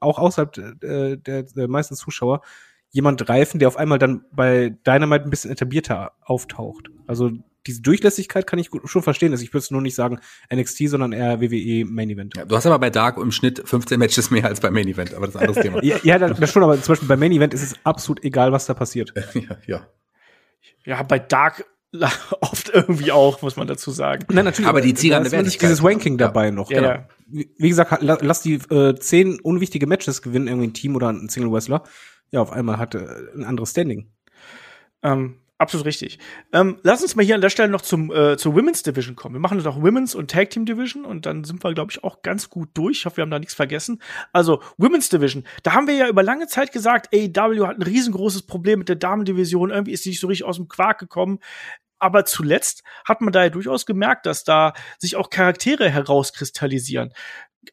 auch außerhalb äh, der, der meisten Zuschauer jemand reifen, der auf einmal dann bei Dynamite ein bisschen etablierter auftaucht. Also diese Durchlässigkeit kann ich schon verstehen. Also ich würde es nur nicht sagen NXT, sondern eher WWE Main Event. Ja, du hast aber bei Dark im Schnitt 15 Matches mehr als bei Main Event, aber das ist ein anderes Thema. ja, ja, das schon, aber zum Beispiel bei Main Event ist es absolut egal, was da passiert. ja, ja. Ja, bei Dark oft irgendwie auch, muss man dazu sagen. Nein, natürlich. Aber die ziehen an der dieses Ranking dabei ja. noch. Ja, genau. ja. Wie gesagt, lass die äh, zehn unwichtige Matches gewinnen, irgendwie ein Team oder ein Single Wrestler ja, auf einmal hatte ein anderes Standing. Ähm, absolut richtig. Ähm, lass uns mal hier an der Stelle noch zum, äh, zur Women's Division kommen. Wir machen noch Women's und Tag Team Division und dann sind wir, glaube ich, auch ganz gut durch. Ich hoffe, wir haben da nichts vergessen. Also, Women's Division. Da haben wir ja über lange Zeit gesagt, AEW hat ein riesengroßes Problem mit der Damendivision. Irgendwie ist sie nicht so richtig aus dem Quark gekommen. Aber zuletzt hat man da ja durchaus gemerkt, dass da sich auch Charaktere herauskristallisieren.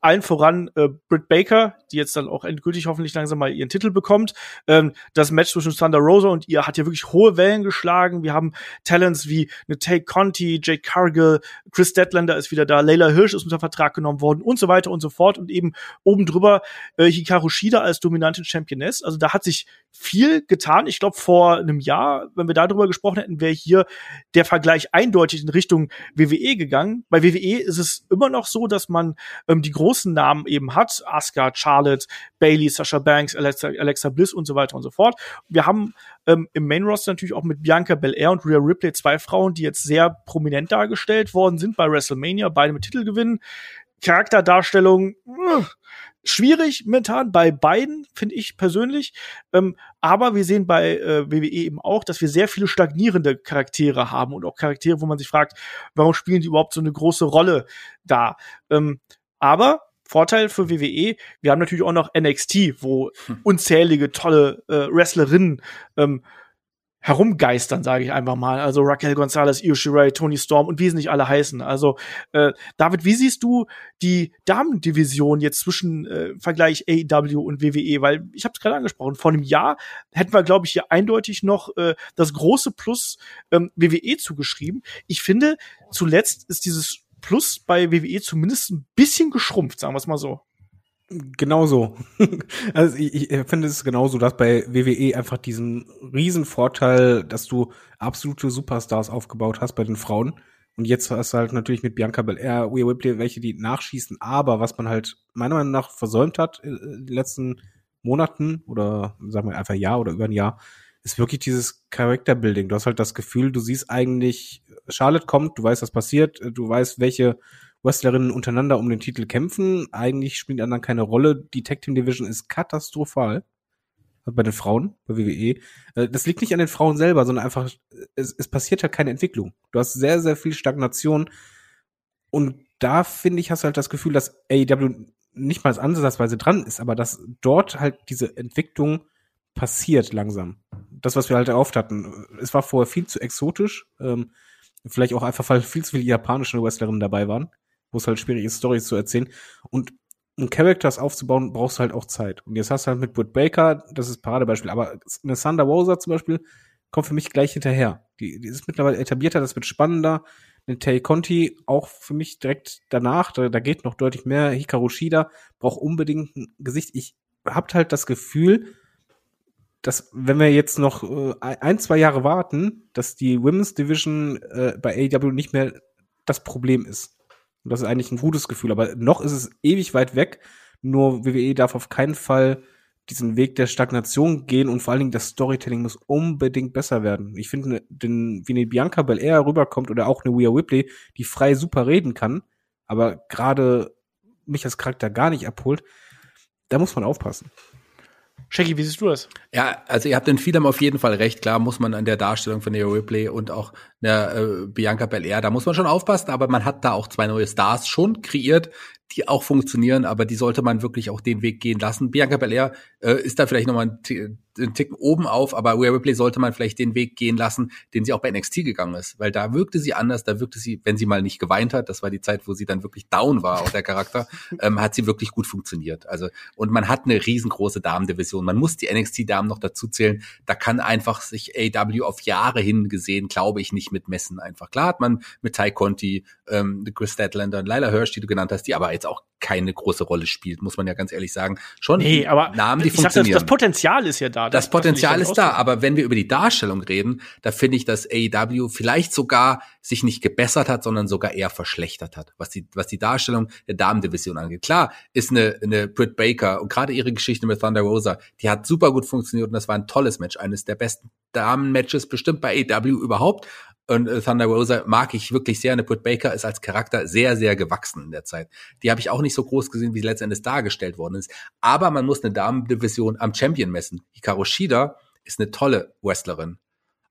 Allen voran äh, Britt Baker, die jetzt dann auch endgültig hoffentlich langsam mal ihren Titel bekommt. Ähm, das Match zwischen Thunder Rosa und ihr hat ja wirklich hohe Wellen geschlagen. Wir haben Talents wie eine Tay Conti, Jake Cargill, Chris Deadlander ist wieder da, Layla Hirsch ist unter Vertrag genommen worden und so weiter und so fort. Und eben oben drüber äh, Hikaru Shida als dominante Championess. Also da hat sich viel getan. Ich glaube, vor einem Jahr, wenn wir darüber gesprochen hätten, wäre hier der Vergleich eindeutig in Richtung WWE gegangen. Bei WWE ist es immer noch so, dass man ähm, die großen Namen eben hat. Asuka, Charlotte, Bailey, Sasha Banks, Alexa, Alexa Bliss und so weiter und so fort. Wir haben ähm, im Main Roster natürlich auch mit Bianca Belair und Rhea Ripley zwei Frauen, die jetzt sehr prominent dargestellt worden sind bei WrestleMania, beide mit Titelgewinn. Charakterdarstellung, äh, schwierig momentan bei beiden, finde ich persönlich. Ähm, aber wir sehen bei äh, WWE eben auch, dass wir sehr viele stagnierende Charaktere haben und auch Charaktere, wo man sich fragt, warum spielen die überhaupt so eine große Rolle da? Ähm, aber Vorteil für WWE, wir haben natürlich auch noch NXT, wo hm. unzählige tolle äh, Wrestlerinnen ähm, herumgeistern, sage ich einfach mal. Also Raquel Gonzalez, Io Shirai, Tony Storm und wie sie nicht alle heißen. Also äh, David, wie siehst du die Damendivision jetzt zwischen äh, Vergleich AEW und WWE? Weil ich habe es gerade angesprochen, vor einem Jahr hätten wir, glaube ich, hier eindeutig noch äh, das große Plus ähm, WWE zugeschrieben. Ich finde, zuletzt ist dieses Plus bei WWE zumindest ein bisschen geschrumpft, sagen wir es mal so. Genauso. also ich, ich finde es genauso, dass bei WWE einfach diesen riesen Vorteil, dass du absolute Superstars aufgebaut hast bei den Frauen. Und jetzt hast du halt natürlich mit Bianca Belair, Rhea Ripley, welche die nachschießen. Aber was man halt meiner Meinung nach versäumt hat in äh, den letzten Monaten oder sagen wir einfach Jahr oder über ein Jahr, ist wirklich dieses Character Building. Du hast halt das Gefühl, du siehst eigentlich, Charlotte kommt, du weißt, was passiert, du weißt, welche Wrestlerinnen untereinander um den Titel kämpfen. Eigentlich spielt anderen keine Rolle. Die Tag Team Division ist katastrophal. Bei den Frauen, bei WWE. Äh, das liegt nicht an den Frauen selber, sondern einfach, es, es passiert halt keine Entwicklung. Du hast sehr, sehr viel Stagnation. Und da finde ich, hast du halt das Gefühl, dass AEW nicht mal ansatzweise dran ist, aber dass dort halt diese Entwicklung passiert langsam. Das, was wir halt erhofft hatten. Es war vorher viel zu exotisch. Ähm, vielleicht auch einfach, weil viel zu viele japanische Wrestlerinnen dabei waren wo es halt schwierig ist, Stories zu erzählen. Und um Characters aufzubauen, brauchst du halt auch Zeit. Und jetzt hast du halt mit Britt Baker, das ist Paradebeispiel, aber eine Thunder Rosa zum Beispiel kommt für mich gleich hinterher. Die, die ist mittlerweile etablierter, das wird spannender. Eine Tay Conti auch für mich direkt danach, da, da geht noch deutlich mehr. Hikaru Shida braucht unbedingt ein Gesicht. Ich habt halt das Gefühl, dass wenn wir jetzt noch äh, ein, zwei Jahre warten, dass die Women's Division äh, bei AEW nicht mehr das Problem ist. Und das ist eigentlich ein gutes Gefühl. Aber noch ist es ewig weit weg. Nur WWE darf auf keinen Fall diesen Weg der Stagnation gehen und vor allen Dingen das Storytelling muss unbedingt besser werden. Ich finde, den, wie eine Bianca Belair rüberkommt oder auch eine Rhea Ripley, die frei super reden kann, aber gerade mich als Charakter gar nicht abholt, da muss man aufpassen. Shaggy, wie siehst du das? Ja, also ihr habt in vielem auf jeden Fall recht. Klar muss man an der Darstellung von Neo Ripley und auch der äh, Bianca Belair, da muss man schon aufpassen, aber man hat da auch zwei neue Stars schon kreiert, die auch funktionieren, aber die sollte man wirklich auch den Weg gehen lassen. Bianca Belair äh, ist da vielleicht nochmal ein, ein Ticken oben auf, aber Rhea Ripley sollte man vielleicht den Weg gehen lassen, den sie auch bei NXT gegangen ist, weil da wirkte sie anders, da wirkte sie, wenn sie mal nicht geweint hat, das war die Zeit, wo sie dann wirklich down war, auch der Charakter, ähm, hat sie wirklich gut funktioniert. Also und man hat eine riesengroße Damendivision. Man muss die NXT-Damen noch dazu zählen. Da kann einfach sich AW auf Jahre hin gesehen, glaube ich, nicht mit messen. Einfach klar hat man mit Ty Conti, ähm, Chris Statlander und Lila Hirsch, die du genannt hast, die aber jetzt auch keine große Rolle spielt, muss man ja ganz ehrlich sagen. Schon nee, aber Namen, die funktionieren. Sag, das, das, Potenzial ist ja da. Das, das Potenzial ist da, aber wenn wir über die Darstellung reden, da finde ich, dass AEW vielleicht sogar sich nicht gebessert hat, sondern sogar eher verschlechtert hat, was die, was die Darstellung der Damendivision angeht. Klar ist eine, eine Britt Baker und gerade ihre Geschichte mit Thunder Rosa, die hat super gut funktioniert und das war ein tolles Match, eines der besten Damen-Matches bestimmt bei AEW überhaupt. Und äh, Thunder Rosa mag ich wirklich sehr. Eine Britt Baker ist als Charakter sehr, sehr gewachsen in der Zeit. Die habe ich auch nicht so groß gesehen, wie sie letztendlich dargestellt worden ist. Aber man muss eine Damendivision am Champion messen. Hikaru Shida ist eine tolle Wrestlerin.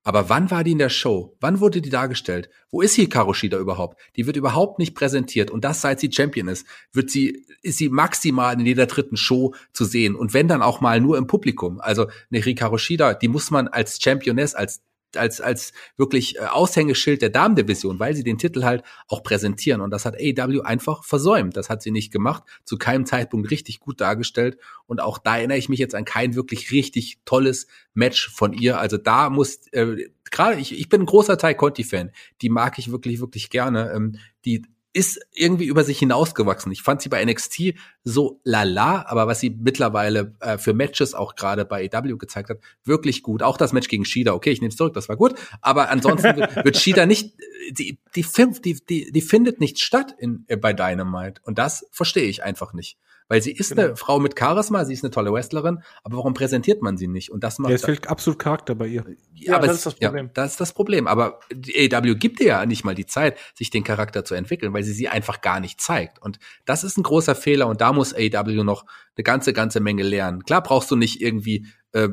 Aber wann war die in der Show? Wann wurde die dargestellt? Wo ist Hikaru Shida überhaupt? Die wird überhaupt nicht präsentiert. Und das, seit sie Champion ist, wird sie, ist sie maximal in jeder dritten Show zu sehen. Und wenn dann auch mal nur im Publikum. Also eine Hikaru Shida, die muss man als Championess, als als, als wirklich äh, Aushängeschild der Damendivision, weil sie den Titel halt auch präsentieren. Und das hat AEW einfach versäumt. Das hat sie nicht gemacht, zu keinem Zeitpunkt richtig gut dargestellt. Und auch da erinnere ich mich jetzt an kein wirklich richtig tolles Match von ihr. Also da muss, äh, gerade ich, ich bin ein großer Teil Conti-Fan. Die mag ich wirklich, wirklich gerne. Ähm, die ist irgendwie über sich hinausgewachsen. Ich fand sie bei NXT so lala, aber was sie mittlerweile äh, für Matches auch gerade bei EW gezeigt hat, wirklich gut. Auch das Match gegen Shida, okay, ich nehme es zurück, das war gut. Aber ansonsten wird, wird Shida nicht, die, die, die, die, die findet nicht statt in, äh, bei Dynamite. Und das verstehe ich einfach nicht. Weil sie ist genau. eine Frau mit Charisma, sie ist eine tolle Wrestlerin, aber warum präsentiert man sie nicht? Und das macht. Ja, es fehlt absolut Charakter bei ihr. Ja, ja aber das ist das Problem. Ja, das ist das Problem. Aber die AW gibt ihr ja nicht mal die Zeit, sich den Charakter zu entwickeln, weil sie sie einfach gar nicht zeigt. Und das ist ein großer Fehler und da muss AW noch eine ganze, ganze Menge lernen. Klar brauchst du nicht irgendwie äh,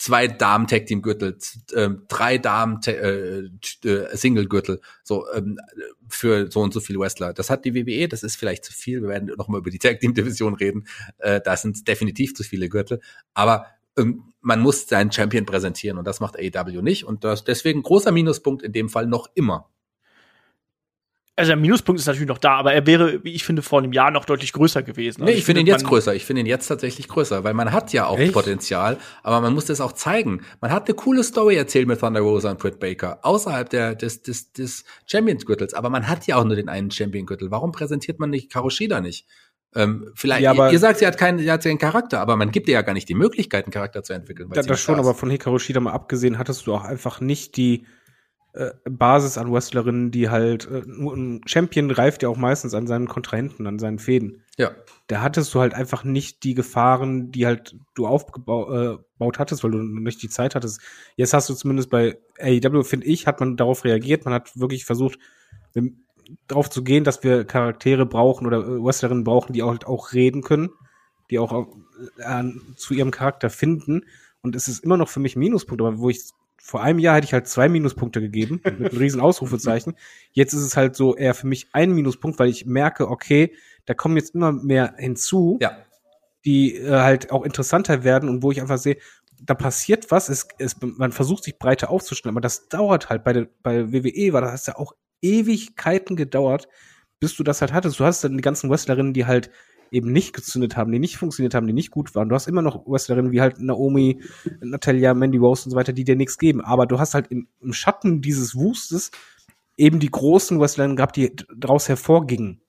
zwei Damen Tag Team Gürtel, äh, drei Damen äh, Single Gürtel, so ähm, für so und so viele Wrestler. Das hat die WWE, das ist vielleicht zu viel. Wir werden noch mal über die Tag Team Division reden. Äh, da sind definitiv zu viele Gürtel, aber ähm, man muss seinen Champion präsentieren und das macht AEW nicht und das deswegen großer Minuspunkt in dem Fall noch immer also der Minuspunkt ist natürlich noch da, aber er wäre, wie ich finde, vor einem Jahr noch deutlich größer gewesen. Also nee, ich, ich finde ihn jetzt größer. Ich finde ihn jetzt tatsächlich größer, weil man hat ja auch Echt? Potenzial, aber man muss das auch zeigen. Man hat eine coole Story erzählt mit Thunder Rosa und Britt Baker außerhalb der, des, des, des Champions-Gürtels, aber man hat ja auch nur den einen Champion-Gürtel. Warum präsentiert man nicht Karoshida nicht? Ähm, vielleicht, ja, ihr, ihr, sagt, sie hat keinen, sie hat keinen Charakter, aber man gibt ihr ja gar nicht die Möglichkeit, einen Charakter zu entwickeln. Da, das schon, aber von Hikaru Shida mal abgesehen, hattest du auch einfach nicht die, äh, Basis an Wrestlerinnen, die halt, äh, ein Champion reift ja auch meistens an seinen Kontrahenten, an seinen Fäden. Ja. Da hattest du halt einfach nicht die Gefahren, die halt du aufgebaut äh, hattest, weil du nicht die Zeit hattest. Jetzt hast du zumindest bei AEW, finde ich, hat man darauf reagiert. Man hat wirklich versucht, darauf zu gehen, dass wir Charaktere brauchen oder äh, Wrestlerinnen brauchen, die auch, halt auch reden können, die auch äh, zu ihrem Charakter finden. Und es ist immer noch für mich ein Minuspunkt, aber wo ich vor einem Jahr hätte ich halt zwei Minuspunkte gegeben, mit einem riesen Ausrufezeichen. Jetzt ist es halt so eher für mich ein Minuspunkt, weil ich merke, okay, da kommen jetzt immer mehr hinzu, ja. die äh, halt auch interessanter werden und wo ich einfach sehe, da passiert was, es, es, man versucht sich breiter aufzustellen, aber das dauert halt. Bei, der, bei WWE war das ja auch Ewigkeiten gedauert, bis du das halt hattest. Du hast dann die ganzen Wrestlerinnen, die halt eben nicht gezündet haben, die nicht funktioniert haben, die nicht gut waren. Du hast immer noch Wrestlerinnen wie halt Naomi, Natalia, Mandy Rose und so weiter, die dir nichts geben. Aber du hast halt im, im Schatten dieses Wustes eben die großen Wrestlerinnen gehabt, die daraus hervorgingen.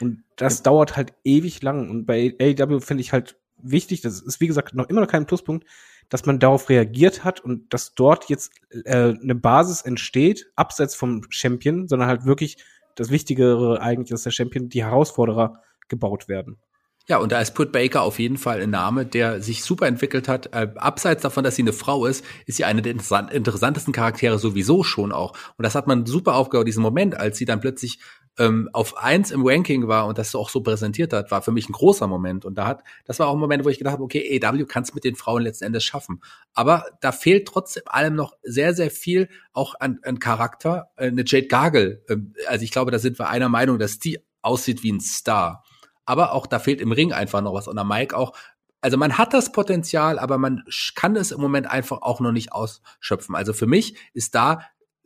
Und das ja. dauert halt ewig lang. Und bei AEW finde ich halt wichtig, das ist wie gesagt noch immer noch kein Pluspunkt, dass man darauf reagiert hat und dass dort jetzt äh, eine Basis entsteht, abseits vom Champion, sondern halt wirklich das Wichtigere eigentlich, dass der Champion die Herausforderer gebaut werden. Ja, und da ist Put Baker auf jeden Fall ein Name, der sich super entwickelt hat. Äh, abseits davon, dass sie eine Frau ist, ist sie eine der interessantesten Charaktere sowieso schon auch. Und das hat man super aufgehört, diesen Moment, als sie dann plötzlich ähm, auf eins im Ranking war und das auch so präsentiert hat, war für mich ein großer Moment. Und da hat, das war auch ein Moment, wo ich gedacht habe, okay, AW kann es mit den Frauen letzten Endes schaffen. Aber da fehlt trotzdem allem noch sehr, sehr viel auch an, an Charakter. Äh, eine Jade Gargle, äh, also ich glaube, da sind wir einer Meinung, dass die aussieht wie ein Star aber auch da fehlt im Ring einfach noch was. Und am Mike auch, also man hat das Potenzial, aber man kann es im Moment einfach auch noch nicht ausschöpfen. Also für mich ist da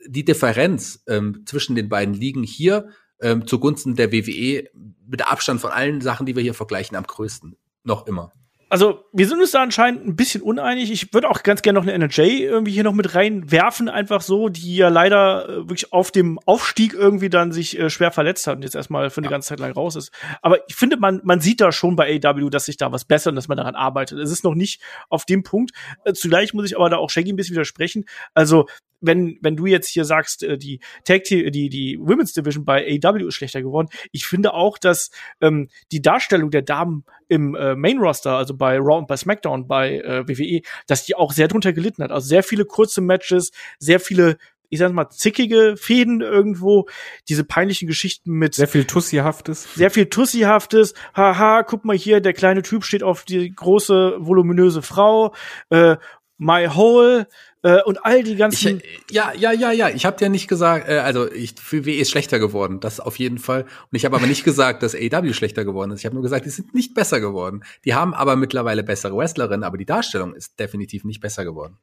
die Differenz ähm, zwischen den beiden Ligen hier ähm, zugunsten der WWE mit Abstand von allen Sachen, die wir hier vergleichen, am größten. Noch immer also wir sind uns da anscheinend ein bisschen uneinig. Ich würde auch ganz gerne noch eine NJ irgendwie hier noch mit reinwerfen, einfach so, die ja leider äh, wirklich auf dem Aufstieg irgendwie dann sich äh, schwer verletzt hat und jetzt erstmal für eine ja. ganze Zeit lang raus ist. Aber ich finde, man, man sieht da schon bei AW, dass sich da was bessert und dass man daran arbeitet. Es ist noch nicht auf dem Punkt. Äh, zugleich muss ich aber da auch Shaggy ein bisschen widersprechen. Also wenn, wenn du jetzt hier sagst, äh, die Tag Team, die, die Women's Division bei AW ist schlechter geworden, ich finde auch, dass ähm, die Darstellung der Damen im äh, Main Roster, also bei Raw und bei SmackDown, bei äh, WWE, dass die auch sehr drunter gelitten hat. Also sehr viele kurze Matches, sehr viele ich sag mal, zickige Fäden irgendwo, diese peinlichen Geschichten mit. Sehr viel Tussihaftes. Sehr viel Tussihaftes. Haha, guck mal hier, der kleine Typ steht auf die große, voluminöse Frau. Äh, My Hole äh, und all die ganzen. Ich, ja, ja, ja, ja. Ich habe ja nicht gesagt, äh, also ich für WWE ist schlechter geworden, das auf jeden Fall. Und ich habe aber nicht gesagt, dass AEW schlechter geworden ist. Ich habe nur gesagt, die sind nicht besser geworden. Die haben aber mittlerweile bessere Wrestlerinnen, aber die Darstellung ist definitiv nicht besser geworden.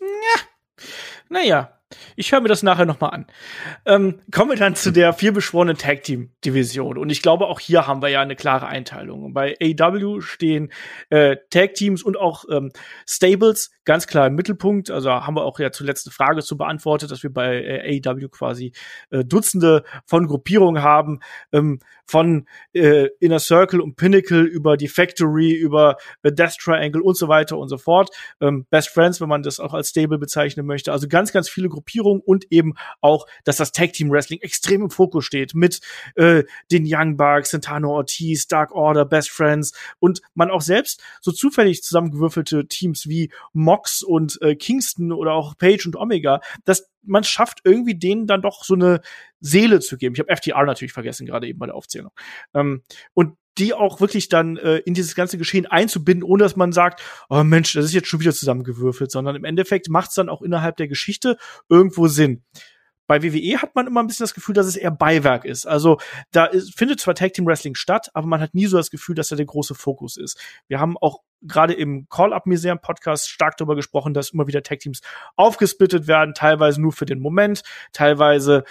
Ja. Naja, ich höre mir das nachher noch mal an. Ähm, kommen wir dann zu der vielbeschworenen Tag Team Division. Und ich glaube, auch hier haben wir ja eine klare Einteilung. Bei AW stehen äh, Tag Teams und auch ähm, Stables ganz klar im Mittelpunkt. Also haben wir auch ja zuletzt eine Frage zu beantwortet, dass wir bei äh, AW quasi äh, Dutzende von Gruppierungen haben, ähm, von äh, Inner Circle und Pinnacle über die Factory, über äh, Death Triangle und so weiter und so fort. Ähm, Best Friends, wenn man das auch als Stable bezeichnen möchte. Also ganz, ganz viele Gruppierungen und eben auch, dass das Tag Team Wrestling extrem im Fokus steht mit äh, den Young Bucks, Santano Ortiz, Dark Order, Best Friends und man auch selbst so zufällig zusammengewürfelte Teams wie Mox und äh, Kingston oder auch Page und Omega, dass man schafft irgendwie denen dann doch so eine Seele zu geben. Ich habe FTR natürlich vergessen gerade eben bei der Aufzählung. Ähm, und die auch wirklich dann äh, in dieses ganze Geschehen einzubinden, ohne dass man sagt, oh Mensch, das ist jetzt schon wieder zusammengewürfelt, sondern im Endeffekt macht es dann auch innerhalb der Geschichte irgendwo Sinn. Bei WWE hat man immer ein bisschen das Gefühl, dass es eher Beiwerk ist. Also da ist, findet zwar Tag Team Wrestling statt, aber man hat nie so das Gefühl, dass da der große Fokus ist. Wir haben auch gerade im Call-Up-Miseren-Podcast stark darüber gesprochen, dass immer wieder Tag Teams aufgesplittet werden, teilweise nur für den Moment, teilweise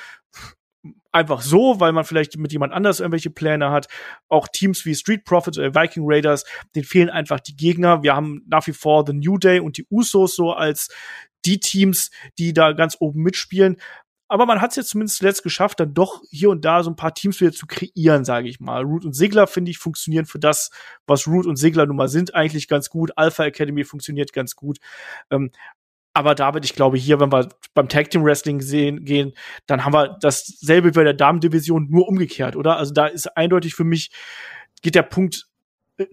einfach so, weil man vielleicht mit jemand anders irgendwelche Pläne hat. Auch Teams wie Street Profits oder Viking Raiders, denen fehlen einfach die Gegner. Wir haben nach wie vor The New Day und die Usos so als die Teams, die da ganz oben mitspielen. Aber man hat es jetzt zumindest zuletzt geschafft, dann doch hier und da so ein paar Teams wieder zu kreieren, sage ich mal. Root und Sigler, finde ich, funktionieren für das, was Root und Sigler nun mal sind, eigentlich ganz gut. Alpha Academy funktioniert ganz gut. Ähm, aber David, ich glaube, hier, wenn wir beim Tag Team Wrestling sehen, gehen, dann haben wir dasselbe wie bei der Damen-Division nur umgekehrt, oder? Also da ist eindeutig für mich, geht der Punkt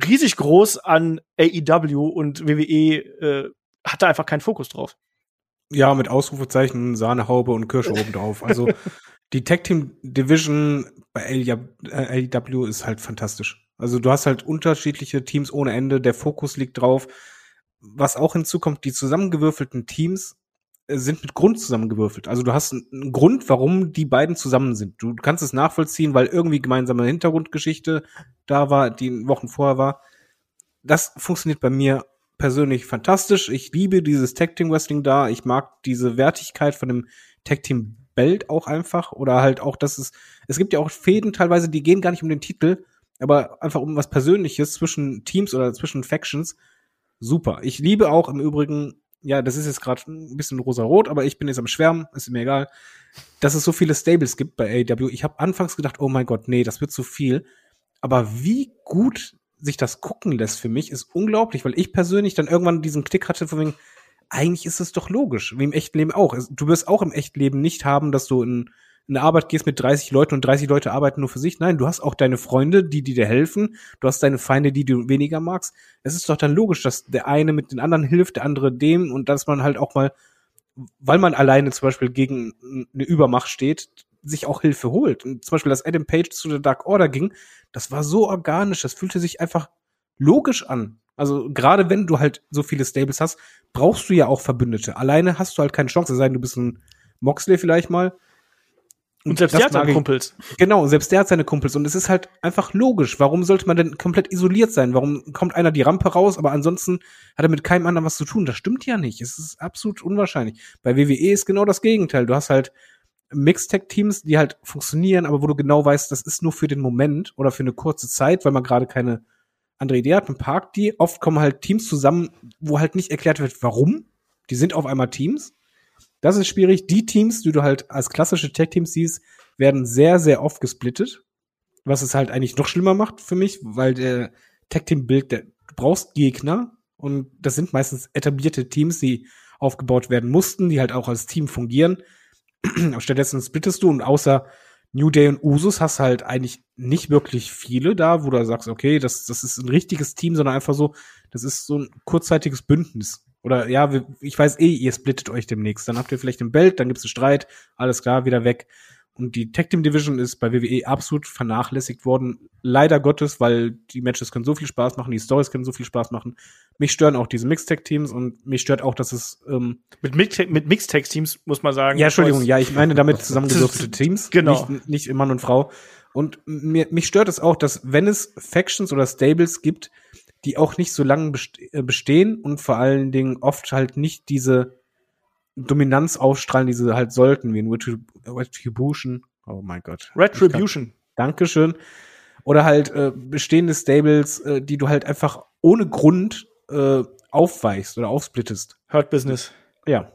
riesig groß an AEW und WWE äh, hat da einfach keinen Fokus drauf. Ja, mit Ausrufezeichen, Sahnehaube und Kirsche oben drauf. Also die Tag Team Division bei AEW ist halt fantastisch. Also du hast halt unterschiedliche Teams ohne Ende, der Fokus liegt drauf was auch hinzukommt, die zusammengewürfelten Teams äh, sind mit Grund zusammengewürfelt. Also du hast einen Grund, warum die beiden zusammen sind. Du kannst es nachvollziehen, weil irgendwie gemeinsame Hintergrundgeschichte da war, die Wochen vorher war. Das funktioniert bei mir persönlich fantastisch. Ich liebe dieses Tag Team Wrestling da. Ich mag diese Wertigkeit von dem Tag Team Belt auch einfach oder halt auch, dass es es gibt ja auch Fäden teilweise, die gehen gar nicht um den Titel, aber einfach um was Persönliches zwischen Teams oder zwischen Factions super. Ich liebe auch im Übrigen, ja, das ist jetzt gerade ein bisschen rosa-rot, aber ich bin jetzt am Schwärmen, ist mir egal, dass es so viele Stables gibt bei AW. Ich habe anfangs gedacht, oh mein Gott, nee, das wird zu viel. Aber wie gut sich das gucken lässt für mich, ist unglaublich, weil ich persönlich dann irgendwann diesen Klick hatte von wegen, eigentlich ist es doch logisch, wie im echten Leben auch. Du wirst auch im echten Leben nicht haben, dass du in in eine Arbeit gehst mit 30 Leuten und 30 Leute arbeiten nur für sich. Nein, du hast auch deine Freunde, die, die dir helfen. Du hast deine Feinde, die du weniger magst. Es ist doch dann logisch, dass der eine mit den anderen hilft, der andere dem und dass man halt auch mal, weil man alleine zum Beispiel gegen eine Übermacht steht, sich auch Hilfe holt. Und zum Beispiel, dass Adam Page zu der Dark Order ging, das war so organisch, das fühlte sich einfach logisch an. Also gerade wenn du halt so viele Stables hast, brauchst du ja auch Verbündete. Alleine hast du halt keine Chance, es sei denn, du bist ein Moxley vielleicht mal. Und selbst der hat seine Kumpels. Genau, selbst der hat seine Kumpels. Und es ist halt einfach logisch. Warum sollte man denn komplett isoliert sein? Warum kommt einer die Rampe raus, aber ansonsten hat er mit keinem anderen was zu tun? Das stimmt ja nicht. Es ist absolut unwahrscheinlich. Bei WWE ist genau das Gegenteil. Du hast halt Mixtech-Teams, die halt funktionieren, aber wo du genau weißt, das ist nur für den Moment oder für eine kurze Zeit, weil man gerade keine andere Idee hat. Man parkt die. Oft kommen halt Teams zusammen, wo halt nicht erklärt wird, warum. Die sind auf einmal Teams das ist schwierig. Die Teams, die du halt als klassische Tech-Teams siehst, werden sehr, sehr oft gesplittet. Was es halt eigentlich noch schlimmer macht für mich, weil der Tech-Team-Bild, du brauchst Gegner und das sind meistens etablierte Teams, die aufgebaut werden mussten, die halt auch als Team fungieren. Stattdessen splittest du und außer New Day und Usus hast halt eigentlich nicht wirklich viele da, wo du sagst, okay, das, das ist ein richtiges Team, sondern einfach so, das ist so ein kurzzeitiges Bündnis. Oder ja, ich weiß eh, ihr splittet euch demnächst. Dann habt ihr vielleicht ein Belt, dann gibt's einen Streit, alles klar, wieder weg. Und die Tag Team Division ist bei WWE absolut vernachlässigt worden. Leider Gottes, weil die Matches können so viel Spaß machen, die Stories können so viel Spaß machen. Mich stören auch diese Mixed Tag Teams und mich stört auch, dass es ähm, mit Mixed mit Mixed Tag Teams muss man sagen. Ja, Entschuldigung, ja, ich meine damit zusammengewürfelte Teams, genau. nicht, nicht Mann und Frau. Und mir, mich stört es auch, dass wenn es Factions oder Stables gibt, die auch nicht so lange äh, bestehen und vor allen Dingen oft halt nicht diese Dominanz ausstrahlen, die sie halt sollten, wie in Retribution. Oh mein Gott. Retribution. Dankeschön. Oder halt äh, bestehende Stables, äh, die du halt einfach ohne Grund äh, aufweichst oder aufsplittest. Hurt Business. Ja.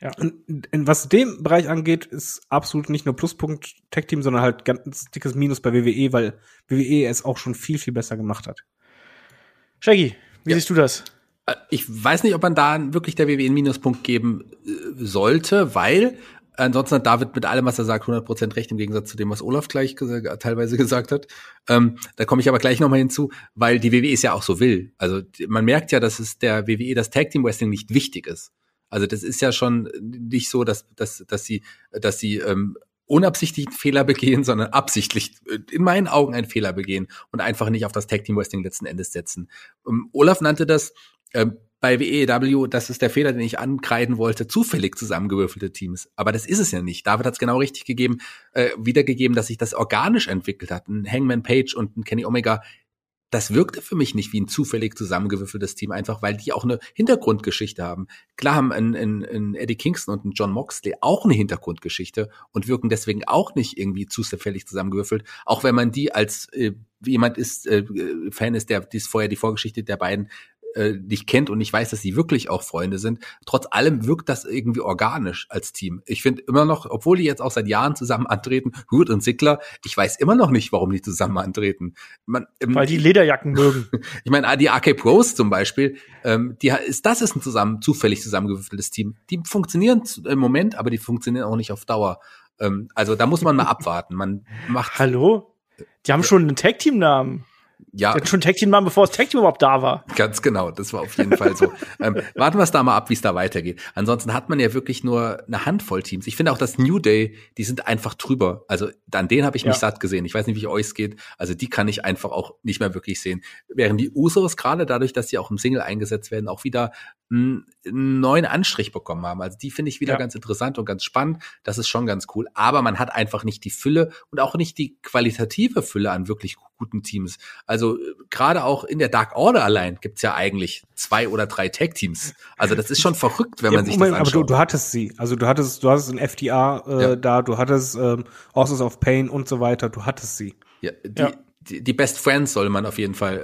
Ja. Und in, was den Bereich angeht, ist absolut nicht nur Pluspunkt Tech Team, sondern halt ganz dickes Minus bei WWE, weil WWE es auch schon viel, viel besser gemacht hat. Shaggy, wie Ja. siehst du das? Äh, Ich weiß nicht, ob man da wirklich der WWE einen Minuspunkt geben äh, sollte, weil ansonsten hat David mit allem, was er sagt, 100% recht, im Gegensatz zu dem, was Olaf gleich gesa- teilweise gesagt hat. Ähm, da komme ich aber gleich nochmal hinzu, weil die WWE es ja auch so will. Also man merkt ja, dass es der WWE das Tag Team Wrestling nicht wichtig ist. Also das ist ja schon nicht so, dass, dass, dass sie, dass sie ähm, unabsichtlich einen Fehler begehen, sondern absichtlich äh, in meinen Augen einen Fehler begehen und einfach nicht auf das Tag Team Wrestling letzten Endes setzen. Ähm, Olaf nannte das ähm, bei WEW, das ist der Fehler, den ich ankreiden wollte, zufällig zusammengewürfelte Teams. Aber das ist es ja nicht. David hat es genau richtig gegeben, äh, wiedergegeben, dass sich das organisch entwickelt hat. Ein Hangman Page und ein Kenny Omega, das wirkte für mich nicht wie ein zufällig zusammengewürfeltes Team, einfach weil die auch eine Hintergrundgeschichte haben. Klar haben ein, ein, ein Eddie Kingston und ein John Moxley auch eine Hintergrundgeschichte und wirken deswegen auch nicht irgendwie zufällig zusammengewürfelt, auch wenn man die als äh, jemand ist, äh, Fan ist, der dies vorher die Vorgeschichte der beiden äh, nicht kennt und ich weiß, dass sie wirklich auch Freunde sind. Trotz allem wirkt das irgendwie organisch als Team. Ich finde immer noch, obwohl die jetzt auch seit Jahren zusammen antreten, Hurt und Sickler, ich weiß immer noch nicht, warum die zusammen antreten. Man, ähm, Weil die Lederjacken mögen. ich meine, die AK Pros zum Beispiel, ähm, die ist, das ist ein zusammen, zufällig zusammengewürfeltes Team. Die funktionieren im Moment, aber die funktionieren auch nicht auf Dauer. Ähm, also da muss man mal abwarten. Man macht Hallo? Die haben schon einen Tag-Team-Namen. Ja Die schon einen Tag-Team-Namen, bevor das Tag-Team überhaupt da war. Ganz genau, das war auf jeden Fall so. ähm, warten wir es da mal ab, wie es da weitergeht. Ansonsten hat man ja wirklich nur eine Handvoll Teams. Ich finde auch das New Day, die sind einfach drüber. Also an denen habe ich mich Ja. satt gesehen. Ich weiß nicht, wie euch es geht. Also die kann ich einfach auch nicht mehr wirklich sehen. Während die Usos gerade dadurch, dass sie auch im Single eingesetzt werden, auch wieder einen, einen neuen Anstrich bekommen haben. Also die finde ich wieder Ja. ganz interessant und ganz spannend. Das ist schon ganz cool. Aber man hat einfach nicht die Fülle und auch nicht die qualitative Fülle an wirklich guten Teams. Also äh, gerade auch in der Dark Order allein gibt's ja eigentlich zwei oder drei Tag-Teams. Also das ist schon verrückt, wenn man Ja, sich Moment, das aber du, anschaut. du hattest sie. Also du hattest, du hattest ein FDA äh, Ja. da, du hattest ähm, Horses of Pain und so weiter, du hattest sie. ja, die, Ja. die, Best Friends soll man auf jeden Fall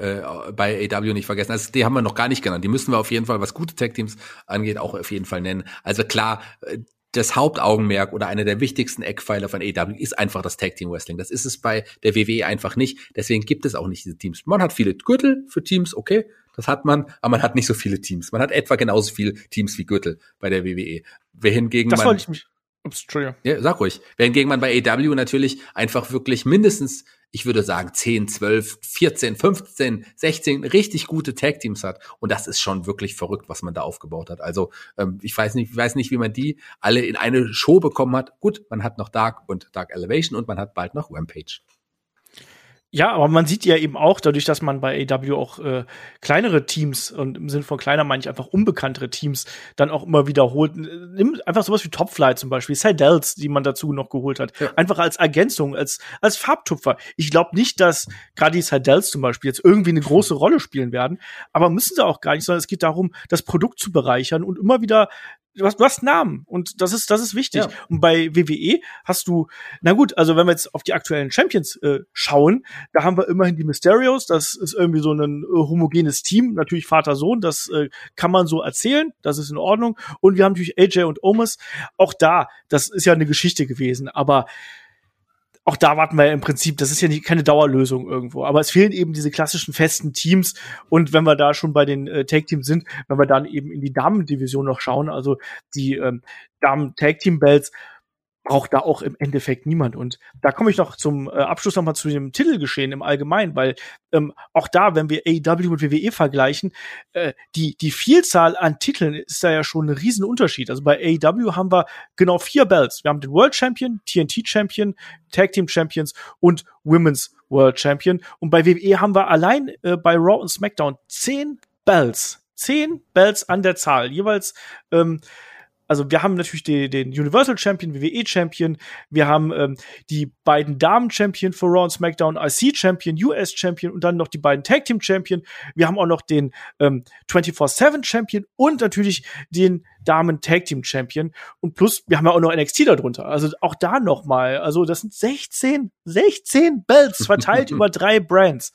äh, bei AW nicht vergessen. Also die haben wir noch gar nicht genannt. Die müssen wir auf jeden Fall, was gute Tag-Teams angeht, auch auf jeden Fall nennen. Also klar, äh, das Hauptaugenmerk oder einer der wichtigsten Eckpfeiler von AW ist einfach das Tag Team Wrestling. Das ist es bei der WWE einfach nicht. Deswegen gibt es auch nicht diese Teams. Man hat viele Gürtel für Teams, okay, das hat man, aber man hat nicht so viele Teams. Man hat etwa genauso viele Teams wie Gürtel bei der WWE. Wer hingegen Das man, wollte ich mich. Ups, Entschuldigung. ja, sag ruhig. Währendgegen man bei AW natürlich einfach wirklich mindestens, ich würde sagen, 10, 12, 14, 15, 16 richtig gute Tag-Teams hat. Und das ist schon wirklich verrückt, was man da aufgebaut hat. Also ähm, ich weiß nicht, ich weiß nicht, wie man die alle in eine Show bekommen hat. Gut, man hat noch Dark und Dark Elevation und man hat bald noch Rampage. Ja, aber man sieht ja eben auch, dadurch, dass man bei AW auch äh, kleinere Teams und im Sinne von kleiner meine ich einfach unbekanntere Teams dann auch immer wiederholt. Nimm einfach sowas wie Topfly zum Beispiel, Sidels, die man dazu noch geholt hat. Ja. Einfach als Ergänzung, als, als Farbtupfer. Ich glaube nicht, dass gerade die Sidels zum Beispiel jetzt irgendwie eine große Rolle spielen werden, aber müssen sie auch gar nicht, sondern es geht darum, das Produkt zu bereichern und immer wieder Du hast, du hast Namen und das ist das ist wichtig. Ja. Und bei WWE hast du, na gut, also wenn wir jetzt auf die aktuellen Champions äh, schauen, da haben wir immerhin die Mysterios. Das ist irgendwie so ein äh, homogenes Team, natürlich Vater Sohn. Das äh, kann man so erzählen. Das ist in Ordnung. Und wir haben natürlich AJ und Omus. Auch da, das ist ja eine Geschichte gewesen, aber auch da warten wir im Prinzip, das ist ja nicht, keine Dauerlösung irgendwo, aber es fehlen eben diese klassischen festen Teams. Und wenn wir da schon bei den äh, Tag Teams sind, wenn wir dann eben in die Damen-Division noch schauen, also die ähm, Damen Tag Team Belts, braucht da auch im Endeffekt niemand. Und da komme ich noch zum äh, Abschluss noch mal zu dem Titelgeschehen im Allgemeinen, weil ähm, auch da, wenn wir AEW und WWE vergleichen, äh, die, die Vielzahl an Titeln ist da ja schon ein Riesenunterschied. Also bei AEW haben wir genau vier Belts. Wir haben den World Champion, TNT Champion, Tag Team Champions und Women's World Champion. Und bei WWE haben wir allein äh, bei Raw und SmackDown zehn Belts. Zehn Belts an der Zahl. Jeweils ähm, also wir haben natürlich den, den Universal Champion, WWE Champion, wir haben ähm, die beiden Damen Champion für Raw und SmackDown, IC Champion, US Champion und dann noch die beiden Tag Team Champion. Wir haben auch noch den ähm, 24/7 Champion und natürlich den Damen Tag Team Champion und plus wir haben ja auch noch NXT darunter. Also auch da noch mal, also das sind 16 16 Belts verteilt über drei Brands.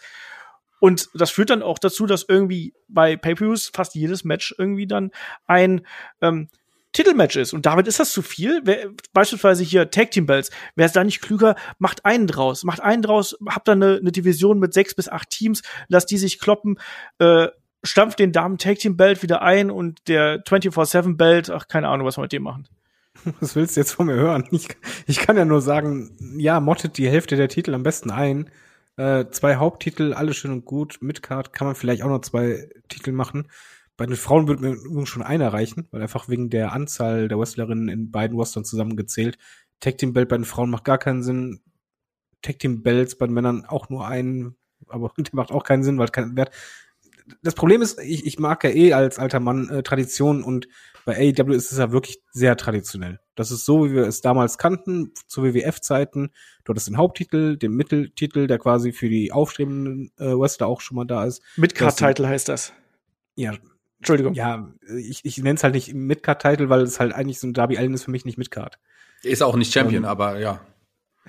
Und das führt dann auch dazu, dass irgendwie bei Pay-Per-Views fast jedes Match irgendwie dann ein ähm, Titelmatch ist. Und damit ist das zu viel. Wer, beispielsweise hier Tag Team Belts. Wäre es da nicht klüger, macht einen draus. Macht einen draus, habt dann eine, eine Division mit sechs bis acht Teams, lasst die sich kloppen, äh, stampft den Damen Tag Team Belt wieder ein und der 24-7 Belt, ach, keine Ahnung, was wir mit dem machen. Was willst du jetzt von mir hören? Ich, ich kann ja nur sagen, ja, mottet die Hälfte der Titel am besten ein. Äh, zwei Haupttitel, alles schön und gut. Midcard kann man vielleicht auch noch zwei Titel machen. Bei den Frauen würde mir übrigens schon einer reichen, weil einfach wegen der Anzahl der Wrestlerinnen in beiden Rostern zusammengezählt. Tag Team Belt bei den Frauen macht gar keinen Sinn. Tag Team Belts bei den Männern auch nur einen, aber der macht auch keinen Sinn, weil kein Wert. Das Problem ist, ich, ich mag ja eh als alter Mann äh, Tradition und bei AEW ist es ja wirklich sehr traditionell. Das ist so, wie wir es damals kannten, zu WWF-Zeiten. Du hattest den Haupttitel, den Mitteltitel, der quasi für die aufstrebenden äh, Wrestler auch schon mal da ist. Midcard-Title heißt das. Ja, Entschuldigung. Ja, ich, ich nenne es halt nicht Midcard-Title, weil es halt eigentlich so ein Darby Allen ist für mich nicht Midcard. Ist auch nicht Champion, ähm, aber ja.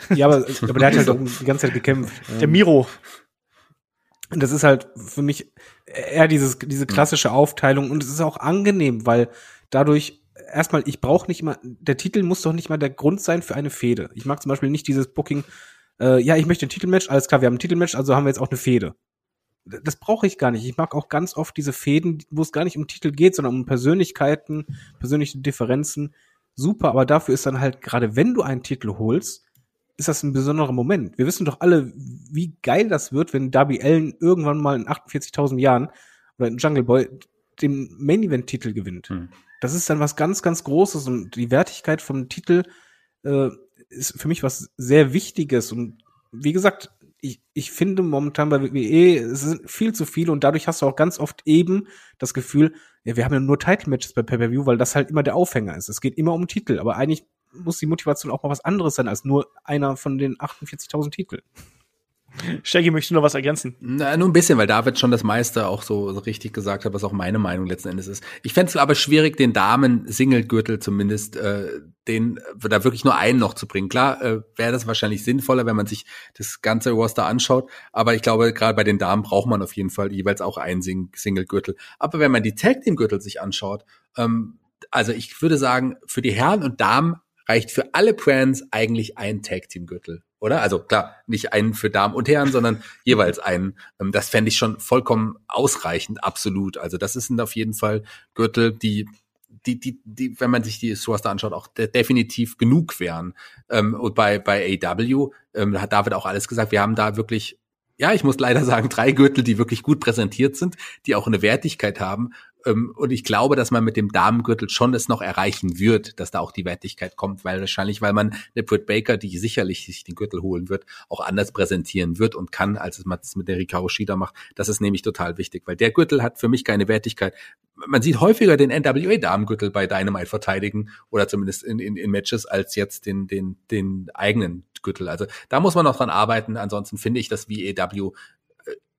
Ja, aber, aber der hat halt die ganze Zeit gekämpft. Der Miro. Und das ist halt für mich eher dieses, diese klassische Aufteilung und es ist auch angenehm, weil dadurch erstmal, ich brauche nicht mal, der Titel muss doch nicht mal der Grund sein für eine Fehde. Ich mag zum Beispiel nicht dieses Booking, äh, ja, ich möchte ein Titelmatch, alles klar, wir haben ein Titelmatch, also haben wir jetzt auch eine Fehde das brauche ich gar nicht. Ich mag auch ganz oft diese Fäden, wo es gar nicht um Titel geht, sondern um Persönlichkeiten, persönliche Differenzen. Super, aber dafür ist dann halt, gerade wenn du einen Titel holst, ist das ein besonderer Moment. Wir wissen doch alle, wie geil das wird, wenn Darby Allen irgendwann mal in 48.000 Jahren oder in Jungle Boy den Main Event Titel gewinnt. Hm. Das ist dann was ganz, ganz Großes und die Wertigkeit vom Titel äh, ist für mich was sehr Wichtiges und wie gesagt, ich, ich finde momentan bei WWE, es sind viel zu viele und dadurch hast du auch ganz oft eben das Gefühl, ja, wir haben ja nur Title-Matches bei Pay-Per-View, weil das halt immer der Aufhänger ist. Es geht immer um Titel, aber eigentlich muss die Motivation auch mal was anderes sein als nur einer von den 48.000 Titeln. Shaggy, möchtest du noch was ergänzen? Na, nur ein bisschen, weil David schon das meiste auch so, richtig gesagt hat, was auch meine Meinung letzten Endes ist. Ich fände es aber schwierig, den Damen-Single-Gürtel zumindest, äh, den da wirklich nur einen noch zu bringen. Klar, äh, wäre das wahrscheinlich sinnvoller, wenn man sich das ganze Roster anschaut, aber ich glaube, gerade bei den Damen braucht man auf jeden Fall jeweils auch einen Sing Single-Gürtel. Aber wenn man die Tag-Team-Gürtel sich anschaut, ähm, also ich würde sagen, für die Herren und Damen reicht für alle Brands eigentlich ein Tag-Team-Gürtel oder? Also klar, nicht einen für Damen und Herren, sondern jeweils einen. Ähm, das fände ich schon vollkommen ausreichend, absolut. Also das sind auf jeden Fall Gürtel, die die, die, die, wenn man sich die Source da anschaut, auch de definitiv genug wären. Ähm, und bei, bei AW, ähm, hat David auch alles gesagt, wir haben da wirklich, ja, ich muss leider sagen, drei Gürtel, die wirklich gut präsentiert sind, die auch eine Wertigkeit haben und ich glaube, dass man mit dem Damengürtel schon es noch erreichen wird, dass da auch die Wertigkeit kommt, weil wahrscheinlich, weil man eine Britt Baker, die sicherlich sich den Gürtel holen wird, auch anders präsentieren wird und kann, als man es mit der Ricardo Shida macht. Das ist nämlich total wichtig, weil der Gürtel hat für mich keine Wertigkeit. Man sieht häufiger den NWA Damengürtel bei Dynamite verteidigen oder zumindest in, in, in Matches als jetzt den, den, den eigenen Gürtel. Also da muss man noch dran arbeiten. Ansonsten finde ich, dass VAW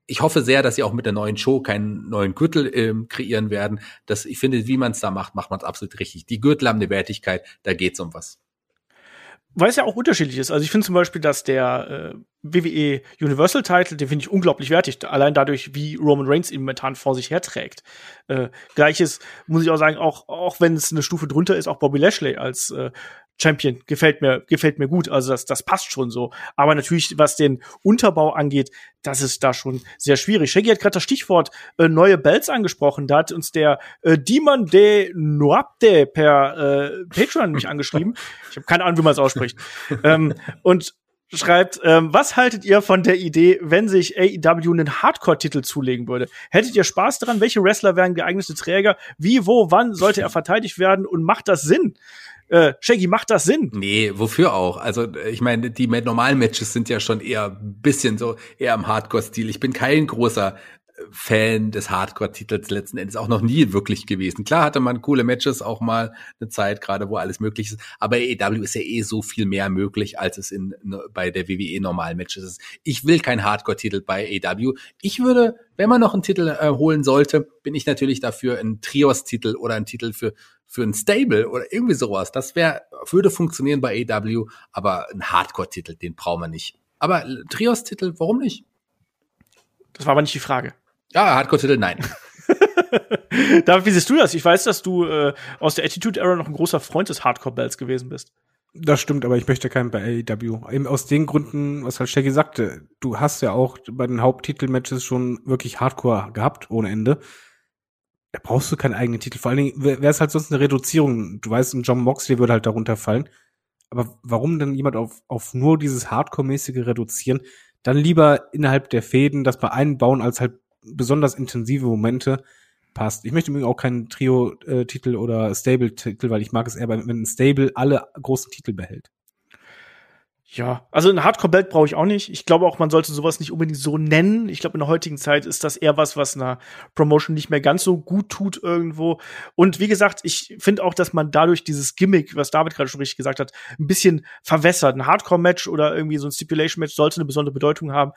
ich hoffe sehr, dass sie auch mit der neuen Show keinen neuen Gürtel ähm, kreieren werden. Das, ich finde, wie man es da macht, macht man es absolut richtig. Die Gürtel haben eine Wertigkeit, da geht's um was. Weil es ja auch unterschiedlich ist. Also ich finde zum Beispiel, dass der äh, WWE Universal Title, den finde ich unglaublich wertig. Allein dadurch, wie Roman Reigns ihn momentan vor sich herträgt. Äh, Gleiches muss ich auch sagen, auch, auch wenn es eine Stufe drunter ist, auch Bobby Lashley als äh, Champion gefällt mir, gefällt mir gut. Also das, das passt schon so. Aber natürlich, was den Unterbau angeht, das ist da schon sehr schwierig. Shaggy hat gerade das Stichwort äh, neue Belts angesprochen. Da hat uns der äh, Demon de Noapte per äh, Patreon mich angeschrieben. Ich habe keine Ahnung, wie man es ausspricht. ähm, und schreibt, ähm, was haltet ihr von der Idee, wenn sich AEW einen Hardcore-Titel zulegen würde? Hättet ihr Spaß daran? Welche Wrestler wären geeignete Träger? Wie, wo, wann sollte er verteidigt werden? Und macht das Sinn? Äh, Shaggy, macht das Sinn? Nee, wofür auch? Also ich meine, die normalen Matches sind ja schon eher ein bisschen so eher im Hardcore-Stil. Ich bin kein großer Fan des Hardcore-Titels letzten Endes auch noch nie wirklich gewesen. Klar hatte man coole Matches auch mal eine Zeit, gerade wo alles möglich ist. Aber AEW ist ja eh so viel mehr möglich, als es in, bei der WWE normalen Matches ist. Ich will kein Hardcore-Titel bei AEW. Ich würde, wenn man noch einen Titel äh, holen sollte, bin ich natürlich dafür ein Trios-Titel oder ein Titel für für ein Stable oder irgendwie sowas. Das wäre würde funktionieren bei AEW, aber ein Hardcore-Titel, den brauchen wir nicht. Aber Trios-Titel, warum nicht? Das war aber nicht die Frage. Ja, Hardcore-Titel, nein. David, wie siehst du das? Ich weiß, dass du äh, aus der Attitude-Era noch ein großer Freund des Hardcore-Bells gewesen bist. Das stimmt, aber ich möchte keinen bei AEW. Eben aus den Gründen, was halt Shaggy sagte. Du hast ja auch bei den Haupttitel-Matches schon wirklich Hardcore gehabt, ohne Ende. Da brauchst du keinen eigenen Titel. Vor allen Dingen wäre es halt sonst eine Reduzierung. Du weißt, ein John Moxley würde halt darunter fallen. Aber warum denn jemand auf, auf nur dieses Hardcore-mäßige reduzieren? Dann lieber innerhalb der Fäden das mal einbauen, als halt besonders intensive Momente passt. Ich möchte übrigens auch keinen Trio-Titel oder Stable-Titel, weil ich mag es eher, wenn ein Stable alle großen Titel behält. Ja, also ein Hardcore-Belt brauche ich auch nicht. Ich glaube auch, man sollte sowas nicht unbedingt so nennen. Ich glaube, in der heutigen Zeit ist das eher was, was einer Promotion nicht mehr ganz so gut tut irgendwo. Und wie gesagt, ich finde auch, dass man dadurch dieses Gimmick, was David gerade schon richtig gesagt hat, ein bisschen verwässert. Ein Hardcore-Match oder irgendwie so ein Stipulation-Match sollte eine besondere Bedeutung haben.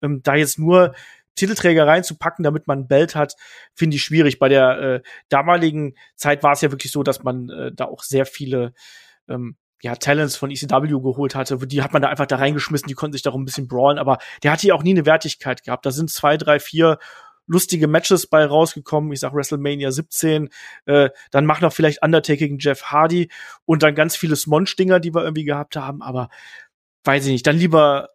Ähm, da jetzt nur Titelträger reinzupacken, damit man ein Belt hat, finde ich schwierig. Bei der äh, damaligen Zeit war es ja wirklich so, dass man äh, da auch sehr viele ähm, ja, Talents von ECW geholt hatte, die hat man da einfach da reingeschmissen, die konnten sich darum ein bisschen brawlen, aber der hat hier auch nie eine Wertigkeit gehabt. Da sind zwei, drei, vier lustige Matches bei rausgekommen. Ich sag WrestleMania 17, äh, dann mach noch vielleicht Undertaker gegen Jeff Hardy und dann ganz viele Smonch-Dinger, die wir irgendwie gehabt haben, aber weiß ich nicht, dann lieber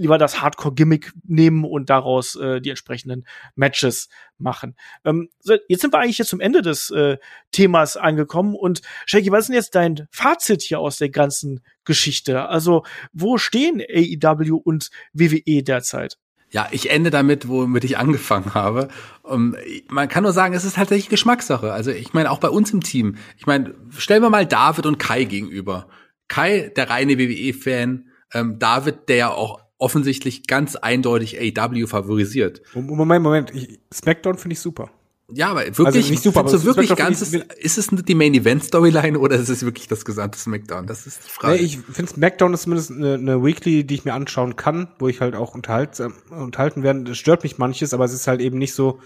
lieber das Hardcore-Gimmick nehmen und daraus äh, die entsprechenden Matches machen. Ähm, so, jetzt sind wir eigentlich jetzt zum Ende des äh, Themas angekommen und Shaggy, was ist denn jetzt dein Fazit hier aus der ganzen Geschichte? Also, wo stehen AEW und WWE derzeit? Ja, ich ende damit, womit ich angefangen habe. Um, man kann nur sagen, es ist tatsächlich Geschmackssache. Also ich meine, auch bei uns im Team. Ich meine, stellen wir mal David und Kai gegenüber. Kai, der reine WWE-Fan, ähm, David, der ja auch offensichtlich ganz eindeutig AW favorisiert. Moment, Moment, ich, SmackDown finde ich super. Ja, aber wirklich, also nicht super, aber so wirklich ganzes, ist es die Main Event Storyline oder ist es wirklich das gesamte SmackDown? Das ist die Frage. Nee, ich finde SmackDown ist zumindest eine, eine, Weekly, die ich mir anschauen kann, wo ich halt auch unterhalt, äh, unterhalten werde. Das stört mich manches, aber es ist halt eben nicht so,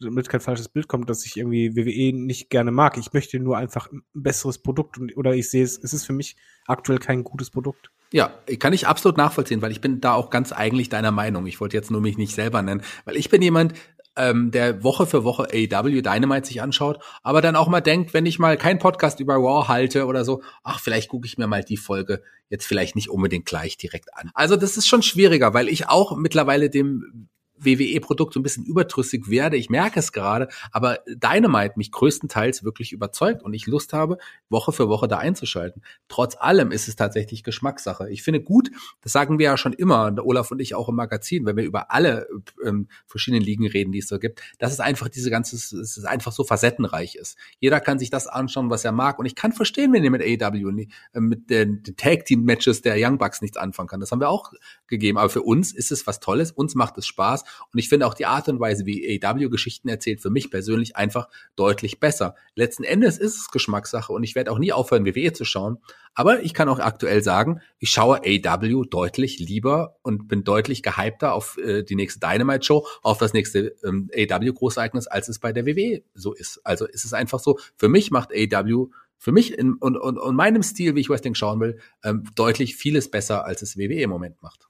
damit kein falsches Bild kommt, dass ich irgendwie WWE nicht gerne mag. Ich möchte nur einfach ein besseres Produkt und, oder ich sehe es, es ist für mich aktuell kein gutes Produkt. Ja, kann ich absolut nachvollziehen, weil ich bin da auch ganz eigentlich deiner Meinung. Ich wollte jetzt nur mich nicht selber nennen, weil ich bin jemand, ähm, der Woche für Woche AEW Dynamite sich anschaut, aber dann auch mal denkt, wenn ich mal keinen Podcast über Raw halte oder so, ach, vielleicht gucke ich mir mal die Folge jetzt vielleicht nicht unbedingt gleich direkt an. Also das ist schon schwieriger, weil ich auch mittlerweile dem WWE-Produkt so ein bisschen überdrüssig werde. Ich merke es gerade, aber Dynamite mich größtenteils wirklich überzeugt und ich Lust habe, Woche für Woche da einzuschalten. Trotz allem ist es tatsächlich Geschmackssache. Ich finde gut, das sagen wir ja schon immer, Olaf und ich auch im Magazin, wenn wir über alle ähm, verschiedenen Ligen reden, die es so gibt, dass es einfach diese ganze, es ist einfach so facettenreich ist. Jeder kann sich das anschauen, was er mag und ich kann verstehen, wenn ihr mit AEW, äh, mit den, den Tag-Team-Matches der Young Bucks nichts anfangen kann. Das haben wir auch gegeben, aber für uns ist es was Tolles, uns macht es Spaß und ich finde auch die Art und Weise, wie AW Geschichten erzählt, für mich persönlich einfach deutlich besser. Letzten Endes ist es Geschmackssache und ich werde auch nie aufhören, WWE zu schauen. Aber ich kann auch aktuell sagen, ich schaue AW deutlich lieber und bin deutlich gehypter auf äh, die nächste Dynamite Show, auf das nächste ähm, AW Großereignis, als es bei der WWE so ist. Also ist es einfach so, für mich macht AW für mich in, und, und, und meinem Stil, wie ich Wrestling schauen will, ähm, deutlich vieles besser, als es WWE im Moment macht.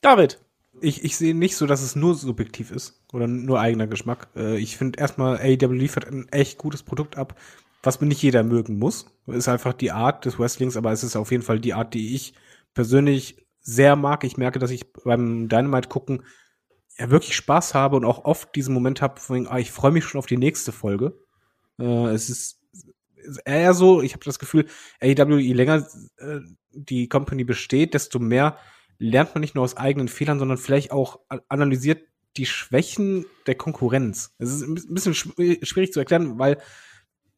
David, ich, ich sehe nicht so, dass es nur subjektiv ist oder nur eigener Geschmack. Äh, ich finde erstmal, AEW liefert ein echt gutes Produkt ab, was mir nicht jeder mögen muss. Ist einfach die Art des Wrestlings, aber es ist auf jeden Fall die Art, die ich persönlich sehr mag. Ich merke, dass ich beim Dynamite gucken ja wirklich Spaß habe und auch oft diesen Moment habe, von ah, ich freue mich schon auf die nächste Folge. Äh, es ist eher so, ich habe das Gefühl, AEW, je länger äh, die Company besteht, desto mehr lernt man nicht nur aus eigenen Fehlern, sondern vielleicht auch analysiert die Schwächen der Konkurrenz. Es ist ein bisschen schwierig zu erklären, weil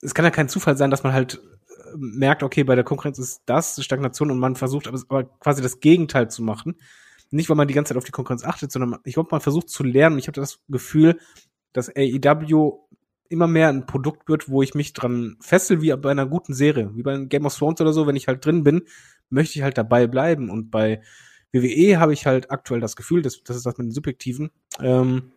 es kann ja kein Zufall sein, dass man halt äh, merkt, okay, bei der Konkurrenz ist das Stagnation und man versucht aber quasi das Gegenteil zu machen. Nicht, weil man die ganze Zeit auf die Konkurrenz achtet, sondern ich glaube, man versucht zu lernen. Ich habe das Gefühl, dass AEW immer mehr ein Produkt wird, wo ich mich dran fessel, wie bei einer guten Serie, wie bei Game of Thrones oder so, wenn ich halt drin bin, möchte ich halt dabei bleiben. Und bei WWE habe ich halt aktuell das Gefühl, das, das ist das mit den Subjektiven, ähm,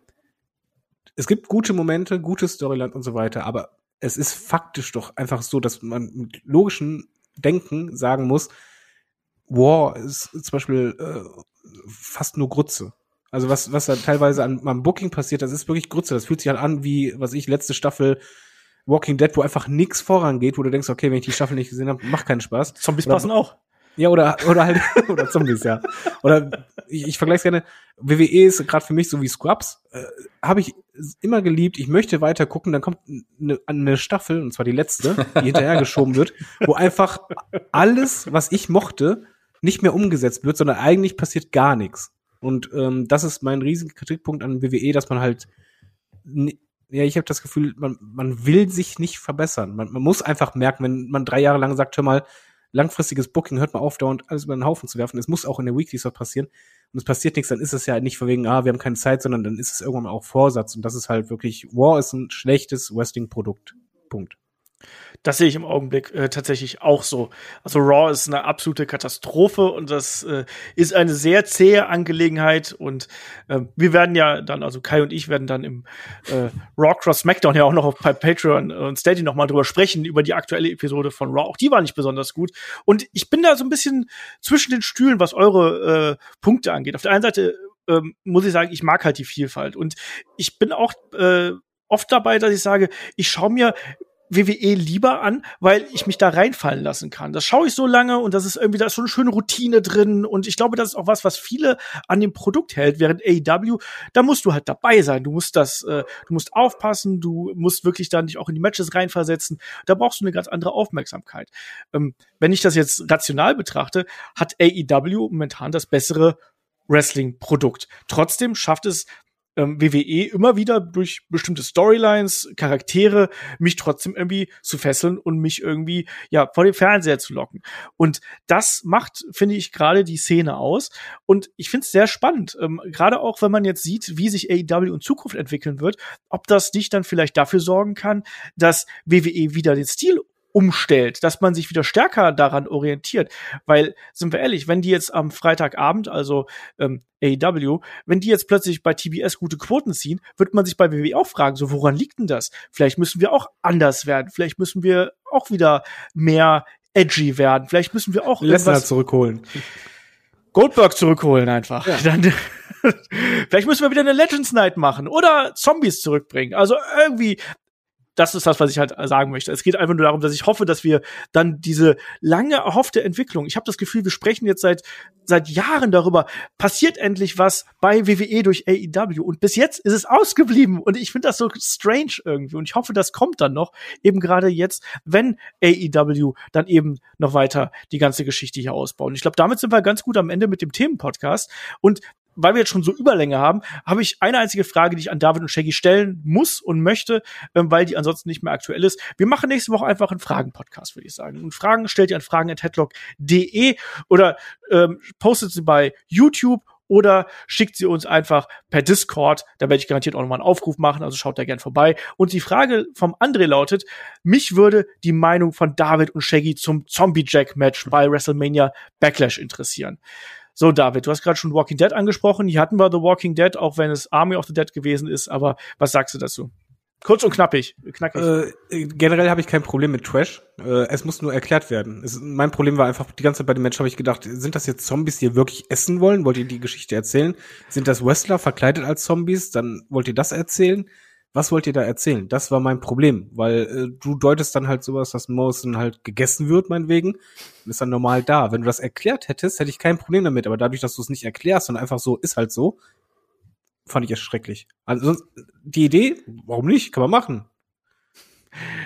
es gibt gute Momente, gute Storyline und so weiter, aber es ist faktisch doch einfach so, dass man mit logischem Denken sagen muss, War ist zum Beispiel äh, fast nur Grütze. Also was, was da teilweise an meinem Booking passiert, das ist wirklich Grütze. Das fühlt sich halt an wie, was ich, letzte Staffel Walking Dead, wo einfach nichts vorangeht, wo du denkst, okay, wenn ich die Staffel nicht gesehen habe, macht keinen Spaß. Zombies Oder- passen auch. Ja, oder, oder halt, oder Zombies, ja. Oder ich, ich vergleiche gerne, WWE ist gerade für mich so wie Scrubs. Äh, Habe ich immer geliebt, ich möchte weiter gucken, dann kommt eine, eine Staffel, und zwar die letzte, die hinterhergeschoben wird, wo einfach alles, was ich mochte, nicht mehr umgesetzt wird, sondern eigentlich passiert gar nichts. Und ähm, das ist mein riesiger Kritikpunkt an WWE, dass man halt ja, ich habe das Gefühl, man, man will sich nicht verbessern. Man, man muss einfach merken, wenn man drei Jahre lang sagt, hör mal, langfristiges Booking, hört mal auf, dauernd alles über den Haufen zu werfen. Es muss auch in der Weeklies was passieren. Und es passiert nichts, dann ist es ja nicht von wegen, ah, wir haben keine Zeit, sondern dann ist es irgendwann auch Vorsatz. Und das ist halt wirklich, War ist ein schlechtes Wrestling-Produkt. Punkt. Das sehe ich im Augenblick äh, tatsächlich auch so. Also Raw ist eine absolute Katastrophe und das äh, ist eine sehr zähe Angelegenheit und ähm, wir werden ja dann, also Kai und ich werden dann im äh, Raw Cross SmackDown ja auch noch auf Patreon und Steady noch mal drüber sprechen über die aktuelle Episode von Raw. Auch die war nicht besonders gut und ich bin da so ein bisschen zwischen den Stühlen, was eure äh, Punkte angeht. Auf der einen Seite ähm, muss ich sagen, ich mag halt die Vielfalt und ich bin auch äh, oft dabei, dass ich sage, ich schaue mir WWE lieber an, weil ich mich da reinfallen lassen kann. Das schaue ich so lange und das ist irgendwie, da ist so eine schöne Routine drin und ich glaube, das ist auch was, was viele an dem Produkt hält, während AEW, da musst du halt dabei sein. Du musst das, äh, du musst aufpassen, du musst wirklich dann dich auch in die Matches reinversetzen. Da brauchst du eine ganz andere Aufmerksamkeit. Ähm, wenn ich das jetzt rational betrachte, hat AEW momentan das bessere Wrestling-Produkt. Trotzdem schafft es ähm, WWE immer wieder durch bestimmte Storylines, Charaktere, mich trotzdem irgendwie zu fesseln und mich irgendwie ja vor den Fernseher zu locken. Und das macht, finde ich, gerade die Szene aus. Und ich finde es sehr spannend, ähm, gerade auch, wenn man jetzt sieht, wie sich AEW in Zukunft entwickeln wird, ob das nicht dann vielleicht dafür sorgen kann, dass WWE wieder den Stil umstellt, dass man sich wieder stärker daran orientiert. Weil, sind wir ehrlich, wenn die jetzt am Freitagabend, also ähm, AEW, wenn die jetzt plötzlich bei TBS gute Quoten ziehen, wird man sich bei WWE auch fragen, so woran liegt denn das? Vielleicht müssen wir auch anders werden, vielleicht müssen wir auch wieder mehr edgy werden, vielleicht müssen wir auch Lesnar zurückholen. Goldberg zurückholen einfach. Dann, vielleicht müssen wir wieder eine Legends Night machen oder Zombies zurückbringen. Also irgendwie, das ist das, was ich halt sagen möchte. Es geht einfach nur darum, dass ich hoffe, dass wir dann diese lange erhoffte Entwicklung, ich habe das Gefühl, wir sprechen jetzt seit seit Jahren darüber, passiert endlich was bei WWE durch AEW und bis jetzt ist es ausgeblieben und ich finde das so strange irgendwie und ich hoffe, das kommt dann noch, eben gerade jetzt, wenn AEW dann eben noch weiter die ganze Geschichte hier ausbauen. Ich glaube, damit sind wir ganz gut am Ende mit dem Themenpodcast und weil wir jetzt schon so Überlänge haben, habe ich eine einzige Frage, die ich an David und Shaggy stellen muss und möchte, ähm, weil die ansonsten nicht mehr aktuell ist. Wir machen nächste Woche einfach einen Fragen-Podcast, würde ich sagen. Und Fragen stellt ihr an fragen.headlock.de oder ähm, postet sie bei YouTube oder schickt sie uns einfach per Discord. Da werde ich garantiert auch nochmal einen Aufruf machen, also schaut da gern vorbei. Und die Frage vom André lautet, mich würde die Meinung von David und Shaggy zum Zombie-Jack-Match bei WrestleMania Backlash interessieren. So, David, du hast gerade schon Walking Dead angesprochen. Hier hatten wir The Walking Dead, auch wenn es Army of the Dead gewesen ist. Aber was sagst du dazu? Kurz und knappig. knackig. Äh, generell habe ich kein Problem mit Trash. Äh, es muss nur erklärt werden. Es, mein Problem war einfach, die ganze Zeit bei dem Match habe ich gedacht, sind das jetzt Zombies, die ihr wirklich essen wollen? Wollt ihr die Geschichte erzählen? Sind das Wrestler verkleidet als Zombies? Dann wollt ihr das erzählen? Was wollt ihr da erzählen? Das war mein Problem, weil äh, du deutest dann halt sowas, dass Morrison halt gegessen wird, meinetwegen, und ist dann normal da. Wenn du das erklärt hättest, hätte ich kein Problem damit, aber dadurch, dass du es nicht erklärst und einfach so, ist halt so, fand ich es schrecklich. Also die Idee, warum nicht? Kann man machen.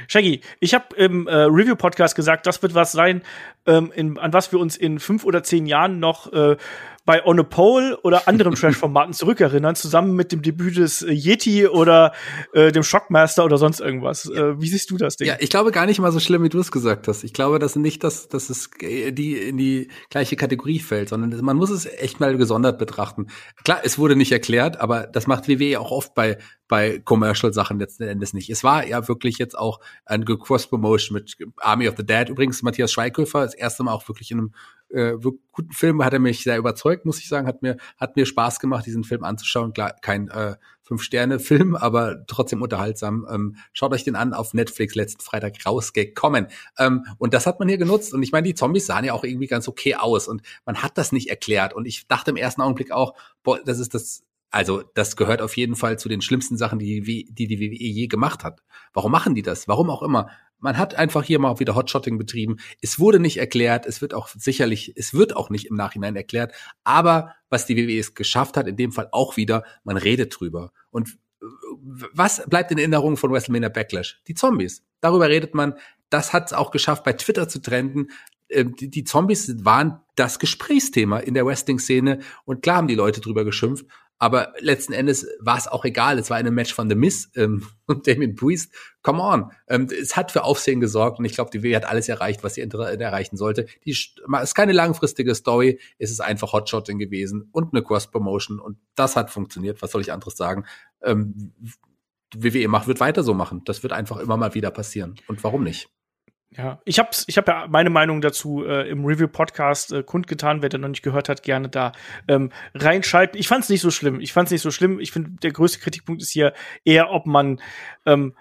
Shaggy, ich habe im äh, Review-Podcast gesagt, das wird was sein, ähm, in, an was wir uns in fünf oder zehn Jahren noch äh, bei On a Pole oder anderen Trash-Formaten zurückerinnern, zusammen mit dem Debüt des äh, Yeti oder äh, dem Shockmaster oder sonst irgendwas. Äh, wie siehst du das Ding? Ja, ich glaube gar nicht mal so schlimm, wie du es gesagt hast. Ich glaube, dass nicht, dass, dass es die in die gleiche Kategorie fällt, sondern man muss es echt mal gesondert betrachten. Klar, es wurde nicht erklärt, aber das macht WWE auch oft bei bei Commercial-Sachen letzten Endes nicht. Es war ja wirklich jetzt auch ein Cross-Promotion mit Army of the Dead. Übrigens Matthias Schweighöfer, das erste Mal auch wirklich in einem äh, guten Film hat er mich sehr überzeugt, muss ich sagen. Hat mir, hat mir Spaß gemacht, diesen Film anzuschauen. Klar, kein äh, Fünf-Sterne-Film, aber trotzdem unterhaltsam. Ähm, schaut euch den an auf Netflix letzten Freitag rausgekommen. Ähm, und das hat man hier genutzt. Und ich meine, die Zombies sahen ja auch irgendwie ganz okay aus. Und man hat das nicht erklärt. Und ich dachte im ersten Augenblick auch, boah, das ist das also das gehört auf jeden Fall zu den schlimmsten Sachen, die die, die WWE je gemacht hat. Warum machen die das? Warum auch immer. Man hat einfach hier mal wieder Hotshotting betrieben. Es wurde nicht erklärt. Es wird auch sicherlich, es wird auch nicht im Nachhinein erklärt. Aber was die WWE es geschafft hat, in dem Fall auch wieder, man redet drüber. Und äh, was bleibt in Erinnerung von WrestleMania Backlash? Die Zombies. Darüber redet man. Das hat es auch geschafft, bei Twitter zu trenden. Ähm, die Zombies waren das Gesprächsthema in der Wrestling-Szene und klar haben die Leute drüber geschimpft, aber letzten Endes war es auch egal. Es war ein Match von The Miz ähm, und Damien Priest. Come on. Ähm, es hat für Aufsehen gesorgt und ich glaube, die W hat alles erreicht, was sie erreichen sollte. Die ist keine langfristige Story. Es ist einfach Hotshotting gewesen und eine Cross-Promotion und das hat funktioniert. Was soll ich anderes sagen? Ähm, WWE macht, wird weiter so machen. Das wird einfach immer mal wieder passieren. Und warum nicht? Ja, ich habe ich hab ja meine Meinung dazu äh, im Review-Podcast äh, kundgetan. Wer den noch nicht gehört hat, gerne da ähm, reinschalten. Ich fand es nicht so schlimm. Ich fand es nicht so schlimm. Ich finde, der größte Kritikpunkt ist hier eher, ob man ähm,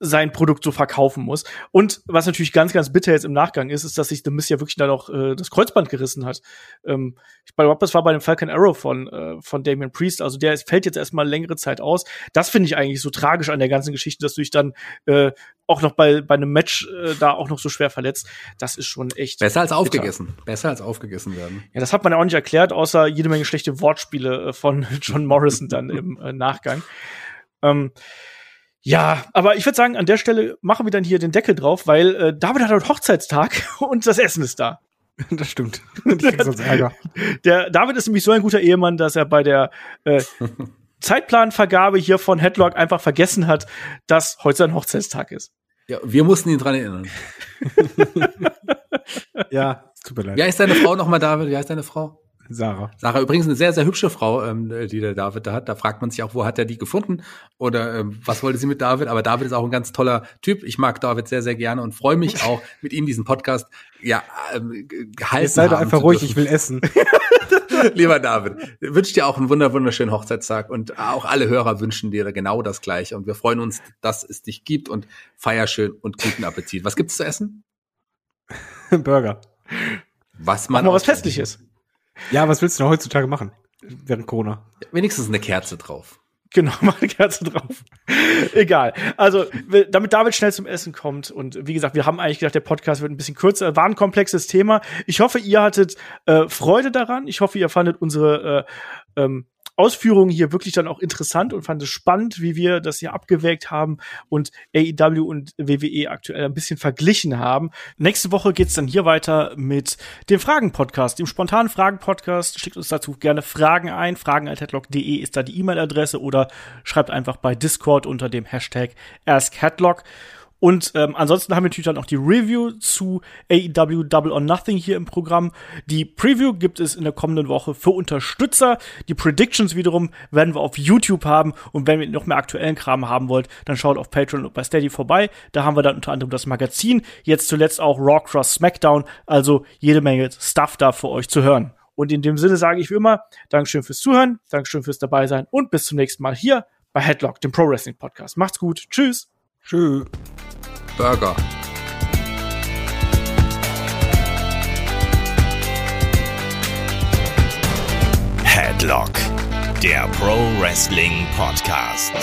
sein Produkt so verkaufen muss. Und was natürlich ganz, ganz bitter jetzt im Nachgang ist, ist, dass sich The Miss ja wirklich dann auch äh, das Kreuzband gerissen hat. Ähm, ich glaube, das war bei dem Falcon Arrow von, äh, von Damien Priest. Also der fällt jetzt erstmal längere Zeit aus. Das finde ich eigentlich so tragisch an der ganzen Geschichte, dass du dich dann äh, auch noch bei, bei einem Match äh, da auch noch so schwer verletzt. Das ist schon echt. Besser als bitter. aufgegessen. Besser als aufgegessen werden. Ja, das hat man ja auch nicht erklärt, außer jede Menge schlechte Wortspiele äh, von John Morrison dann im äh, Nachgang. Ähm, ja, aber ich würde sagen, an der Stelle machen wir dann hier den Deckel drauf, weil äh, David hat heute Hochzeitstag und das Essen ist da. Das stimmt. sonst Ärger. Der David ist nämlich so ein guter Ehemann, dass er bei der äh, Zeitplanvergabe hier von Headlock einfach vergessen hat, dass heute sein Hochzeitstag ist. Ja, wir mussten ihn dran erinnern. ja, tut mir leid. Wie heißt deine Frau nochmal, David? Wie heißt deine Frau? Sarah. Sarah, übrigens eine sehr, sehr hübsche Frau, ähm, die der David da hat. Da fragt man sich auch, wo hat er die gefunden? Oder ähm, was wollte sie mit David? Aber David ist auch ein ganz toller Typ. Ich mag David sehr, sehr gerne und freue mich auch, mit ihm diesen Podcast ja ähm, gehalten Jetzt sei doch einfach ruhig, ich will essen. Lieber David, wünsche dir auch einen wunder wunderschönen Hochzeitstag und auch alle Hörer wünschen dir genau das Gleiche. Und wir freuen uns, dass es dich gibt und feier schön und guten Appetit. Was gibt's zu essen? Burger. Was man. Auch mal was Festliches. Ja, was willst du denn heutzutage machen? Während Corona. Wenigstens eine Kerze drauf. Genau, mach eine Kerze drauf. Egal. Also, damit David schnell zum Essen kommt und wie gesagt, wir haben eigentlich gedacht, der Podcast wird ein bisschen kürzer. War ein komplexes Thema. Ich hoffe, ihr hattet äh, Freude daran. Ich hoffe, ihr fandet unsere äh, ähm, Ausführungen hier wirklich dann auch interessant und fand es spannend, wie wir das hier abgewägt haben und AEW und WWE aktuell ein bisschen verglichen haben. Nächste Woche geht's dann hier weiter mit dem Fragen-Podcast, dem spontanen Fragen-Podcast. Schickt uns dazu gerne Fragen ein. Fragen.headlock.de ist da die E-Mail-Adresse oder schreibt einfach bei Discord unter dem Hashtag AskHeadlock. Und ähm, ansonsten haben wir natürlich dann auch die Review zu AEW Double or Nothing hier im Programm. Die Preview gibt es in der kommenden Woche für Unterstützer. Die Predictions wiederum werden wir auf YouTube haben. Und wenn ihr noch mehr aktuellen Kram haben wollt, dann schaut auf Patreon und bei Steady vorbei. Da haben wir dann unter anderem das Magazin. Jetzt zuletzt auch Raw Cross SmackDown. Also jede Menge Stuff da für euch zu hören. Und in dem Sinne sage ich wie immer, Dankeschön fürs Zuhören, Dankeschön fürs dabei sein und bis zum nächsten Mal hier bei Headlock, dem Pro Wrestling Podcast. Macht's gut. Tschüss. Tschüss. Burger. Headlock, der Pro Wrestling Podcast.